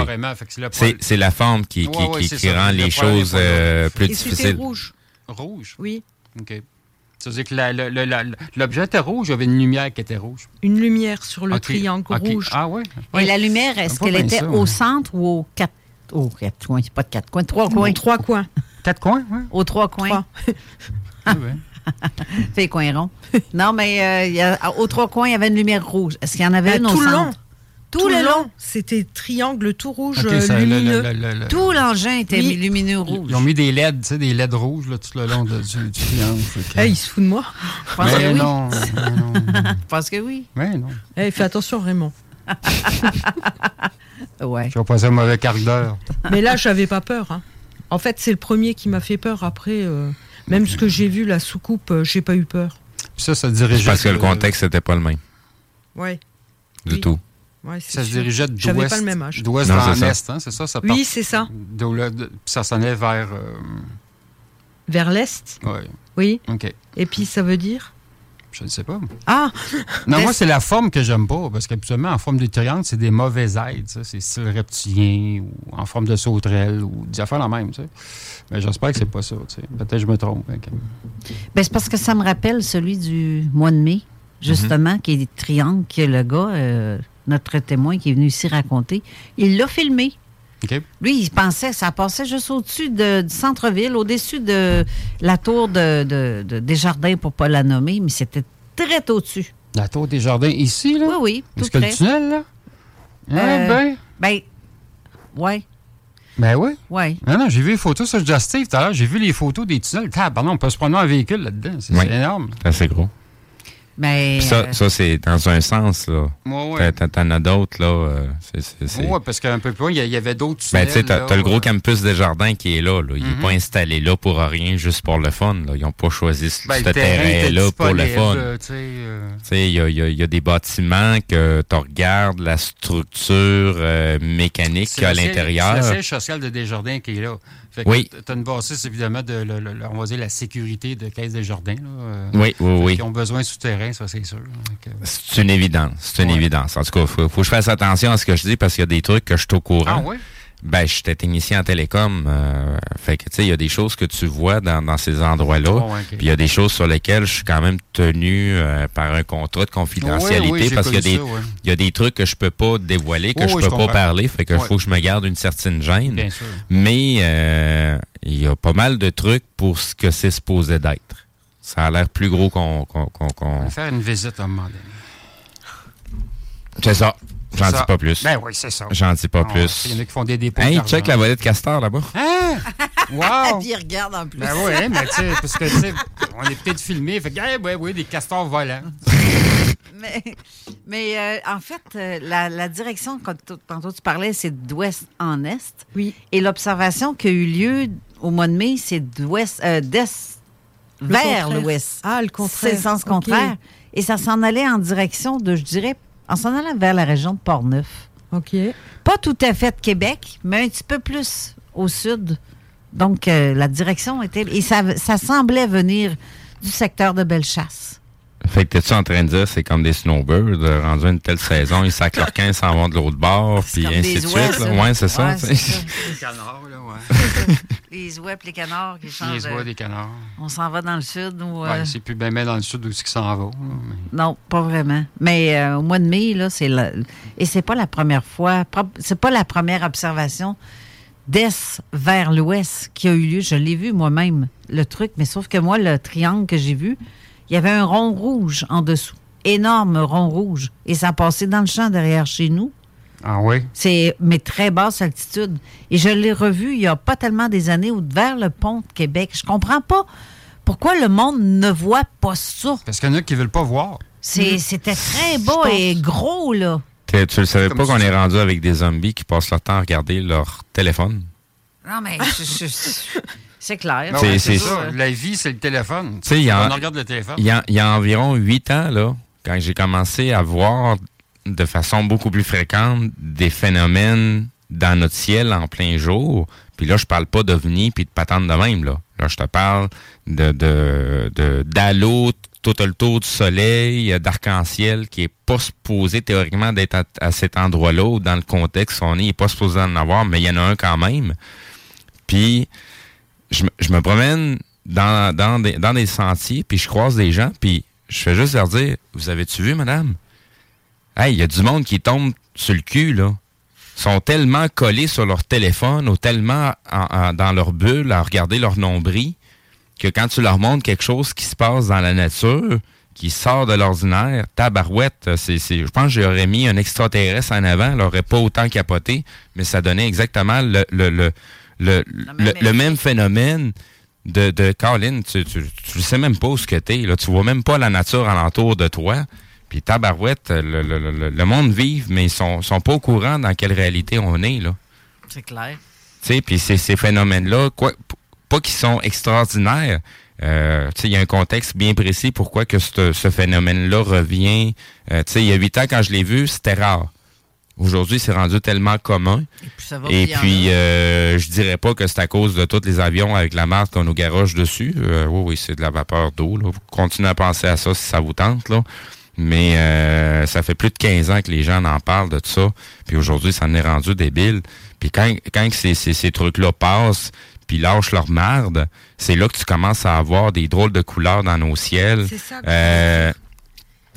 [SPEAKER 3] c'est, c'est la forme qui, qui,
[SPEAKER 9] Ouais, ouais,
[SPEAKER 3] qui, qui
[SPEAKER 9] ça.
[SPEAKER 3] rend
[SPEAKER 9] Le
[SPEAKER 3] les choses euh, plus
[SPEAKER 4] Et c'était
[SPEAKER 3] difficiles.
[SPEAKER 4] rouge.
[SPEAKER 9] Rouge?
[SPEAKER 4] Oui.
[SPEAKER 9] OK. Ça veut dire que l'objet était rouge, il y avait une lumière qui était rouge?
[SPEAKER 4] Une lumière sur le triangle rouge.
[SPEAKER 9] Ah ouais?
[SPEAKER 2] Et la lumière, est-ce qu'elle était
[SPEAKER 9] ça,
[SPEAKER 2] au
[SPEAKER 9] hein.
[SPEAKER 2] centre ou aux quatre, aux quatre coins? C'est pas de quatre coins, trois coins.
[SPEAKER 4] Trois coins.
[SPEAKER 9] Quatre coins, oui.
[SPEAKER 2] Aux trois coins.
[SPEAKER 9] Ah ouais.
[SPEAKER 2] Fait coin rond. non, mais euh, il y a- aux trois coins, il y avait une lumière rouge. Est-ce qu'il y en avait
[SPEAKER 4] Ben,
[SPEAKER 2] une au
[SPEAKER 4] tout le
[SPEAKER 2] centre?
[SPEAKER 4] long. Tout, le long, c'était triangle tout rouge
[SPEAKER 9] ça,
[SPEAKER 4] lumineux.
[SPEAKER 9] le- le- le-
[SPEAKER 2] Tout l'engin était
[SPEAKER 4] Oui.
[SPEAKER 2] lumineux rouge.
[SPEAKER 9] Ils ont mis des LED, tu sais, des LED rouges là, tout le long de- du, du triangle.
[SPEAKER 4] Eh, il se fout de moi.
[SPEAKER 2] Je pense
[SPEAKER 9] Mais
[SPEAKER 2] que oui.
[SPEAKER 9] non, mais non.
[SPEAKER 2] Je pense que oui.
[SPEAKER 9] Mais non.
[SPEAKER 4] Eh, fais attention, Raymond.
[SPEAKER 2] Ouais.
[SPEAKER 9] Je vais passer un mauvais quart d'heure.
[SPEAKER 4] Mais là, j'avais pas peur. hein. En fait, c'est le premier qui m'a fait peur. Après, euh, même ce que j'ai vu, la soucoupe, euh, j'ai pas eu peur.
[SPEAKER 9] Puis ça, ça dirigeait.
[SPEAKER 3] Parce que le contexte n'était pas le même.
[SPEAKER 4] Ouais.
[SPEAKER 3] Du
[SPEAKER 4] Oui.
[SPEAKER 3] tout.
[SPEAKER 4] Ouais,
[SPEAKER 9] Ça se dirigeait d'ouest. D'ouest
[SPEAKER 3] Non,
[SPEAKER 9] en
[SPEAKER 3] c'est ça.
[SPEAKER 9] est, hein, c'est ça? ça
[SPEAKER 4] Oui, c'est ça.
[SPEAKER 9] de- puis ça s'en est vers. euh,
[SPEAKER 4] Vers l'est?
[SPEAKER 9] ouais.
[SPEAKER 4] Oui.
[SPEAKER 9] OK.
[SPEAKER 4] Et puis, ça veut dire?
[SPEAKER 9] Je ne sais pas.
[SPEAKER 4] Ah
[SPEAKER 9] Non,
[SPEAKER 4] L'est-
[SPEAKER 9] moi, c'est la forme que j'aime pas. Parce qu'habituellement, en forme de triangle, c'est des mauvais aides. ça. C'est style reptilien ou en forme de sauterelle ou des affaires la même. tu sais. Mais j'espère que c'est pas ça. tu sais. Peut-être que je me trompe. hein,
[SPEAKER 2] Ben, c'est parce que ça me rappelle celui du mois de mai, justement, qui est des triangles, que le gars, euh, notre témoin qui est venu ici raconter, il l'a filmé. Lui, il pensait, ça passait juste au-dessus de- du centre-ville, au-dessus de la tour de, de- de- des jardins, pour pas la nommer, mais c'était très au-dessus.
[SPEAKER 9] La tour des jardins ici, là?
[SPEAKER 2] Oui, oui, tout
[SPEAKER 9] Est-ce que le tunnel, là?
[SPEAKER 2] Euh,
[SPEAKER 9] ben?
[SPEAKER 2] Ben, ouais,
[SPEAKER 9] Ben oui.
[SPEAKER 2] ouais.
[SPEAKER 9] Non, non, j'ai vu les photos sur Just Steve tout à l'heure. J'ai vu les photos des tunnels. Ah, pardon, on peut se promener en véhicule là-dedans. C'est
[SPEAKER 3] Oui.
[SPEAKER 9] c'est énorme.
[SPEAKER 3] C'est assez gros.
[SPEAKER 2] Mais,
[SPEAKER 3] Puis ça,
[SPEAKER 2] euh,
[SPEAKER 3] ça c'est dans un sens, là.
[SPEAKER 9] Ouais, ouais.
[SPEAKER 3] T'en- as d'autres, là. euh,
[SPEAKER 9] Oui, parce qu'un peu plus loin, il y avait d'autres
[SPEAKER 3] Ben, tu sais, t'as le gros
[SPEAKER 9] euh,
[SPEAKER 3] campus des jardins qui est là. là. Il n'est
[SPEAKER 9] Mhm.
[SPEAKER 3] pas installé là pour rien, juste pour le fun. Là. Ils n'ont pas choisi ce,
[SPEAKER 9] ben,
[SPEAKER 3] ce terrain-là pour le fun.
[SPEAKER 9] tu sais,
[SPEAKER 3] il y a, des bâtiments que tu regardes la structure euh, mécanique qu'il y a à l'intérieur.
[SPEAKER 9] C'est le siège social de Desjardins qui est là. Fait que
[SPEAKER 3] Oui.
[SPEAKER 9] Tu as une bassiste, évidemment, de le- le- le- on va dire, la sécurité de Caisse Desjardins. Là, euh,
[SPEAKER 3] Oui, oui,
[SPEAKER 9] Fait
[SPEAKER 3] oui.
[SPEAKER 9] qu'ils ont besoin de ça, c'est sûr.
[SPEAKER 3] Une évidence. C'est une évidence. En tout cas, il faut, faut que je fasse attention à ce que je dis parce qu'il y a des trucs que je suis au courant.
[SPEAKER 9] Ah oui?
[SPEAKER 3] Ben, je suis technicien en télécom. euh, fait que, tu sais, il y a des choses que tu vois dans, dans ces endroits-là.
[SPEAKER 9] Oh.
[SPEAKER 3] Puis il y a des choses sur lesquelles je suis quand même tenu euh, par un contrat de confidentialité
[SPEAKER 9] Oui, oui, j'ai
[SPEAKER 3] parce qu'il y a des,
[SPEAKER 9] ça, ouais.
[SPEAKER 3] il y a des trucs que je peux pas dévoiler, que je
[SPEAKER 9] oui,
[SPEAKER 3] peux
[SPEAKER 9] je
[SPEAKER 3] pas
[SPEAKER 9] comprends.
[SPEAKER 3] parler. Fait que
[SPEAKER 9] Ouais.
[SPEAKER 3] faut que je me garde une certaine gêne.
[SPEAKER 9] Bien sûr.
[SPEAKER 3] Mais euh, il y a pas mal de trucs pour ce que c'est supposé d'être. Ça a l'air plus gros qu'on...
[SPEAKER 9] On va faire une visite à un moment donné.
[SPEAKER 3] C'est ça. J'en dis pas plus.
[SPEAKER 9] Ben oui, c'est ça.
[SPEAKER 3] J'en dis pas
[SPEAKER 9] Ah,
[SPEAKER 3] plus.
[SPEAKER 9] Il y en a qui font des dépôts.
[SPEAKER 3] Hey,
[SPEAKER 9] d'argent.
[SPEAKER 3] check la volée de castor là-bas.
[SPEAKER 9] Hein? Wow!
[SPEAKER 2] Puis il regarde en plus.
[SPEAKER 9] Ben oui, mais tu sais, parce que, tu sais, on est peut-être filmé, fait que, eh, ouais, ouais, des castors volants.
[SPEAKER 2] Mais, mais euh, en fait, euh, la, la direction, quand tantôt tu parlais, c'est d'ouest en est.
[SPEAKER 4] Oui.
[SPEAKER 2] Et l'observation qui a eu lieu au mois de mai, c'est d'ouest, euh, d'est
[SPEAKER 4] Le
[SPEAKER 2] vers l'ouest.
[SPEAKER 4] Ah, le contraire.
[SPEAKER 2] C'est le sens contraire. Et ça s'en allait en direction de, je dirais, en s'en allant vers la région de Portneuf.
[SPEAKER 4] OK.
[SPEAKER 2] Pas tout à fait de Québec, mais un petit peu plus au sud. Donc, euh, la direction était. Et ça, ça semblait venir du secteur de Bellechasse.
[SPEAKER 3] Fait que t'es-tu en train de dire c'est comme des snowbirds, euh, rendus à une telle saison, ils sacent leur camp, ils s'en vont de l'autre bord, puis ainsi
[SPEAKER 2] des
[SPEAKER 3] de suite. là.
[SPEAKER 2] ça.
[SPEAKER 3] Ouais, c'est ça.
[SPEAKER 2] Ouais,
[SPEAKER 3] tu sais.
[SPEAKER 2] c'est ça.
[SPEAKER 9] Des canards, là, ouais.
[SPEAKER 2] Les ouets et les canards qui changent.
[SPEAKER 9] Les oies
[SPEAKER 2] de-
[SPEAKER 9] des canards.
[SPEAKER 2] On s'en va dans le sud ou. euh,
[SPEAKER 9] Ouais, c'est plus bien dans le sud où c'est qu'il s'en va. mais-
[SPEAKER 2] Non, pas vraiment. Mais euh, au mois de mai, là, c'est la... et c'est pas la première fois, c'est pas la première observation d'est vers l'ouest qui a eu lieu. Je l'ai vu moi-même, le truc, mais sauf que moi, le triangle que j'ai vu, il y avait un rond rouge en dessous. Énorme rond rouge. Et ça passait dans le champ derrière chez nous.
[SPEAKER 9] Ah oui?
[SPEAKER 2] C'est, mais très basse altitude. Et je l'ai revu il n'y a pas tellement des années ou vers le pont de Québec. Je comprends pas pourquoi le monde ne voit pas ça.
[SPEAKER 9] Parce qu'il y en a qui veulent pas voir.
[SPEAKER 2] C'est- C'était très beau et gros, là.
[SPEAKER 3] T'es- Tu le savais pas qu'on est rendu avec des zombies qui passent leur temps à regarder leur téléphone?
[SPEAKER 2] Non, mais je- je- c'est clair.
[SPEAKER 3] C'est-
[SPEAKER 9] ça. La vie, c'est le téléphone.
[SPEAKER 3] Tu sais, il y a-
[SPEAKER 9] On regarde le téléphone.
[SPEAKER 3] Il y a, il y a environ huit ans, là, quand j'ai commencé à voir de façon beaucoup plus fréquente des phénomènes dans notre ciel en plein jour. Puis là, je parle pas d'ovnis puis de patentes de même, là. Là, je te parle de, de, de, tout le tour du soleil, euh, d'arc-en-ciel, qui est pas supposé théoriquement d'être à, à cet endroit-là ou dans le contexte où on est, il est pas supposé en avoir, mais il y en a un quand même. Puis, je, me- promène dans, des, sentiers, puis je croise des gens, puis je fais juste leur dire, vous avez-tu vu, madame? Hey, il y a du monde qui tombe sur le cul, là. Ils sont tellement collés sur leur téléphone ou tellement en- en- dans leur bulle à regarder leur nombril que quand tu leur montres quelque chose qui se passe dans la nature, qui sort de l'ordinaire, tabarouette, c'est, c'est, je pense que j'aurais mis un extraterrestre en avant, elle aurait pas autant capoté, mais ça donnait exactement le, le, le, le- le même phénomène de, de Colin, tu, tu, tu sais même pas où ce que t'es, là, tu vois même pas la nature alentour de toi. Puis tabarouette, le, le, le, le monde vive, mais ils sont, sont pas au courant dans quelle réalité on est, là.
[SPEAKER 2] C'est clair.
[SPEAKER 3] Tu sais, puis ces, ces phénomènes-là, quoi, pas qu'ils sont extraordinaires. Euh, tu sais, il y a un contexte bien précis pourquoi que ce, ce phénomène-là revient. Euh, tu sais, il y a huit ans, quand je l'ai vu, c'était rare. Aujourd'hui, c'est rendu tellement commun.
[SPEAKER 2] Et puis, ça va
[SPEAKER 3] Et puis, euh, je dirais pas que c'est à cause de tous les avions avec la marque qu'on nous garoche dessus. Euh, oui, oui, c'est de la vapeur d'eau. Vous continuez à penser à ça si ça vous tente. Là. Mais euh, ça fait plus de 15 ans que les gens en parlent de ça. Puis aujourd'hui, ça en est rendu débile. Puis quand, quand ces, ces, ces trucs-là passent, puis lâchent leur marde, c'est là que tu commences à avoir des drôles de couleurs dans nos ciels.
[SPEAKER 4] C'est ça que
[SPEAKER 3] Euh,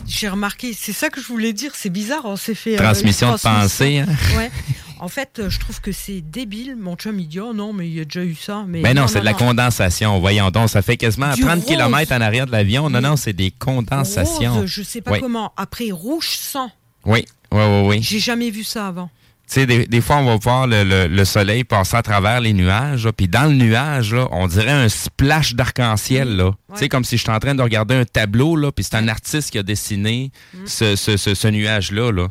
[SPEAKER 4] J'ai remarqué, c'est ça que je voulais dire, c'est bizarre, on s'est fait... euh,
[SPEAKER 3] Transmission de pensée, hein.
[SPEAKER 4] Ouais. En fait, euh, je trouve que c'est débile. Mon chum, il dit, oh non, mais il y a déjà eu ça. Mais
[SPEAKER 3] Ben non, c'est de la condensation. Voyons donc, ça fait quasiment
[SPEAKER 4] Du
[SPEAKER 3] 30
[SPEAKER 4] rose.
[SPEAKER 3] km en arrière de l'avion. Non, non, c'est des condensations.
[SPEAKER 4] Rose, je sais pas
[SPEAKER 3] Oui.
[SPEAKER 4] comment. Après, rouge sang.
[SPEAKER 3] Oui, oui, oui, oui.
[SPEAKER 4] J'ai jamais vu ça avant.
[SPEAKER 3] Tu sais, des, des fois, on va voir le, le- le soleil passer à travers les nuages, là, puis dans le nuage, là, on dirait un splash d'arc-en-ciel, là. Tu sais, comme si j'étais en train de regarder un tableau, là, puis c'est un artiste qui a dessiné ce, ce, ce, ce nuage-là, là.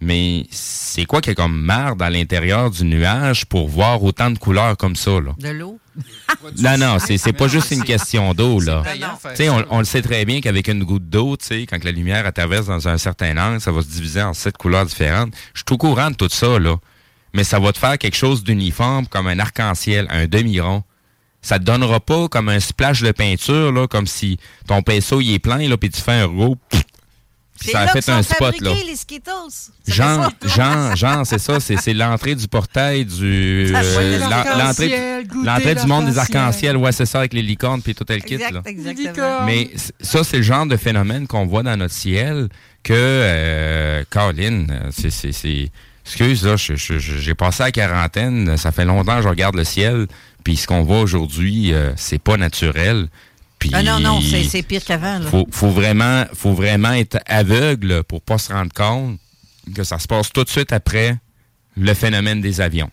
[SPEAKER 3] Mais c'est quoi qui est comme marde à l'intérieur du nuage pour voir autant de couleurs comme ça, là?
[SPEAKER 2] De l'eau?
[SPEAKER 3] Non, non, c'est, c'est pas juste une question d'eau, là.
[SPEAKER 2] payant,
[SPEAKER 3] Tu sais, on, on le sait très bien qu'avec une goutte d'eau, tu sais, quand la lumière elle traverse dans un certain angle, ça va se diviser en sept couleurs différentes. Je suis au courant de tout ça, là. Mais ça va te faire quelque chose d'uniforme, comme un arc-en-ciel, un demi-rond. Ça te donnera pas comme un splash de peinture, là, comme si ton pinceau, il est plein, là, puis tu fais un gros... pff, ça a
[SPEAKER 2] là
[SPEAKER 3] fait
[SPEAKER 2] que
[SPEAKER 3] un
[SPEAKER 2] sont
[SPEAKER 3] spot, là.
[SPEAKER 2] les Skittles. Ça.
[SPEAKER 3] Jean, Jean, c'est ça, c'est, l'entrée du portail du euh, l'entrée, du monde des arcs-en-ciel, ouais, c'est ça avec les licornes puis tout le kit
[SPEAKER 2] Exact,
[SPEAKER 3] là.
[SPEAKER 2] exactement.
[SPEAKER 3] Mais ça, c'est le genre de phénomène qu'on voit dans notre ciel que, euh, Colin, c'est, excuse, là, j'ai passé la quarantaine, ça fait longtemps que je regarde le ciel, puis ce qu'on voit aujourd'hui, euh, c'est pas naturel. Puis
[SPEAKER 2] Ah non, non, c'est pire qu'avant.
[SPEAKER 3] faut, faut vraiment, faut vraiment être aveugle pour pas se rendre compte que ça se passe tout de suite après le phénomène des avions.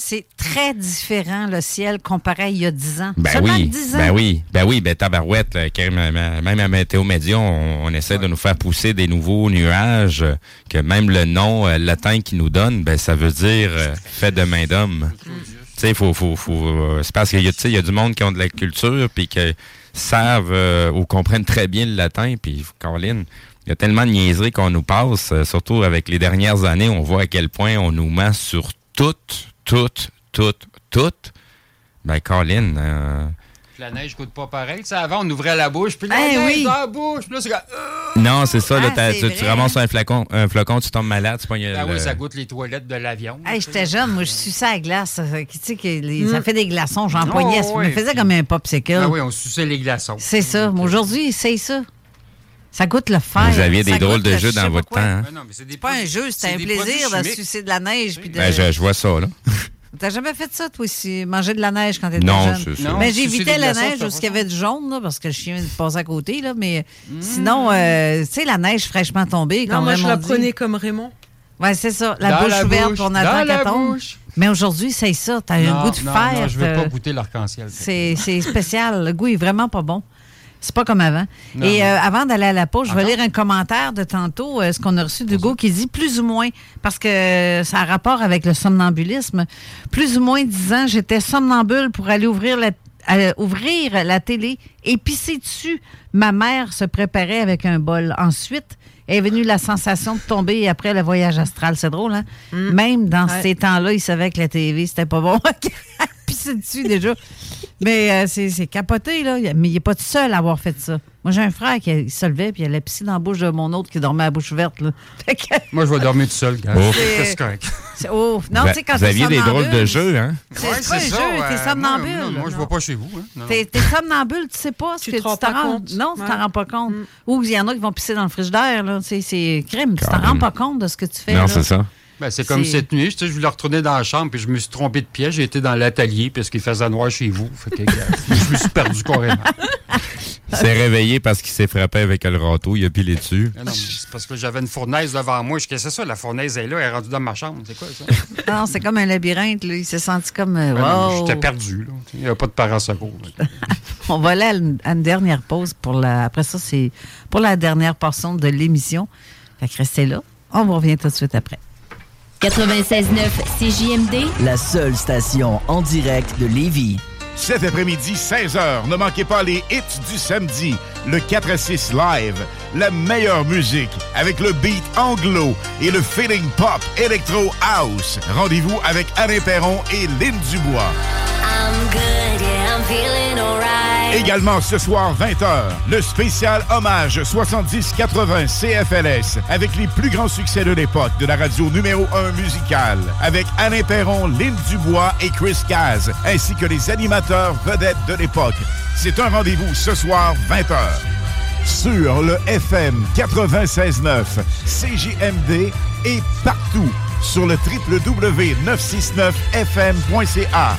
[SPEAKER 2] C'est très différent, le ciel, comparé à il y a 10 ans.
[SPEAKER 3] Ben
[SPEAKER 2] Seulement
[SPEAKER 3] oui,
[SPEAKER 2] 10 ans.
[SPEAKER 3] ben oui, ben oui, ben tabarouette, même à Météo Média, on, on essaie de nous faire pousser des nouveaux nuages, que même le nom euh, latin qu'ils nous donne, ben ça veut dire euh, fait de main d'homme. Tu sais, faut, faut, faut, euh, c'est parce qu'il y y a du monde qui ont de la culture, puis qui savent euh, ou comprennent très bien le latin, puis Caroline, il y a tellement de niaiseries qu'on nous passe, euh, surtout avec les dernières années, on voit à quel point on nous ment sur toutes, toutes, toutes, toutes. Ben, Colin, euh,
[SPEAKER 9] La neige coûte pas pareil. Tu sais, avant, on ouvrait la bouche, puis la neige
[SPEAKER 2] oui.
[SPEAKER 9] dans la bouche. Puis là, c'est comme... euh,
[SPEAKER 3] non, c'est ça, là,
[SPEAKER 2] Ah,
[SPEAKER 3] tu, tu ramasses un flacon, un flocon, tu tombes malade, tu pognes
[SPEAKER 9] Ben
[SPEAKER 3] le-
[SPEAKER 9] oui, ça goûte les toilettes de l'avion.
[SPEAKER 2] Hey, j'étais jeune, moi, je ça à la glace. Ça, tu sais, que les-
[SPEAKER 9] Mm.
[SPEAKER 2] ça fait des glaçons, j'en
[SPEAKER 9] Oh,
[SPEAKER 2] poignais. Je me
[SPEAKER 9] ouais.
[SPEAKER 2] faisais comme un popsicle.
[SPEAKER 9] Ben oui, on suçait les glaçons.
[SPEAKER 2] C'est ça. Mais Aujourd'hui, c'est ça. Ça goûte le fer.
[SPEAKER 3] Vous aviez des
[SPEAKER 2] Ça
[SPEAKER 3] drôles de jeux dans votre
[SPEAKER 2] quoi.
[SPEAKER 3] temps, hein?
[SPEAKER 2] C'est pas un jeu, c'est un plaisir de sucer de la neige. Puis de...
[SPEAKER 3] Ben, je, je vois ça, là.
[SPEAKER 2] T'as jamais fait ça, toi aussi? Manger de la neige quand t'étais
[SPEAKER 3] Non,
[SPEAKER 2] jeune?
[SPEAKER 3] c'est ça.
[SPEAKER 2] Mais
[SPEAKER 3] Non,
[SPEAKER 2] j'évitais
[SPEAKER 9] sucer des
[SPEAKER 2] la
[SPEAKER 9] glaçons,
[SPEAKER 2] neige
[SPEAKER 9] c'est
[SPEAKER 2] où
[SPEAKER 9] pas
[SPEAKER 2] il y avait du jaune, là, parce que le chien passait à côté. Là, mais sinon, euh, tu sais, la neige fraîchement tombée,
[SPEAKER 4] Non,
[SPEAKER 2] comme
[SPEAKER 4] moi, je
[SPEAKER 2] Raymond
[SPEAKER 4] la
[SPEAKER 2] dit.
[SPEAKER 4] prenez comme Raymond.
[SPEAKER 2] Ouais, c'est ça. La
[SPEAKER 9] Dans
[SPEAKER 2] bouche
[SPEAKER 9] la
[SPEAKER 2] ouverte,
[SPEAKER 9] bouche,
[SPEAKER 2] on
[SPEAKER 9] dans
[SPEAKER 2] attend
[SPEAKER 9] la
[SPEAKER 2] qu'elle tombe.
[SPEAKER 9] bouche.
[SPEAKER 2] Mais aujourd'hui, c'est ça. T'as un goût de
[SPEAKER 9] non,
[SPEAKER 2] fer.
[SPEAKER 9] non, je veux pas goûter l'arc-en-ciel.
[SPEAKER 2] C'est c'est spécial. Le goût est vraiment pas bon. C'est pas comme avant.
[SPEAKER 9] Non,
[SPEAKER 2] Et euh, avant d'aller à la pause, je vais lire un commentaire de tantôt, euh, ce qu'on a reçu d'Hugo, qui dit plus ou moins, parce que ça a rapport avec le somnambulisme. Plus ou moins 10 ans, j'étais somnambule pour aller ouvrir la, à ouvrir la télé et pisser dessus. Ma mère se préparait avec un bol. Ensuite, est venue la sensation de tomber après le voyage astral. C'est drôle, hein? Même dans
[SPEAKER 4] Ouais.
[SPEAKER 2] ces temps-là, il savait que la TV, c'était pas bon. pisser dessus déjà. Mais euh, c'est c'est capoté, là. Mais il n'est pas tout seul à avoir fait ça. Moi, j'ai un frère qui il se levait puis il allait pisser dans la bouche de mon autre qui dormait à la bouche ouverte. Là. Que-
[SPEAKER 9] Moi, je vais dormir tout seul. Quand.
[SPEAKER 2] C'est-
[SPEAKER 9] C'est correct.
[SPEAKER 2] c'est- oh, non,
[SPEAKER 3] Vous-
[SPEAKER 2] tu sais, quand
[SPEAKER 3] vous aviez des drôles de jeux, hein?
[SPEAKER 2] C'est
[SPEAKER 9] Ouais,
[SPEAKER 2] pas un
[SPEAKER 9] c'est
[SPEAKER 2] jeu,
[SPEAKER 9] ça,
[SPEAKER 2] t'es somnambule.
[SPEAKER 9] Moi, moi, je
[SPEAKER 2] non.
[SPEAKER 9] vois pas chez vous. hein.
[SPEAKER 2] T'es somnambule, tu sais pas ce
[SPEAKER 4] Tu
[SPEAKER 2] que
[SPEAKER 4] te rends
[SPEAKER 2] t'en rends-
[SPEAKER 4] compte.
[SPEAKER 2] Non, tu t'en rends pas compte. Ou il y en a qui vont pisser dans le frigidaire, là. C'est- C'est crime. Tu t'en rends pas compte de ce que tu fais.
[SPEAKER 3] Non, c'est ça.
[SPEAKER 9] Ben, c'est comme cette nuit, je voulais retourner dans la chambre, puis je me suis trompé de pièce. J'ai été dans l'atelier, parce qu'il faisait noir chez vous. Fait que, gars, je me suis perdu carrément.
[SPEAKER 3] Il s'est réveillé parce qu'il s'est frappé avec le râteau, il a pilé dessus.
[SPEAKER 9] Non, c'est parce que j'avais une fournaise devant moi. Je c'est ça? La fournaise est là, elle est rendue dans ma chambre. C'est quoi ça?
[SPEAKER 2] Non, c'est comme un labyrinthe. Là. Il s'est senti comme. euh,
[SPEAKER 9] Ben
[SPEAKER 2] wow.
[SPEAKER 9] J'étais perdu. là. Il n'y avait pas de parents secours.
[SPEAKER 2] On va aller à une, à une dernière pause. pour la. Après ça, c'est pour la dernière portion de l'émission. Fait que restez là. On vous revient tout de suite après.
[SPEAKER 13] 96.9 CJMD,
[SPEAKER 14] La seule station en direct de Lévis.
[SPEAKER 1] Cet après-midi, 16h, ne manquez pas les hits du samedi, le 4 à 6 live, la meilleure musique avec le beat anglo et le feeling pop électro house. Rendez-vous avec Alain Perron et Lynn Dubois.
[SPEAKER 15] I'm good, yeah, I'm feeling alright.
[SPEAKER 1] Également ce soir 20h, le spécial hommage 70-80 CFLS avec les plus grands succès de l'époque de la radio numéro 1 musicale avec Alain Perron, Lynn Dubois et Chris Caz ainsi que les animateurs vedettes de l'époque. C'est un rendez-vous ce soir 20h sur le FM 96.9 CJMD et partout sur le www.969fm.ca.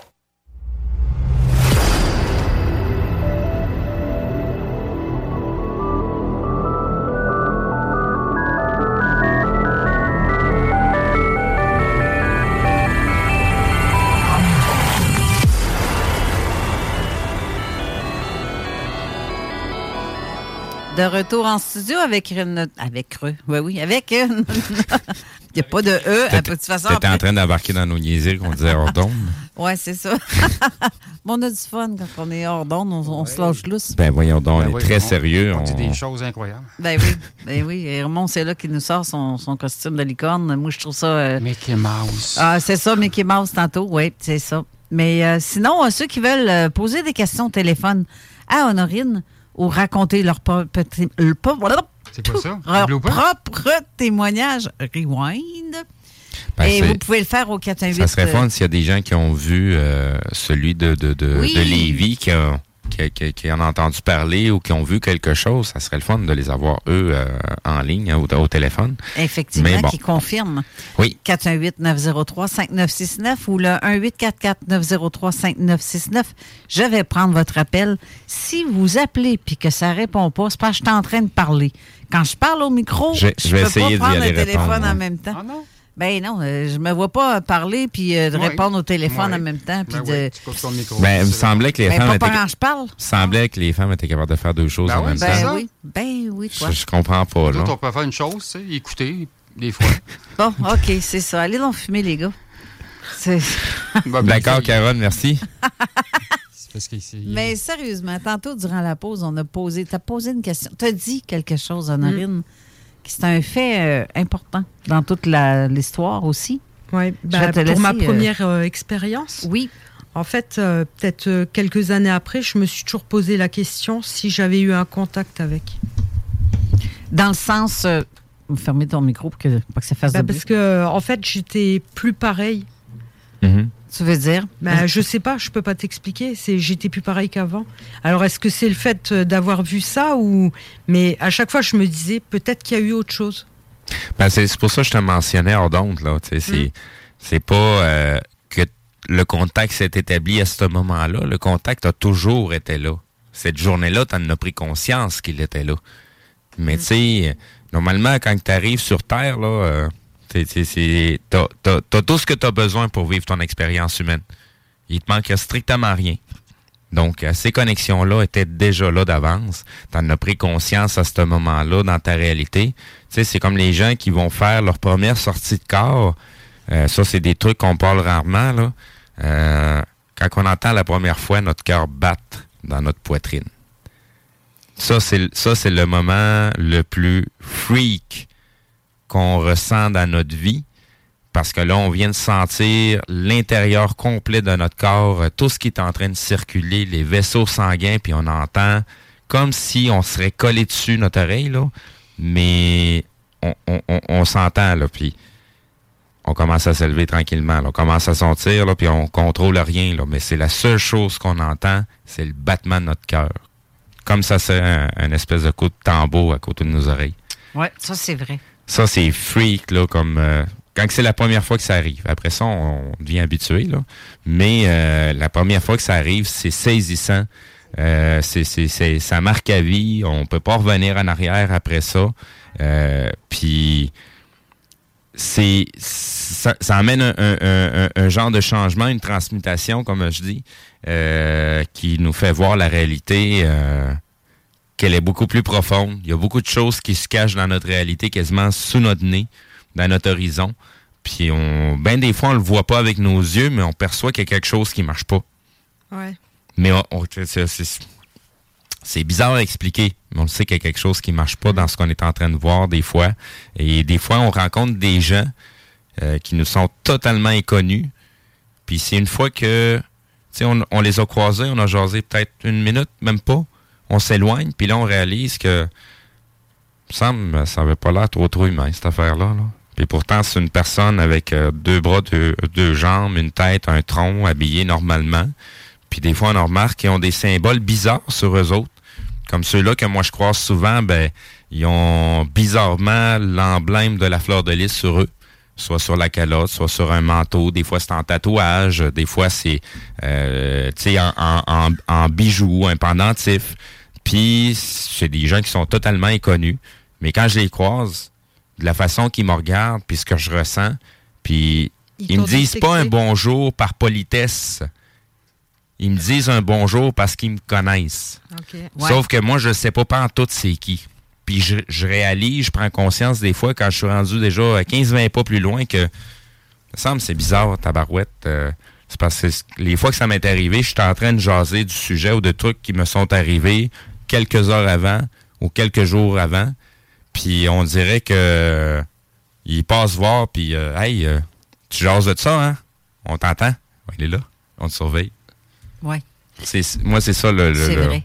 [SPEAKER 2] De retour en studio avec une. Avec eux. Oui, oui, avec une. Il n'y a pas de E, à toute façon.
[SPEAKER 3] T'étais en
[SPEAKER 2] après-
[SPEAKER 3] train d'embarquer dans nos niaiseries qu'on disait hors d'onde.
[SPEAKER 2] Ouais, c'est ça. Bon, on a du fun quand on est hors d'onde, on, on se lâche lousse.
[SPEAKER 3] Ben voyons donc, on
[SPEAKER 9] Ben
[SPEAKER 3] est
[SPEAKER 9] oui,
[SPEAKER 3] très
[SPEAKER 9] on-
[SPEAKER 3] sérieux.
[SPEAKER 9] On dit
[SPEAKER 3] on-
[SPEAKER 9] des choses incroyables.
[SPEAKER 2] Ben oui, ben oui. Et Raymond, c'est là qu'il nous sort son, son costume de licorne. Moi, je trouve ça. euh,
[SPEAKER 9] Mickey Mouse.
[SPEAKER 2] Ah, c'est ça, Mickey Mouse tantôt, oui, c'est ça. Mais euh, sinon, euh, ceux qui veulent euh, poser des questions au téléphone à Honorine ou raconter leur, petit- le
[SPEAKER 9] ça? Blooper?
[SPEAKER 2] propre témoignage, rewind.
[SPEAKER 3] Ben,
[SPEAKER 2] Et vous pouvez le faire au 418.
[SPEAKER 3] Ça serait
[SPEAKER 2] euh,
[SPEAKER 3] fun s'il y a des gens qui ont vu euh, celui de, de, de,
[SPEAKER 2] Oui.
[SPEAKER 3] de Lévis, qui, ont- qui, qui- qui en ont entendu parler ou qui ont vu quelque chose. Ça serait le fun de les avoir, eux, euh, en ligne, hein, au, au téléphone.
[SPEAKER 2] Effectivement,
[SPEAKER 3] Mais bon.
[SPEAKER 2] qui confirme.
[SPEAKER 3] Oui.
[SPEAKER 2] 418-903-5969 ou le 1844-903-5969. Je vais prendre votre appel. Si vous appelez puis que ça répond pas, c'est parce que je suis en train de parler. Quand je parle au micro,
[SPEAKER 3] Je-
[SPEAKER 2] je
[SPEAKER 3] je vais
[SPEAKER 2] peux
[SPEAKER 3] essayer
[SPEAKER 2] pas prendre le téléphone
[SPEAKER 3] répondre,
[SPEAKER 2] en
[SPEAKER 3] moi.
[SPEAKER 2] même temps.
[SPEAKER 9] Ah non?
[SPEAKER 2] Ben non, euh, je me vois pas parler puis euh, de
[SPEAKER 9] Ouais.
[SPEAKER 2] répondre au téléphone
[SPEAKER 9] Ouais.
[SPEAKER 2] en même temps. Puis
[SPEAKER 9] Ben
[SPEAKER 2] de...
[SPEAKER 9] oui, tu coupes ton micro.
[SPEAKER 3] Ben, il me semblait que les
[SPEAKER 2] Ben,
[SPEAKER 3] femmes
[SPEAKER 2] pas
[SPEAKER 3] étaient,
[SPEAKER 2] je parle.
[SPEAKER 3] semblait que les femmes étaient capables de faire deux choses
[SPEAKER 9] Ben
[SPEAKER 3] en
[SPEAKER 9] oui,
[SPEAKER 3] même temps.
[SPEAKER 2] Ben oui, ben oui, toi.
[SPEAKER 3] Je, je comprends pas, là.
[SPEAKER 9] on peut faire une chose, tu écouter, des fois.
[SPEAKER 2] Bon, OK, c'est ça. Allez donc fumer, les gars.
[SPEAKER 9] Ben, ben,
[SPEAKER 3] D'accord, Caroline, merci.
[SPEAKER 9] c'est parce
[SPEAKER 2] Mais sérieusement, tantôt, durant la pause, on a posé, t'as posé une question. T'as dit quelque chose, Honorine, qui c'est un fait euh, important dans toute l'histoire aussi.
[SPEAKER 4] Ouais,
[SPEAKER 2] Je
[SPEAKER 4] bah, pour ma
[SPEAKER 2] laisser, euh,
[SPEAKER 4] première euh, expérience.
[SPEAKER 2] Oui.
[SPEAKER 4] En fait, euh, peut-être euh, quelques années après, je me suis toujours posé la question si j'avais eu un contact avec.
[SPEAKER 2] Dans le sens. euh, fermez ton micro pour que, ça fasse
[SPEAKER 4] Bah,
[SPEAKER 2] de bruit.
[SPEAKER 4] parce que en fait, j'étais plus pareil.
[SPEAKER 3] Mhm.
[SPEAKER 2] Tu veux dire?
[SPEAKER 4] Bah, je sais pas, je peux pas t'expliquer. C'est j'étais plus pareil qu'avant. Alors est-ce que c'est le fait euh, d'avoir vu ça ou mais à chaque fois je me disais peut-être qu'il y a eu autre chose.
[SPEAKER 3] Ben, c'est c'est pour ça que je te mentionnais hors d'onde, là. Sais, c'est,
[SPEAKER 2] Mm.
[SPEAKER 3] c'est pas euh, que le contact s'est établi à ce moment-là. Le contact a toujours été là. cette journée-là, tu en as pris conscience qu'il était là. Mais tu sais, normalement, quand tu arrives sur Terre, là, euh, t'as t'as tout ce que tu as besoin pour vivre ton expérience humaine. Il te manque strictement rien. Donc, euh, ces connexions-là étaient déjà là d'avance. Tu en as pris conscience à ce moment-là dans ta réalité. C'est comme les gens qui vont faire leur première sortie de corps. Euh, ça, c'est des trucs qu'on parle rarement. Là. Euh, quand on entend la première fois notre cœur battre dans notre poitrine. Ça, c'est le moment le plus freak qu'on ressent dans notre vie. Parce que là, on vient de sentir l'intérieur complet de notre corps, euh, tout ce qui est en train de circuler, les vaisseaux sanguins, puis on entend comme si on serait collé dessus notre oreille, là. Mais on, s'entend, là, puis on commence à s'élever tranquillement. On commence à sentir, là, puis on contrôle rien, là. Mais c'est la seule chose qu'on entend, c'est le battement de notre cœur. Comme ça, c'est un, un espèce de coup de tambour à côté de nos oreilles.
[SPEAKER 2] Oui, ça, c'est vrai.
[SPEAKER 3] Ça, c'est freak, là, comme... euh, quand c'est la première fois que ça arrive. Après ça, on, on devient habitué, là. Mais euh, la première fois que ça arrive, c'est saisissant. Euh, c'est, c'est, c'est- ça marque à vie. On peut pas revenir en arrière après ça. Euh, Puis c'est ça, ça amène un, un- un- genre de changement, une transmutation, comme je dis, euh, qui nous fait voir la réalité euh, qu'elle est beaucoup plus profonde. Il y a beaucoup de choses qui se cachent dans notre réalité, quasiment sous notre nez, dans notre horizon. Puis on, ben des fois, on le voit pas avec nos yeux, mais on perçoit qu'il y a quelque chose qui marche pas.
[SPEAKER 4] Ouais.
[SPEAKER 3] Mais on- on- c'est- c'est c'est bizarre à expliquer, mais on sait qu'il y a quelque chose qui marche pas dans ce qu'on est en train de voir des fois. Et des fois, on rencontre des gens euh, qui nous sont totalement inconnus. Puis c'est une fois que, tu sais, on, on les a croisés, on a jasé peut-être une minute, même pas. On s'éloigne, puis là, on réalise que, me semble, ça pas l'air trop trop humain, cette affaire-là. Là. Puis pourtant, c'est une personne avec euh, deux bras, deux, deux jambes, une tête, un tronc, habillé normalement. Puis des fois, on remarque qu'ils ont des symboles bizarres sur eux autres. Comme ceux-là que moi je croise souvent, ben, ils ont bizarrement l'emblème de la fleur de lys sur eux. Soit sur la calotte, soit sur un manteau. Des fois, c'est en tatouage. Des fois, c'est euh, en, en, en, en bijoux, un pendentif. Puis, c'est des gens qui sont totalement inconnus. Mais quand je les croise, de la façon qu'ils me regardent, puis ce que je ressens, puis
[SPEAKER 4] Ils
[SPEAKER 3] ils, me disent pas un bonjour par politesse. Ils me disent un bonjour parce qu'ils me connaissent. Sauf que moi, je sais pas pas en tout c'est qui. Puis je, je réalise, je prends conscience des fois quand je suis rendu déjà à 15-20 pas plus loin que ça me semble c'est bizarre, tabarouette. euh, c'est parce que les fois que ça m'est arrivé, je suis en train de jaser du sujet ou de trucs qui me sont arrivés quelques heures avant ou quelques jours avant. Puis on dirait que euh, il passe voir, puis euh, hey, euh, tu jases de ça, hein? On t'entend? Il est là. On te surveille.
[SPEAKER 2] Oui.
[SPEAKER 3] C'est, moi, c'est ça le, le, le,
[SPEAKER 2] vrai.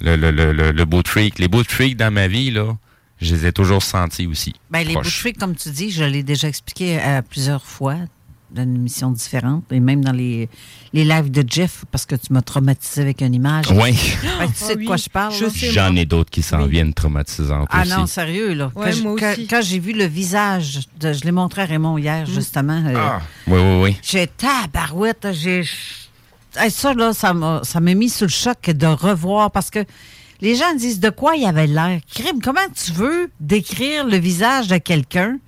[SPEAKER 3] le, le, le, beau trick. Les beaux tricks dans ma vie, là, je les ai toujours sentis aussi.
[SPEAKER 2] Ben, les
[SPEAKER 3] Proches.
[SPEAKER 2] boucheries, comme tu dis, je l'ai déjà expliqué plusieurs fois une émission différente et même dans les, les lives de Jeff parce que tu m'as traumatisé avec une image.
[SPEAKER 3] Oui.
[SPEAKER 2] Que tu sais de quoi je parle. là?
[SPEAKER 3] J'en ai d'autres qui s'en viennent traumatisantes
[SPEAKER 2] Ah
[SPEAKER 3] aussi.
[SPEAKER 2] non, sérieux, là.
[SPEAKER 4] Ouais,
[SPEAKER 2] quand, je-
[SPEAKER 4] moi
[SPEAKER 2] quand-
[SPEAKER 4] aussi.
[SPEAKER 2] quand j'ai vu le visage, de- je l'ai montré à Raymond hier, justement. euh,
[SPEAKER 3] Ah. Oui, oui, oui.
[SPEAKER 2] J'ai tabarouette, j'ai. Hey, ça, là, ça m'a ça m'a mis sous le choc de revoir parce que les gens disent de quoi il avait l'air. Crime, comment tu veux décrire le visage de quelqu'un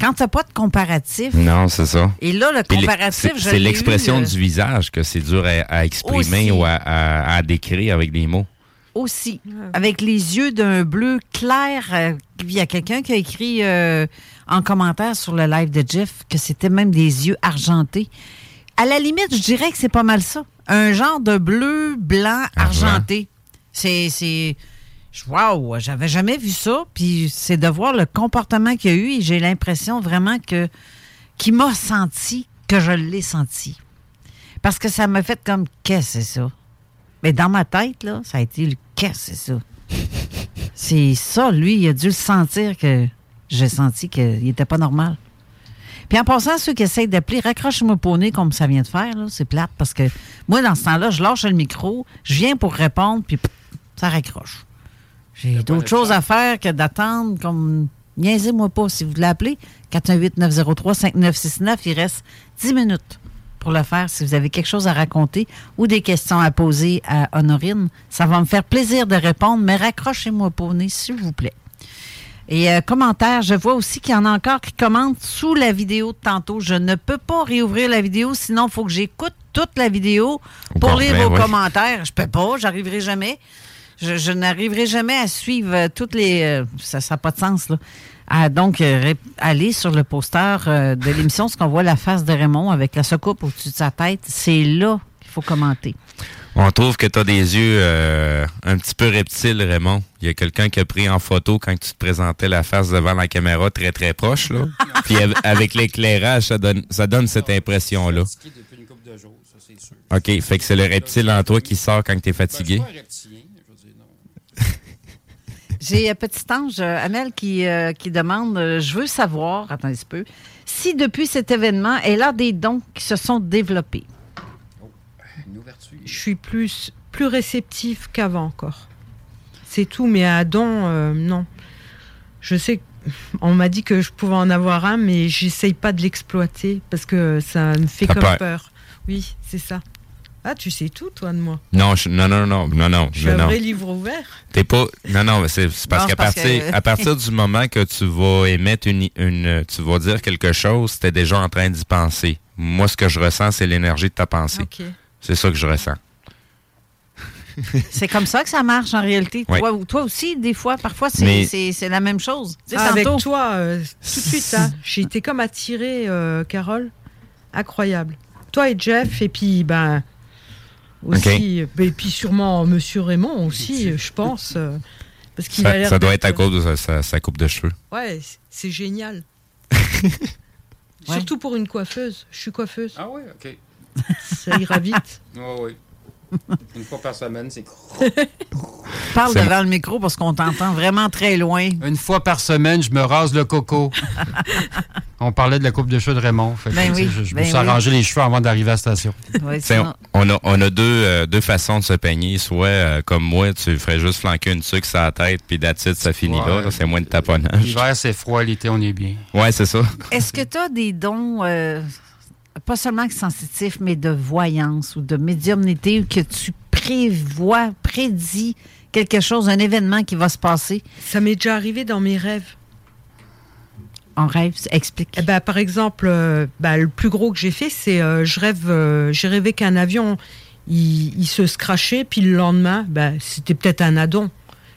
[SPEAKER 2] quand tu n'as pas de comparatif?
[SPEAKER 3] Non, c'est ça.
[SPEAKER 2] Et là, le comparatif,
[SPEAKER 3] c'est-
[SPEAKER 2] je
[SPEAKER 3] C'est l'expression
[SPEAKER 2] eu, euh,
[SPEAKER 3] du visage que c'est dur à, à exprimer
[SPEAKER 2] Aussi.
[SPEAKER 3] ou à, à- à décrire avec des mots.
[SPEAKER 2] aussi, avec les yeux d'un bleu clair. euh, Il y a quelqu'un qui a écrit euh, en commentaire sur le live de Jeff que c'était même des yeux argentés. À la limite, je dirais que c'est pas mal ça. Un genre de bleu, blanc, argenté. C'est. Wow, j'avais jamais vu ça. Puis c'est de voir le comportement qu'il y a eu et j'ai l'impression vraiment que qu'il m'a senti que je l'ai senti. Parce que ça m'a fait comme qu'est-ce que c'est ça? Mais dans ma tête, là, ça a été le qu'est-ce que c'est ça? C'est ça, lui, il a dû le sentir que j'ai senti qu'il n'était pas normal. Puis en passant, ceux qui essayent d'appeler, raccroche-moi au nez comme ça vient de faire, c'est plate parce que moi, dans ce temps-là, je lâche le micro, je viens pour répondre, puis ça raccroche. J'ai d'autres choses à faire que d'attendre comme. Niaisez-moi pas si vous voulez appeler. 418-903-5969, il reste 10 minutes pour le faire. Si vous avez quelque chose à raconter ou des questions à poser à Honorine, ça va me faire plaisir de répondre, mais raccrochez-moi pour nez, s'il vous plaît. Et euh, commentaire, je vois aussi qu'il y en a encore qui commentent sous la vidéo de tantôt. Je ne peux pas réouvrir la vidéo, sinon il faut que j'écoute toute la vidéo
[SPEAKER 3] Au
[SPEAKER 2] pour lire vos
[SPEAKER 3] oui.
[SPEAKER 2] commentaires. Je peux pas, j'arriverai jamais. Je, je n'arriverai jamais à suivre euh, toutes les. euh, ça n'a pas de sens, là. À, donc, euh, aller sur le poster euh, de l'émission, ce qu'on voit la face de Raymond avec la secoupe au-dessus de sa tête, c'est là qu'il faut commenter.
[SPEAKER 3] On trouve que tu as des yeux euh, un petit peu reptiles, Raymond. Il y a quelqu'un qui a pris en photo quand tu te présentais la face devant la caméra très très proche. Là. Puis av- avec l'éclairage, ça donne, ça donne cette impression-là.
[SPEAKER 9] depuis une couple de jours, ça c'est sûr.
[SPEAKER 3] OK, fait que c'est le reptile en toi qui sort quand tu es fatigué.
[SPEAKER 2] J'ai un petit ange, euh, Amel, qui, euh, qui demande euh, Je veux savoir, attends un petit peu, si depuis cet événement, elle a des dons qui se sont développés.
[SPEAKER 4] Je suis plus, plus réceptif qu'avant encore. C'est tout, mais à don, euh, non. Je sais que- on m'a dit que je pouvais en avoir un, mais j'essaye pas de l'exploiter parce que ça me fait comme
[SPEAKER 3] peur.
[SPEAKER 4] peur. Oui, c'est ça. Ah, tu sais tout, toi, de moi.
[SPEAKER 3] Non, je- non, non, non, non, non.
[SPEAKER 4] Je suis
[SPEAKER 3] non,
[SPEAKER 4] un
[SPEAKER 3] non.
[SPEAKER 4] vrai livre ouvert.
[SPEAKER 3] T'es pas. Non, non, mais c'est parce qu'à partir,
[SPEAKER 4] que-
[SPEAKER 3] à partir du moment que tu vas émettre une, une. Tu vas dire quelque chose, t'es déjà en train d'y penser. Moi, ce que je ressens, c'est l'énergie de ta pensée. C'est ça que je ressens.
[SPEAKER 2] C'est comme ça que ça marche en réalité.
[SPEAKER 3] Oui.
[SPEAKER 2] Toi, toi aussi, des fois, parfois, c'est
[SPEAKER 3] Mais-
[SPEAKER 2] c'est- c'est la même chose. Tu sais,
[SPEAKER 4] Ah, avec toi, euh, tout de suite, hein, j'ai été comme attirée, euh, Carole. Incroyable. Toi et Jeff, et puis, ben, aussi, et puis sûrement Monsieur Raymond aussi, je pense. euh, parce qu'il a
[SPEAKER 3] Ça,
[SPEAKER 4] l'air
[SPEAKER 3] ça doit être à cause de sa, sa- sa coupe de cheveux.
[SPEAKER 4] Ouais, c'est génial. Surtout pour une coiffeuse. Je suis coiffeuse.
[SPEAKER 9] Ah oui, ok.
[SPEAKER 4] Ça ira vite.
[SPEAKER 9] Oui, oui. Une fois par semaine, c'est
[SPEAKER 2] Parle devant le micro parce qu'on t'entend vraiment très loin.
[SPEAKER 9] Une fois par semaine, je me rase le coco. On parlait de la coupe de cheveux de Raymond. Fait que,
[SPEAKER 2] Ben oui,
[SPEAKER 9] je, je
[SPEAKER 2] ben
[SPEAKER 9] me suis
[SPEAKER 2] oui.
[SPEAKER 9] arrangé les cheveux avant d'arriver à la station.
[SPEAKER 3] On, on a, on a deux, euh, deux façons de se peigner. Soit, euh, comme moi, tu ferais juste flanquer une sucre sur la tête, puis it, ça finit.
[SPEAKER 9] Ouais.
[SPEAKER 3] là, C'est moins de taponnage.
[SPEAKER 9] L'hiver, c'est froid, l'été, on est bien.
[SPEAKER 3] Ouais, c'est ça.
[SPEAKER 2] Est-ce que tu as des dons, euh, pas seulement que sensitifs, mais de voyance ou de médiumnité, ou que tu prévois, prédis quelque chose, un événement qui va se passer?
[SPEAKER 4] Ça m'est déjà arrivé dans mes rêves.
[SPEAKER 2] En rêve, explique.
[SPEAKER 4] Eh ben, par exemple, euh, bah, le plus gros que j'ai fait, c'est euh, je rêve, euh, j'ai rêvé qu'un avion, il, il se scratchait, puis le lendemain, bah, c'était peut-être un addon.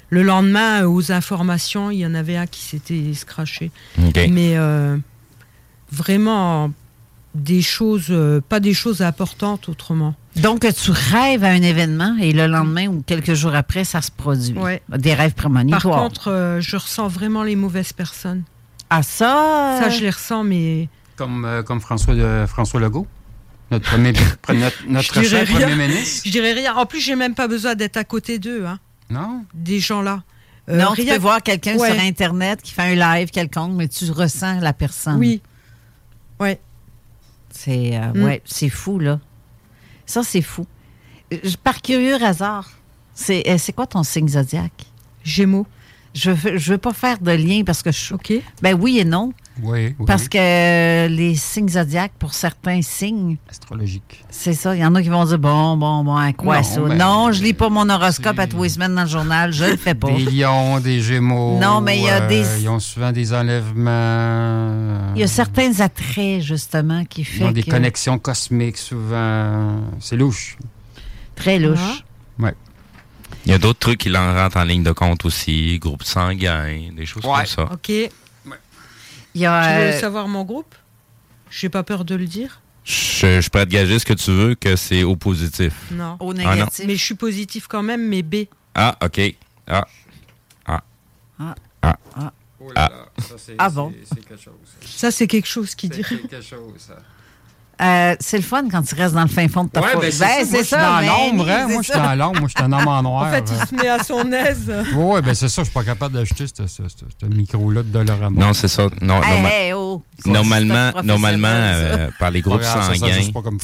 [SPEAKER 4] Le lendemain, euh, aux informations, il y en avait un qui s'était scratché.
[SPEAKER 3] OK.
[SPEAKER 4] Mais euh, vraiment, des choses, euh, pas des choses importantes autrement.
[SPEAKER 2] Donc, tu rêves à un événement et le lendemain ou quelques jours après, ça se produit.
[SPEAKER 4] Ouais.
[SPEAKER 2] Des rêves
[SPEAKER 4] Par
[SPEAKER 2] prémonitoires.
[SPEAKER 4] contre, euh, je ressens vraiment les mauvaises personnes.
[SPEAKER 2] Ah, ça?
[SPEAKER 4] Ça, je les ressens, mais.
[SPEAKER 9] Comme, euh, comme François, de, François Legault, notre, premier, pre- notre, cher premier ministre.
[SPEAKER 4] Je dirais rien. En plus, j'ai même pas besoin d'être à côté d'eux. Hein.
[SPEAKER 9] Non?
[SPEAKER 4] Des gens-là. Euh,
[SPEAKER 2] non, tu
[SPEAKER 4] rien-
[SPEAKER 2] peux voir quelqu'un
[SPEAKER 4] Ouais.
[SPEAKER 2] sur Internet qui fait un live quelconque, mais tu ressens la personne.
[SPEAKER 4] Oui. Ouais.
[SPEAKER 2] C'est euh,
[SPEAKER 4] Mm.
[SPEAKER 2] ouais, c'est fou, là. Ça, c'est fou. Euh, Par curieux hasard, c'est euh, c'est quoi ton signe zodiaque?
[SPEAKER 4] Gémeaux.
[SPEAKER 2] Je veux, je veux pas faire de lien parce que je.
[SPEAKER 4] OK.
[SPEAKER 2] Ben oui et non.
[SPEAKER 9] Oui, oui.
[SPEAKER 2] Parce que euh, les signes zodiaques, pour certains signes,
[SPEAKER 9] Astrologique.
[SPEAKER 2] c'est ça. Il y en a qui vont dire bon, bon, bon, à quoi
[SPEAKER 9] Non,
[SPEAKER 2] ça?
[SPEAKER 9] ben,
[SPEAKER 2] non, je lis pas mon horoscope à tous les semaines dans le journal. Je le fais pas.
[SPEAKER 9] Des lions, des gémeaux.
[SPEAKER 2] Non, mais il y a
[SPEAKER 9] euh,
[SPEAKER 2] des-
[SPEAKER 9] Ils ont souvent des enlèvements.
[SPEAKER 2] Il y a certains attraits, justement, qui
[SPEAKER 9] Ils ont des
[SPEAKER 2] que-
[SPEAKER 9] connexions cosmiques, souvent. C'est louche.
[SPEAKER 2] Très louche.
[SPEAKER 9] Ouais.
[SPEAKER 3] Il y a d'autres trucs qui l'en rentrent en ligne de compte aussi, groupe sanguin, des choses comme ça.
[SPEAKER 4] OK.
[SPEAKER 2] Il y a,
[SPEAKER 4] Tu veux
[SPEAKER 2] euh,
[SPEAKER 4] savoir mon groupe? J'ai pas peur de le dire.
[SPEAKER 3] Je, je peux te gager ce que tu veux, que c'est au positif.
[SPEAKER 4] Non.
[SPEAKER 2] Au
[SPEAKER 3] Ah, non.
[SPEAKER 4] Mais je suis positif quand même, mais B.
[SPEAKER 3] Ah, OK. Ah. Ah.
[SPEAKER 2] Ah.
[SPEAKER 3] Ah. Ah.
[SPEAKER 2] Ah bon?
[SPEAKER 4] Ça, c'est quelque chose qui dirait.
[SPEAKER 9] quelque chose, ça.
[SPEAKER 2] Euh, c'est le fun quand tu restes dans le fin fond de ta
[SPEAKER 9] Ouais, ben, c'est ça. Moi, je suis dans
[SPEAKER 2] ben
[SPEAKER 9] l'ombre, hein. Moi, je suis dans l'ombre. Moi, je suis un homme en noir.
[SPEAKER 4] En fait, il se met à son aise.
[SPEAKER 9] Oui, ben c'est ça. Je suis pas capable d'acheter ce, ce- ce- ce micro-là de Dolorama.
[SPEAKER 3] Non, c'est ça. Non,
[SPEAKER 2] Hey,
[SPEAKER 3] norma-
[SPEAKER 2] hey, oh.
[SPEAKER 3] normalement, euh, par les groupes
[SPEAKER 9] ça, ça,
[SPEAKER 3] sanguins,
[SPEAKER 9] pas comme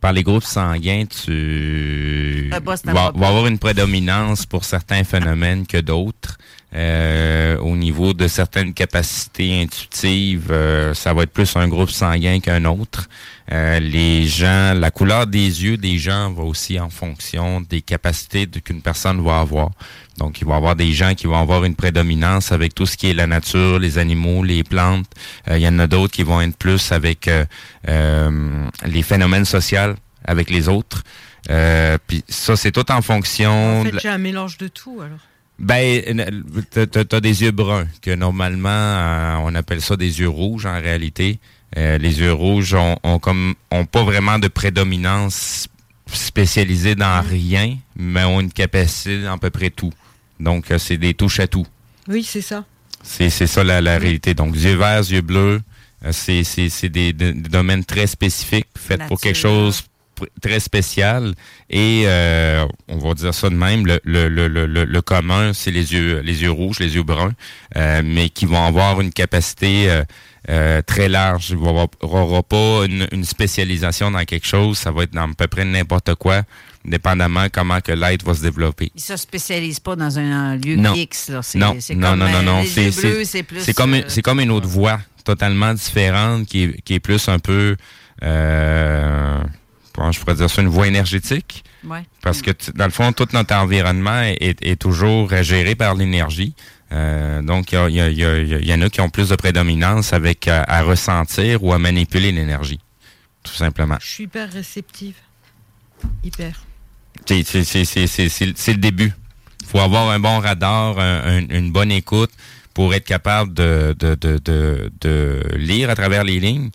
[SPEAKER 3] par les groupes sanguins, tu vas avoir une prédominance pour certains phénomènes que d'autres. Euh, au niveau de certaines capacités intuitives, euh, ça va être plus un groupe sanguin qu'un autre. Euh, les gens, la couleur des yeux des gens va aussi en fonction des capacités de- qu'une personne va avoir. Donc, il va y avoir des gens qui vont avoir une prédominance avec tout ce qui est la nature, les animaux, les plantes. Euh, il y en a d'autres qui vont être plus avec euh, euh, les phénomènes sociaux avec les autres. Euh, Puis ça, c'est tout en fonction.
[SPEAKER 4] En fait, j'ai un mélange de tout, alors.
[SPEAKER 3] Ben, t'as- des yeux bruns, que normalement, euh, on appelle ça des yeux rouges en réalité. Euh, les yeux rouges ont, ont comme ont pas vraiment de prédominance spécialisée dans rien, mais ont une capacité à peu près tout. Donc, euh, c'est des touches à tout.
[SPEAKER 4] Oui, c'est ça.
[SPEAKER 3] C'est c'est ça la, la réalité. Donc, yeux verts, yeux bleus, c'est c'est- c'est des, des- domaines très spécifiques, faits pour quelque chose très spécial. Et euh, on va dire ça de même, le, le, le, le, le- commun, c'est les yeux les yeux rouges, les yeux bruns, euh, mais qui vont avoir une capacité euh, euh, très large. Il n'y aura, pas une, une spécialisation dans quelque chose. Ça va être dans à peu près n'importe quoi, dépendamment comment que l'être va se développer.
[SPEAKER 2] Ils se spécialisent pas dans un, un lieu
[SPEAKER 3] Non.
[SPEAKER 2] fixe. Là. C'est,
[SPEAKER 3] Non, non,
[SPEAKER 2] comme,
[SPEAKER 3] non, non, non. C'est, comme, une-
[SPEAKER 2] euh,
[SPEAKER 3] c'est comme une autre voie totalement différente qui est, qui est plus un peu, euh, comment je pourrais dire ça, une voie énergétique.
[SPEAKER 2] Ouais.
[SPEAKER 3] Parce que, dans le fond, tout notre environnement est, est toujours géré par l'énergie. Euh, donc, il y, en a qui ont plus de prédominance avec à, à ressentir ou à manipuler l'énergie, tout simplement.
[SPEAKER 4] Je suis hyper réceptive. Hyper.
[SPEAKER 3] C'est le début. Il faut avoir un bon radar, un- un- une bonne écoute pour être capable de, de, de, de, de lire à travers les lignes,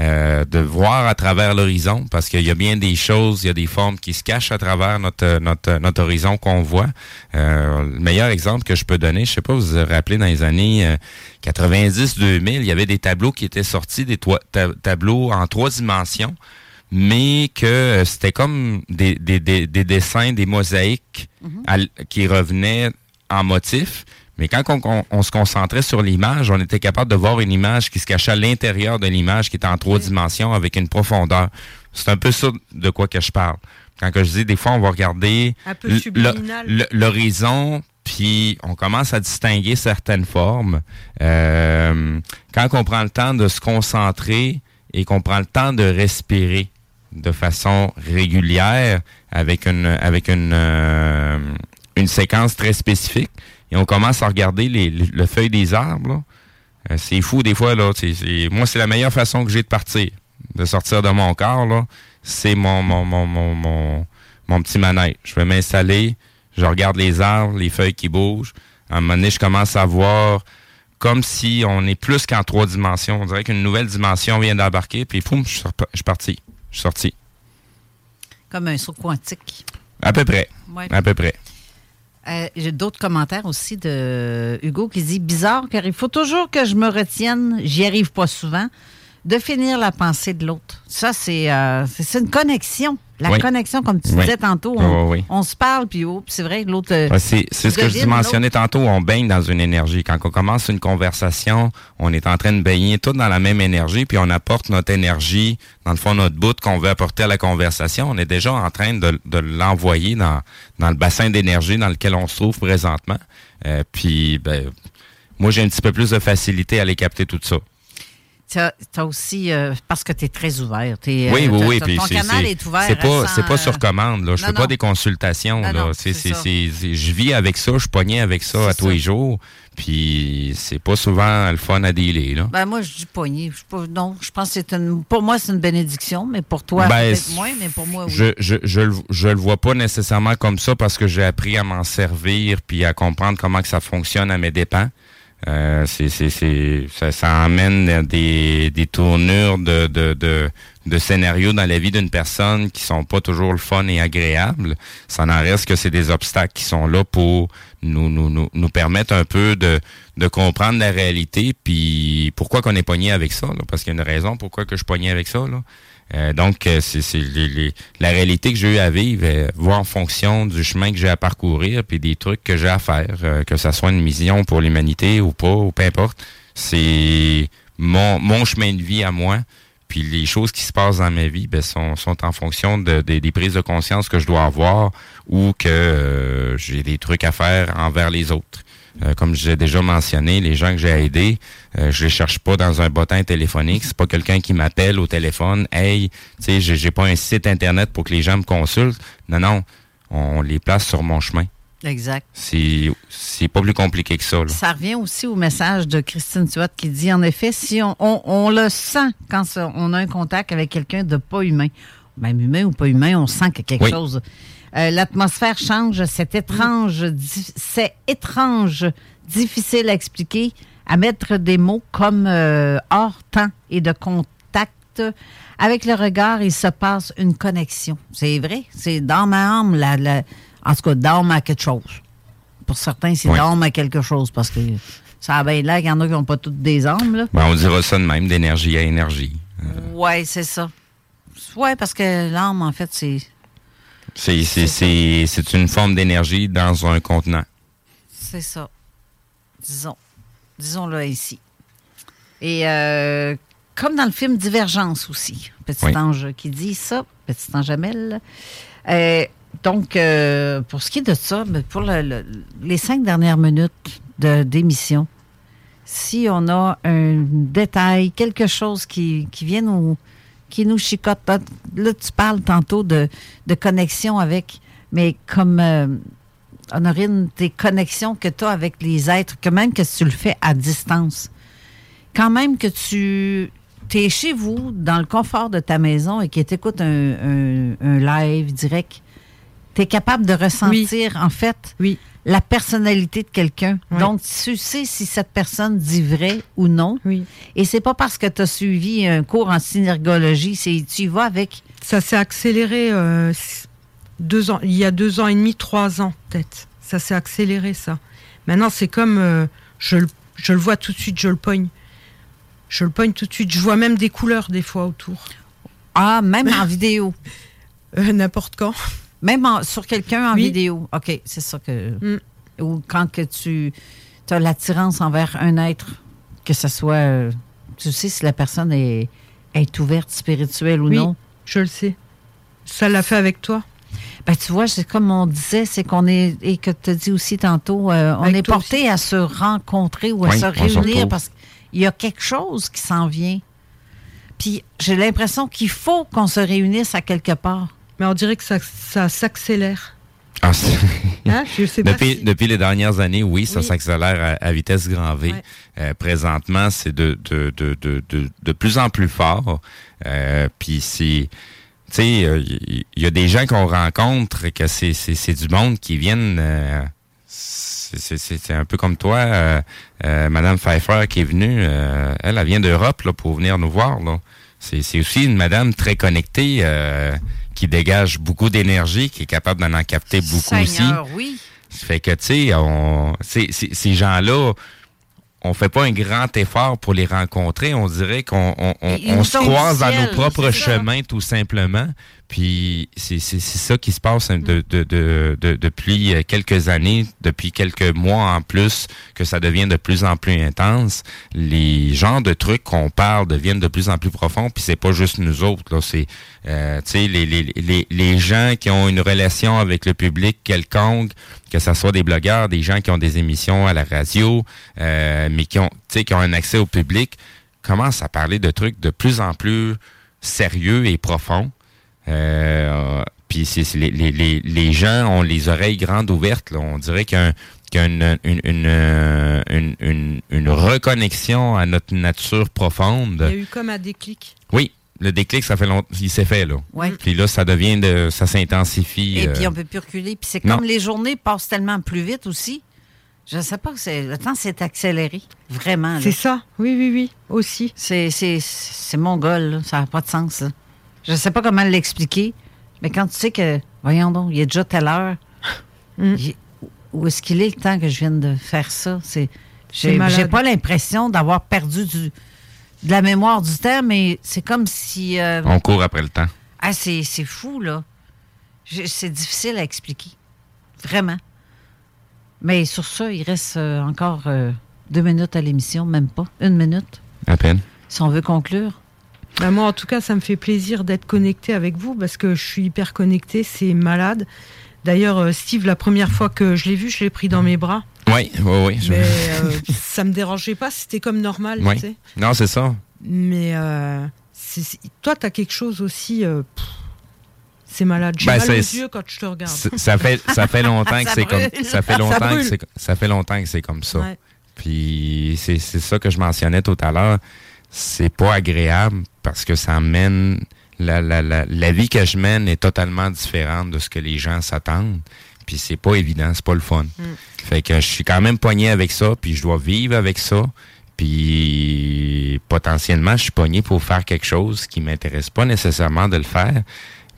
[SPEAKER 3] euh, de voir à travers l'horizon, parce qu'il y a bien des choses, il y a des formes qui se cachent à travers notre, notre, notre horizon qu'on voit. Euh, le meilleur exemple que je peux donner, je sais pas, vous vous rappelez dans les années euh, 90-2000, il y avait des tableaux qui étaient sortis, des ta- tableaux en trois dimensions mais que euh, c'était comme des, des, des, des dessins, des mosaïques à l- qui revenaient en motif. Mais quand on, on- on se concentrait sur l'image, on était capable de voir une image qui se cachait à l'intérieur de l'image, qui était en trois dimensions avec une profondeur. C'est un peu ça de quoi que je parle. Quand que je dis, des fois, on va regarder l'horizon, puis on commence à distinguer certaines formes. Euh, quand on prend le temps de se concentrer et qu'on prend le temps de respirer de façon régulière avec une avec une euh, une séquence très spécifique et on commence à regarder les, les- le feuille des arbres. Euh, c'est fou des fois là c'est, c'est- moi c'est la meilleure façon que j'ai de partir de sortir de mon corps là c'est mon mon, mon, mon, mon, mon petit manège je vais m'installer je regarde les arbres les feuilles qui bougent à un moment donné je commence à voir comme si on est plus qu'en trois dimensions. On dirait qu'une nouvelle dimension vient d'embarquer, puis poum, je suis repa- je suis parti. Je suis sorti.
[SPEAKER 2] Comme un saut quantique.
[SPEAKER 3] À peu près.
[SPEAKER 2] Ouais.
[SPEAKER 3] À peu près.
[SPEAKER 2] Euh, J'ai d'autres commentaires aussi de Hugo qui dit bizarre car il faut toujours que je me retienne, j'y arrive pas souvent, de finir la pensée de l'autre. Ça, c'est euh, une connexion. La
[SPEAKER 3] Oui.
[SPEAKER 2] connexion, comme tu
[SPEAKER 3] Oui.
[SPEAKER 2] disais tantôt, on,
[SPEAKER 3] oui, oui.
[SPEAKER 2] on se parle, puis oh, c'est vrai que l'autre. euh,
[SPEAKER 3] Ouais, c'est c'est ce que je mentionnais tantôt, on baigne dans une énergie. Quand on commence une conversation, on est en train de baigner tout dans la même énergie, puis on apporte notre énergie, dans le fond, notre bout qu'on veut apporter à la conversation. On est déjà en train de, de l'envoyer dans, dans le bassin d'énergie dans lequel on se trouve présentement. Euh, puis, ben, moi, j'ai un petit peu plus de facilité à aller capter tout ça.
[SPEAKER 2] Tu as, aussi, euh, parce que tu es très ouvert. t'es,
[SPEAKER 3] Oui,
[SPEAKER 2] euh,
[SPEAKER 3] oui, oui. puis
[SPEAKER 2] ton canal est ouvert.
[SPEAKER 3] C'est pas,
[SPEAKER 2] sans,
[SPEAKER 3] pas
[SPEAKER 2] euh,
[SPEAKER 3] sur commande. Là. Je
[SPEAKER 2] non,
[SPEAKER 3] fais
[SPEAKER 2] non.
[SPEAKER 3] pas des consultations.
[SPEAKER 2] Non,
[SPEAKER 3] là.
[SPEAKER 2] non,
[SPEAKER 3] c'est- je vis avec ça, je pogné avec ça à tous les jours. Puis c'est pas souvent le fun à dealer. Là.
[SPEAKER 2] Ben moi, je dis pas- non, je pense que c'est une. Pour moi, c'est une bénédiction, mais pour toi,
[SPEAKER 3] Ben,
[SPEAKER 2] peut-être moins, mais pour moi, oui.
[SPEAKER 3] Je, je, je, le- je le vois pas nécessairement comme ça parce que j'ai appris à m'en servir puis à comprendre comment que ça fonctionne à mes dépens. Euh, c'est, c'est, c'est, ça, ça amène des, des tournures de, de, de, de scénarios dans la vie d'une personne qui sont pas toujours le fun et agréables. Ça n'en reste que c'est des obstacles qui sont là pour nous, nous, nous, nous permettre un peu de, de comprendre la réalité puis pourquoi qu'on est pogné avec ça. là. parce qu'il y a une raison pourquoi que je pogné avec ça. Là. Euh, donc, euh, c'est les- les- la réalité que j'ai eu à vivre, euh, voir en fonction du chemin que j'ai à parcourir, puis des trucs que j'ai à faire, euh, que ça soit une mission pour l'humanité ou pas, ou peu importe. C'est mon, mon chemin de vie à moi. Puis les choses qui se passent dans ma vie ben, sont, sont en fonction de- des prises de conscience que je dois avoir ou que euh, j'ai des trucs à faire envers les autres. Euh, comme j'ai déjà mentionné, les gens que j'ai aidés, euh, je les cherche pas dans un bottin téléphonique. C'est pas quelqu'un qui m'appelle au téléphone. Hey, tu sais, j'ai j'ai pas un site internet pour que les gens me consultent. Non, non, on les place sur mon chemin.
[SPEAKER 2] Exact.
[SPEAKER 3] C'est c'est pas plus compliqué que ça. Là.
[SPEAKER 2] Ça revient aussi au message de Christine Tuat qui dit en effet, si on, on- on le sent quand on a un contact avec quelqu'un de pas humain, même humain ou pas humain, on sent a quelque
[SPEAKER 3] Oui.
[SPEAKER 2] chose. Euh, L'atmosphère change, c'est étrange, c'est étrange, difficile à expliquer, à mettre des mots comme euh, hors temps et de contact. Avec le regard, il se passe une connexion. C'est vrai, c'est dans ma âme, la, la- en tout cas, d'âme à quelque chose. Pour certains, c'est
[SPEAKER 3] Oui.
[SPEAKER 2] d'âme à quelque chose parce que ça a bien l'air qu'il y en a qui n'ont pas toutes des âmes. Là.
[SPEAKER 3] Ben, on dira ça de même, d'énergie à énergie.
[SPEAKER 2] Oui, c'est ça. Oui, parce que l'âme, en fait, c'est.
[SPEAKER 3] C'est c'est- c'est- c'est une forme d'énergie dans un contenant.
[SPEAKER 2] C'est ça. Disons. Disons-le ainsi. Et euh, comme dans le film Divergence aussi, Petit
[SPEAKER 3] Oui.
[SPEAKER 2] ange qui dit ça, Petit ange Amel. Euh, donc, euh, pour ce qui est de ça, ben, pour le- le- les cinq dernières minutes de- d'émission, si on a un détail, quelque chose qui, qui vient nous, qui nous chicote, là, là, tu parles tantôt de, de connexion avec, mais comme euh, Honorine, tes connexions que tu as avec les êtres, que même que tu le fais à distance, quand même que tu es chez vous, dans le confort de ta maison et que tu écoutes un, un- un live direct, tu es capable de ressentir, en fait, la personnalité de quelqu'un. Donc, tu sais si cette personne dit vrai ou non. Et c'est pas parce que tu as suivi un cours en synergologie, c'est tu y vas avec.
[SPEAKER 4] Ça s'est accéléré euh, deux ans, il y a deux ans et demi, trois ans peut-être. Ça s'est accéléré ça. Maintenant c'est comme euh, je, le- je le vois tout de suite, je le pogne. Je le pogne tout de suite. Je vois même des couleurs des fois autour.
[SPEAKER 2] Ah, même en vidéo.
[SPEAKER 4] Euh, N'importe quand.
[SPEAKER 2] Même en- sur quelqu'un en
[SPEAKER 4] Oui.
[SPEAKER 2] vidéo. OK, c'est ça que. Ou quand que tu as l'attirance envers un être, que ce soit. euh, tu sais si la personne est, est ouverte, spirituelle ou
[SPEAKER 4] Oui,
[SPEAKER 2] non.
[SPEAKER 4] Je le sais. Ça l'a fait avec toi?
[SPEAKER 2] Ben, tu vois, c'est comme on disait, c'est qu'on est, et que tu as dit aussi tantôt, euh, on est porté à se rencontrer ou à
[SPEAKER 3] Oui,
[SPEAKER 2] se réunir parce qu'il y a quelque chose qui s'en vient. Puis j'ai l'impression qu'il faut qu'on se réunisse à quelque part.
[SPEAKER 4] Mais on dirait que ça, ça s'accélère.
[SPEAKER 3] Ah,
[SPEAKER 4] Hein,
[SPEAKER 3] depuis,
[SPEAKER 4] si-
[SPEAKER 3] depuis les dernières années, oui, ça
[SPEAKER 4] Oui.
[SPEAKER 3] s'accélère à, à vitesse grand V.
[SPEAKER 4] Ouais.
[SPEAKER 3] Euh, présentement, c'est de, de, de, de, de, plus en plus fort. Euh, Puis c'est... Tu sais, euh, il y, y a des gens qu'on rencontre et que c'est, c'est, c'est du monde qui viennent... euh, c'est, c'est, c'est- c'est un peu comme toi, euh, euh, Madame Pfeiffer qui est venue. euh, elle, elle vient d'Europe là, pour venir nous voir. Là. C'est, c'est aussi une madame très connectée euh, qui dégage beaucoup d'énergie, qui est capable d'en en capter beaucoup aussi.
[SPEAKER 2] Oui.
[SPEAKER 3] Ça fait que, tu sais, on, c'est- c'est- ces gens-là, on fait pas un grand effort pour les rencontrer. On dirait qu'on on, on- on se croise dans nos propres chemins, tout simplement. Puis c'est c'est- c'est ça qui se passe hein, de, de, de, de- depuis euh, quelques années, depuis quelques mois en plus, que ça devient de plus en plus intense. Les genres de trucs qu'on parle deviennent de plus en plus profonds. Puis c'est pas juste nous autres. là, C'est euh, tu sais les, les, les, les gens qui ont une relation avec le public quelconque, que ce soit des blogueurs, des gens qui ont des émissions à la radio, euh, mais qui ont, qui un accès au public, commencent à parler de trucs de plus en plus sérieux et profonds. Euh, puis les, les, les, les gens ont les oreilles grandes ouvertes. Là. On dirait qu'il y a, un- qu'il y a une, une, une, euh, une, une- une reconnexion à notre nature profonde.
[SPEAKER 4] Il y a eu comme un déclic.
[SPEAKER 3] Oui, le déclic, ça fait longtemps, il s'est fait là.
[SPEAKER 2] Ouais.
[SPEAKER 3] Puis là, ça devient de, ça s'intensifie.
[SPEAKER 2] Et
[SPEAKER 3] euh,
[SPEAKER 2] puis on peut plus reculer. Puis c'est
[SPEAKER 3] non.
[SPEAKER 2] comme les journées passent tellement plus vite aussi. Je sais pas, c'est, le temps s'est accéléré. Vraiment.
[SPEAKER 4] C'est ça. Oui, oui, oui. Aussi.
[SPEAKER 2] C'est, c'est, c'est mon gars, là. Ça n'a pas de sens, là. Je sais pas comment l'expliquer, mais quand tu sais que, voyons donc, il est déjà telle heure,
[SPEAKER 4] Mm.
[SPEAKER 2] il- où est-ce qu'il est le temps que je vienne de faire ça? C'est, j'ai pas l'impression d'avoir perdu du, de la mémoire du temps, mais c'est comme si. euh,
[SPEAKER 3] On court après le temps.
[SPEAKER 2] ah, c'est, c'est fou, là. C'est difficile à expliquer. Vraiment. Mais sur ça, il reste euh, encore euh, deux minutes à l'émission, même pas. Une minute,
[SPEAKER 3] À peine.
[SPEAKER 2] si on veut conclure.
[SPEAKER 4] Bah, moi, en tout cas, ça me fait plaisir d'être connecté avec vous parce que je suis hyper connecté, c'est malade. D'ailleurs, euh, Steve, la première fois que je l'ai vu, je l'ai pris dans mes bras.
[SPEAKER 3] Oui, oui, oui. je-
[SPEAKER 4] Mais euh, ça me dérangeait pas, c'était comme normal,
[SPEAKER 3] Oui.
[SPEAKER 4] tu sais.
[SPEAKER 3] Non, c'est ça.
[SPEAKER 4] Mais euh, toi, tu as quelque chose aussi. euh, c'est malade. J'ai
[SPEAKER 3] Ben,
[SPEAKER 4] mal aux yeux quand je te regarde.
[SPEAKER 3] Ça fait, ça fait longtemps que
[SPEAKER 4] Ça
[SPEAKER 3] c'est comme ça fait
[SPEAKER 4] Ça
[SPEAKER 3] longtemps que
[SPEAKER 4] brûle.
[SPEAKER 3] c'est ça fait longtemps que c'est comme ça.
[SPEAKER 4] Ouais.
[SPEAKER 3] Puis c'est c'est ça que je mentionnais tout à l'heure. C'est pas agréable parce que ça mène la, la, la, la vie que je mène est totalement différente de ce que les gens s'attendent. Puis c'est pas évident, c'est pas le fun. Fait que je suis quand même pogné avec ça, puis je dois vivre avec ça. Puis potentiellement, je suis pogné pour faire quelque chose qui m'intéresse pas nécessairement de le faire,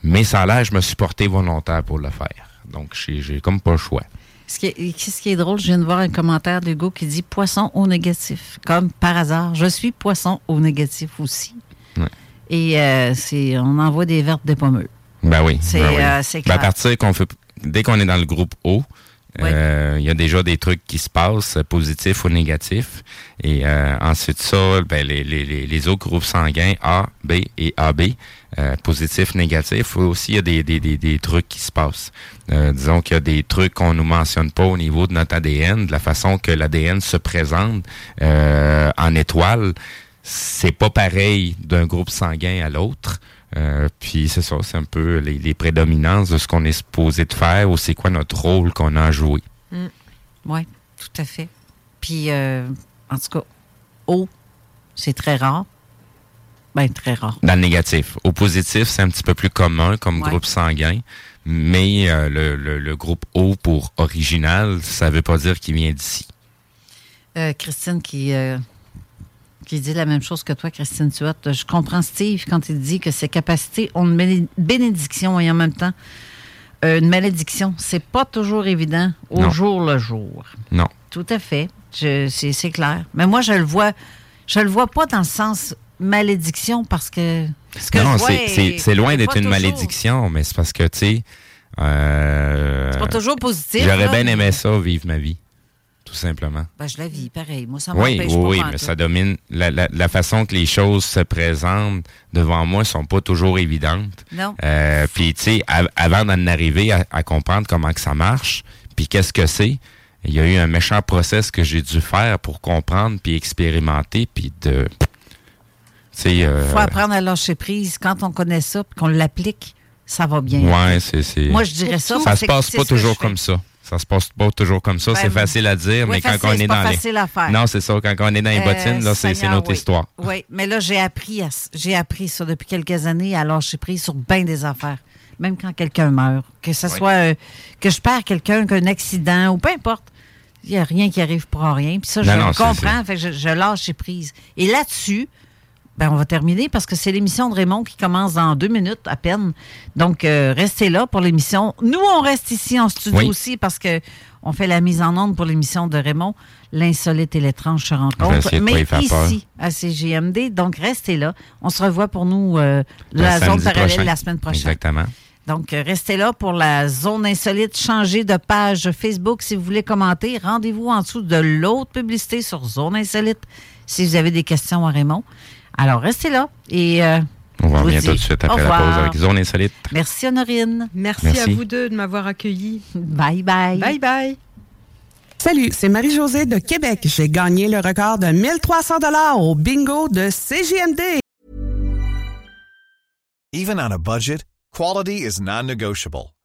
[SPEAKER 3] mais ça a l'air, je me suis porté volontaire pour le faire. Donc j'ai j'ai comme pas le choix.
[SPEAKER 2] Ce qui, est, ce qui est drôle, je viens de voir un commentaire d'Hugo qui dit poisson au négatif. Comme par hasard, je suis poisson au négatif aussi. Et euh, c'est, on envoie des vertes des pommeux.
[SPEAKER 3] Ben oui.
[SPEAKER 2] C'est,
[SPEAKER 3] ben oui.
[SPEAKER 2] euh, c'est
[SPEAKER 3] Ben, à partir qu'on fait, dès qu'on est dans le groupe O, euh, il y a déjà des trucs qui se passent, positifs ou négatifs. Et euh, ensuite ça, ben, les, les, les, autres groupes sanguins A, B et AB, euh, positifs, négatifs, aussi il y a des, des, des, des trucs qui se passent. Euh, disons qu'il y a des trucs qu'on nous mentionne pas au niveau de notre ADN, de la façon que l'ADN se présente euh, en étoile. C'est pas pareil d'un groupe sanguin à l'autre. Euh, puis c'est ça, c'est un peu les, les prédominances de ce qu'on est supposé de faire ou c'est quoi notre rôle qu'on a à jouer.
[SPEAKER 2] Oui, tout à fait. Puis, euh, en tout cas, O, c'est très rare. Ben, très rare.
[SPEAKER 3] Dans le négatif. Au positif, c'est un petit peu plus commun comme
[SPEAKER 2] Ouais.
[SPEAKER 3] groupe sanguin, mais euh, le, le, le groupe O pour original, ça veut pas dire qu'il vient d'ici.
[SPEAKER 2] Euh, Christine qui, euh, qui dit la même chose que toi, Christine Tuat. Je comprends Steve quand il dit que ses capacités ont une béné- bénédiction et en même temps euh, une malédiction. C'est pas toujours évident au
[SPEAKER 3] Non.
[SPEAKER 2] jour le jour.
[SPEAKER 3] Non.
[SPEAKER 2] Tout à fait. C'est clair. Mais moi, je le vois. Je le vois pas dans le sens malédiction parce que. ce que
[SPEAKER 3] non, c'est- c'est
[SPEAKER 2] est-
[SPEAKER 3] c'est loin d'être une
[SPEAKER 2] toujours-
[SPEAKER 3] malédiction, mais c'est parce que, tu sais... euh,
[SPEAKER 2] C'est pas toujours positif.
[SPEAKER 3] J'aurais bien aimé ça, vivre ma vie, tout simplement.
[SPEAKER 2] Ben, je la vis pareil. Moi, ça
[SPEAKER 3] Oui, oui, oui, mais ça domine. La, la, la façon que les choses se présentent devant moi sont pas toujours évidentes.
[SPEAKER 2] Non.
[SPEAKER 3] Euh, puis, tu sais, av- avant d'en arriver à, à comprendre comment que ça marche, puis qu'est-ce que c'est, il y a eu un méchant process que j'ai dû faire pour comprendre, puis expérimenter, puis de... Tu sais... euh,
[SPEAKER 2] faut apprendre à lâcher prise. Quand on connaît ça puis qu'on l'applique, ça va bien.
[SPEAKER 3] Ouais, c'est... c'est-
[SPEAKER 2] Moi, je dirais ça.
[SPEAKER 3] Ça se passe pas toujours comme ça. Ça se passe pas toujours comme ça.
[SPEAKER 2] Ben,
[SPEAKER 3] c'est facile à dire,
[SPEAKER 2] oui,
[SPEAKER 3] mais quand
[SPEAKER 2] facile,
[SPEAKER 3] on est
[SPEAKER 2] pas
[SPEAKER 3] dans les...
[SPEAKER 2] facile à faire.
[SPEAKER 3] Non, c'est ça. Quand on est dans les
[SPEAKER 2] Euh,
[SPEAKER 3] bottines, là, c'est notre
[SPEAKER 2] oui.
[SPEAKER 3] histoire.
[SPEAKER 2] Oui, mais là, j'ai appris, à- j'ai appris ça depuis quelques années à lâcher prise sur bien des affaires. Même quand quelqu'un meurt. Que ce soit euh, que je perds quelqu'un, qu'un accident ou peu importe. Il n'y a rien qui arrive pour rien. Puis ça, je
[SPEAKER 3] Non, non,
[SPEAKER 2] comprends. Fait que je, je lâche prise. Et là-dessus, ben, on va terminer parce que c'est l'émission de Raymond qui commence dans deux minutes à peine. Donc, euh, restez là pour l'émission. Nous, on reste ici en studio
[SPEAKER 3] Oui.
[SPEAKER 2] aussi parce que on fait la mise en onde pour l'émission de Raymond. L'insolite et l'étrange se rencontrent. Mais
[SPEAKER 3] peur.
[SPEAKER 2] ici, à CGMD. Donc, restez là. On se revoit pour nous, euh, la zone parallèle
[SPEAKER 3] prochain.
[SPEAKER 2] la semaine prochaine.
[SPEAKER 3] Exactement.
[SPEAKER 2] Donc, euh, restez là pour la zone insolite. Changez de page Facebook si vous voulez commenter. Rendez-vous en dessous de l'autre publicité sur Zone Insolite si vous avez des questions à Raymond. Alors, restez là et euh,
[SPEAKER 3] On va revenir
[SPEAKER 2] dis
[SPEAKER 3] tout de suite après la pause avec Zone Insolite.
[SPEAKER 2] Merci Honorine.
[SPEAKER 4] Merci,
[SPEAKER 3] Merci.
[SPEAKER 4] à vous deux de m'avoir accueilli.
[SPEAKER 2] Bye bye.
[SPEAKER 4] Bye bye.
[SPEAKER 16] Salut, c'est Marie-Josée de Québec. J'ai gagné le record de 1300 dollars au bingo de CGMD.
[SPEAKER 17] Even on a budget, quality is non-negotiable.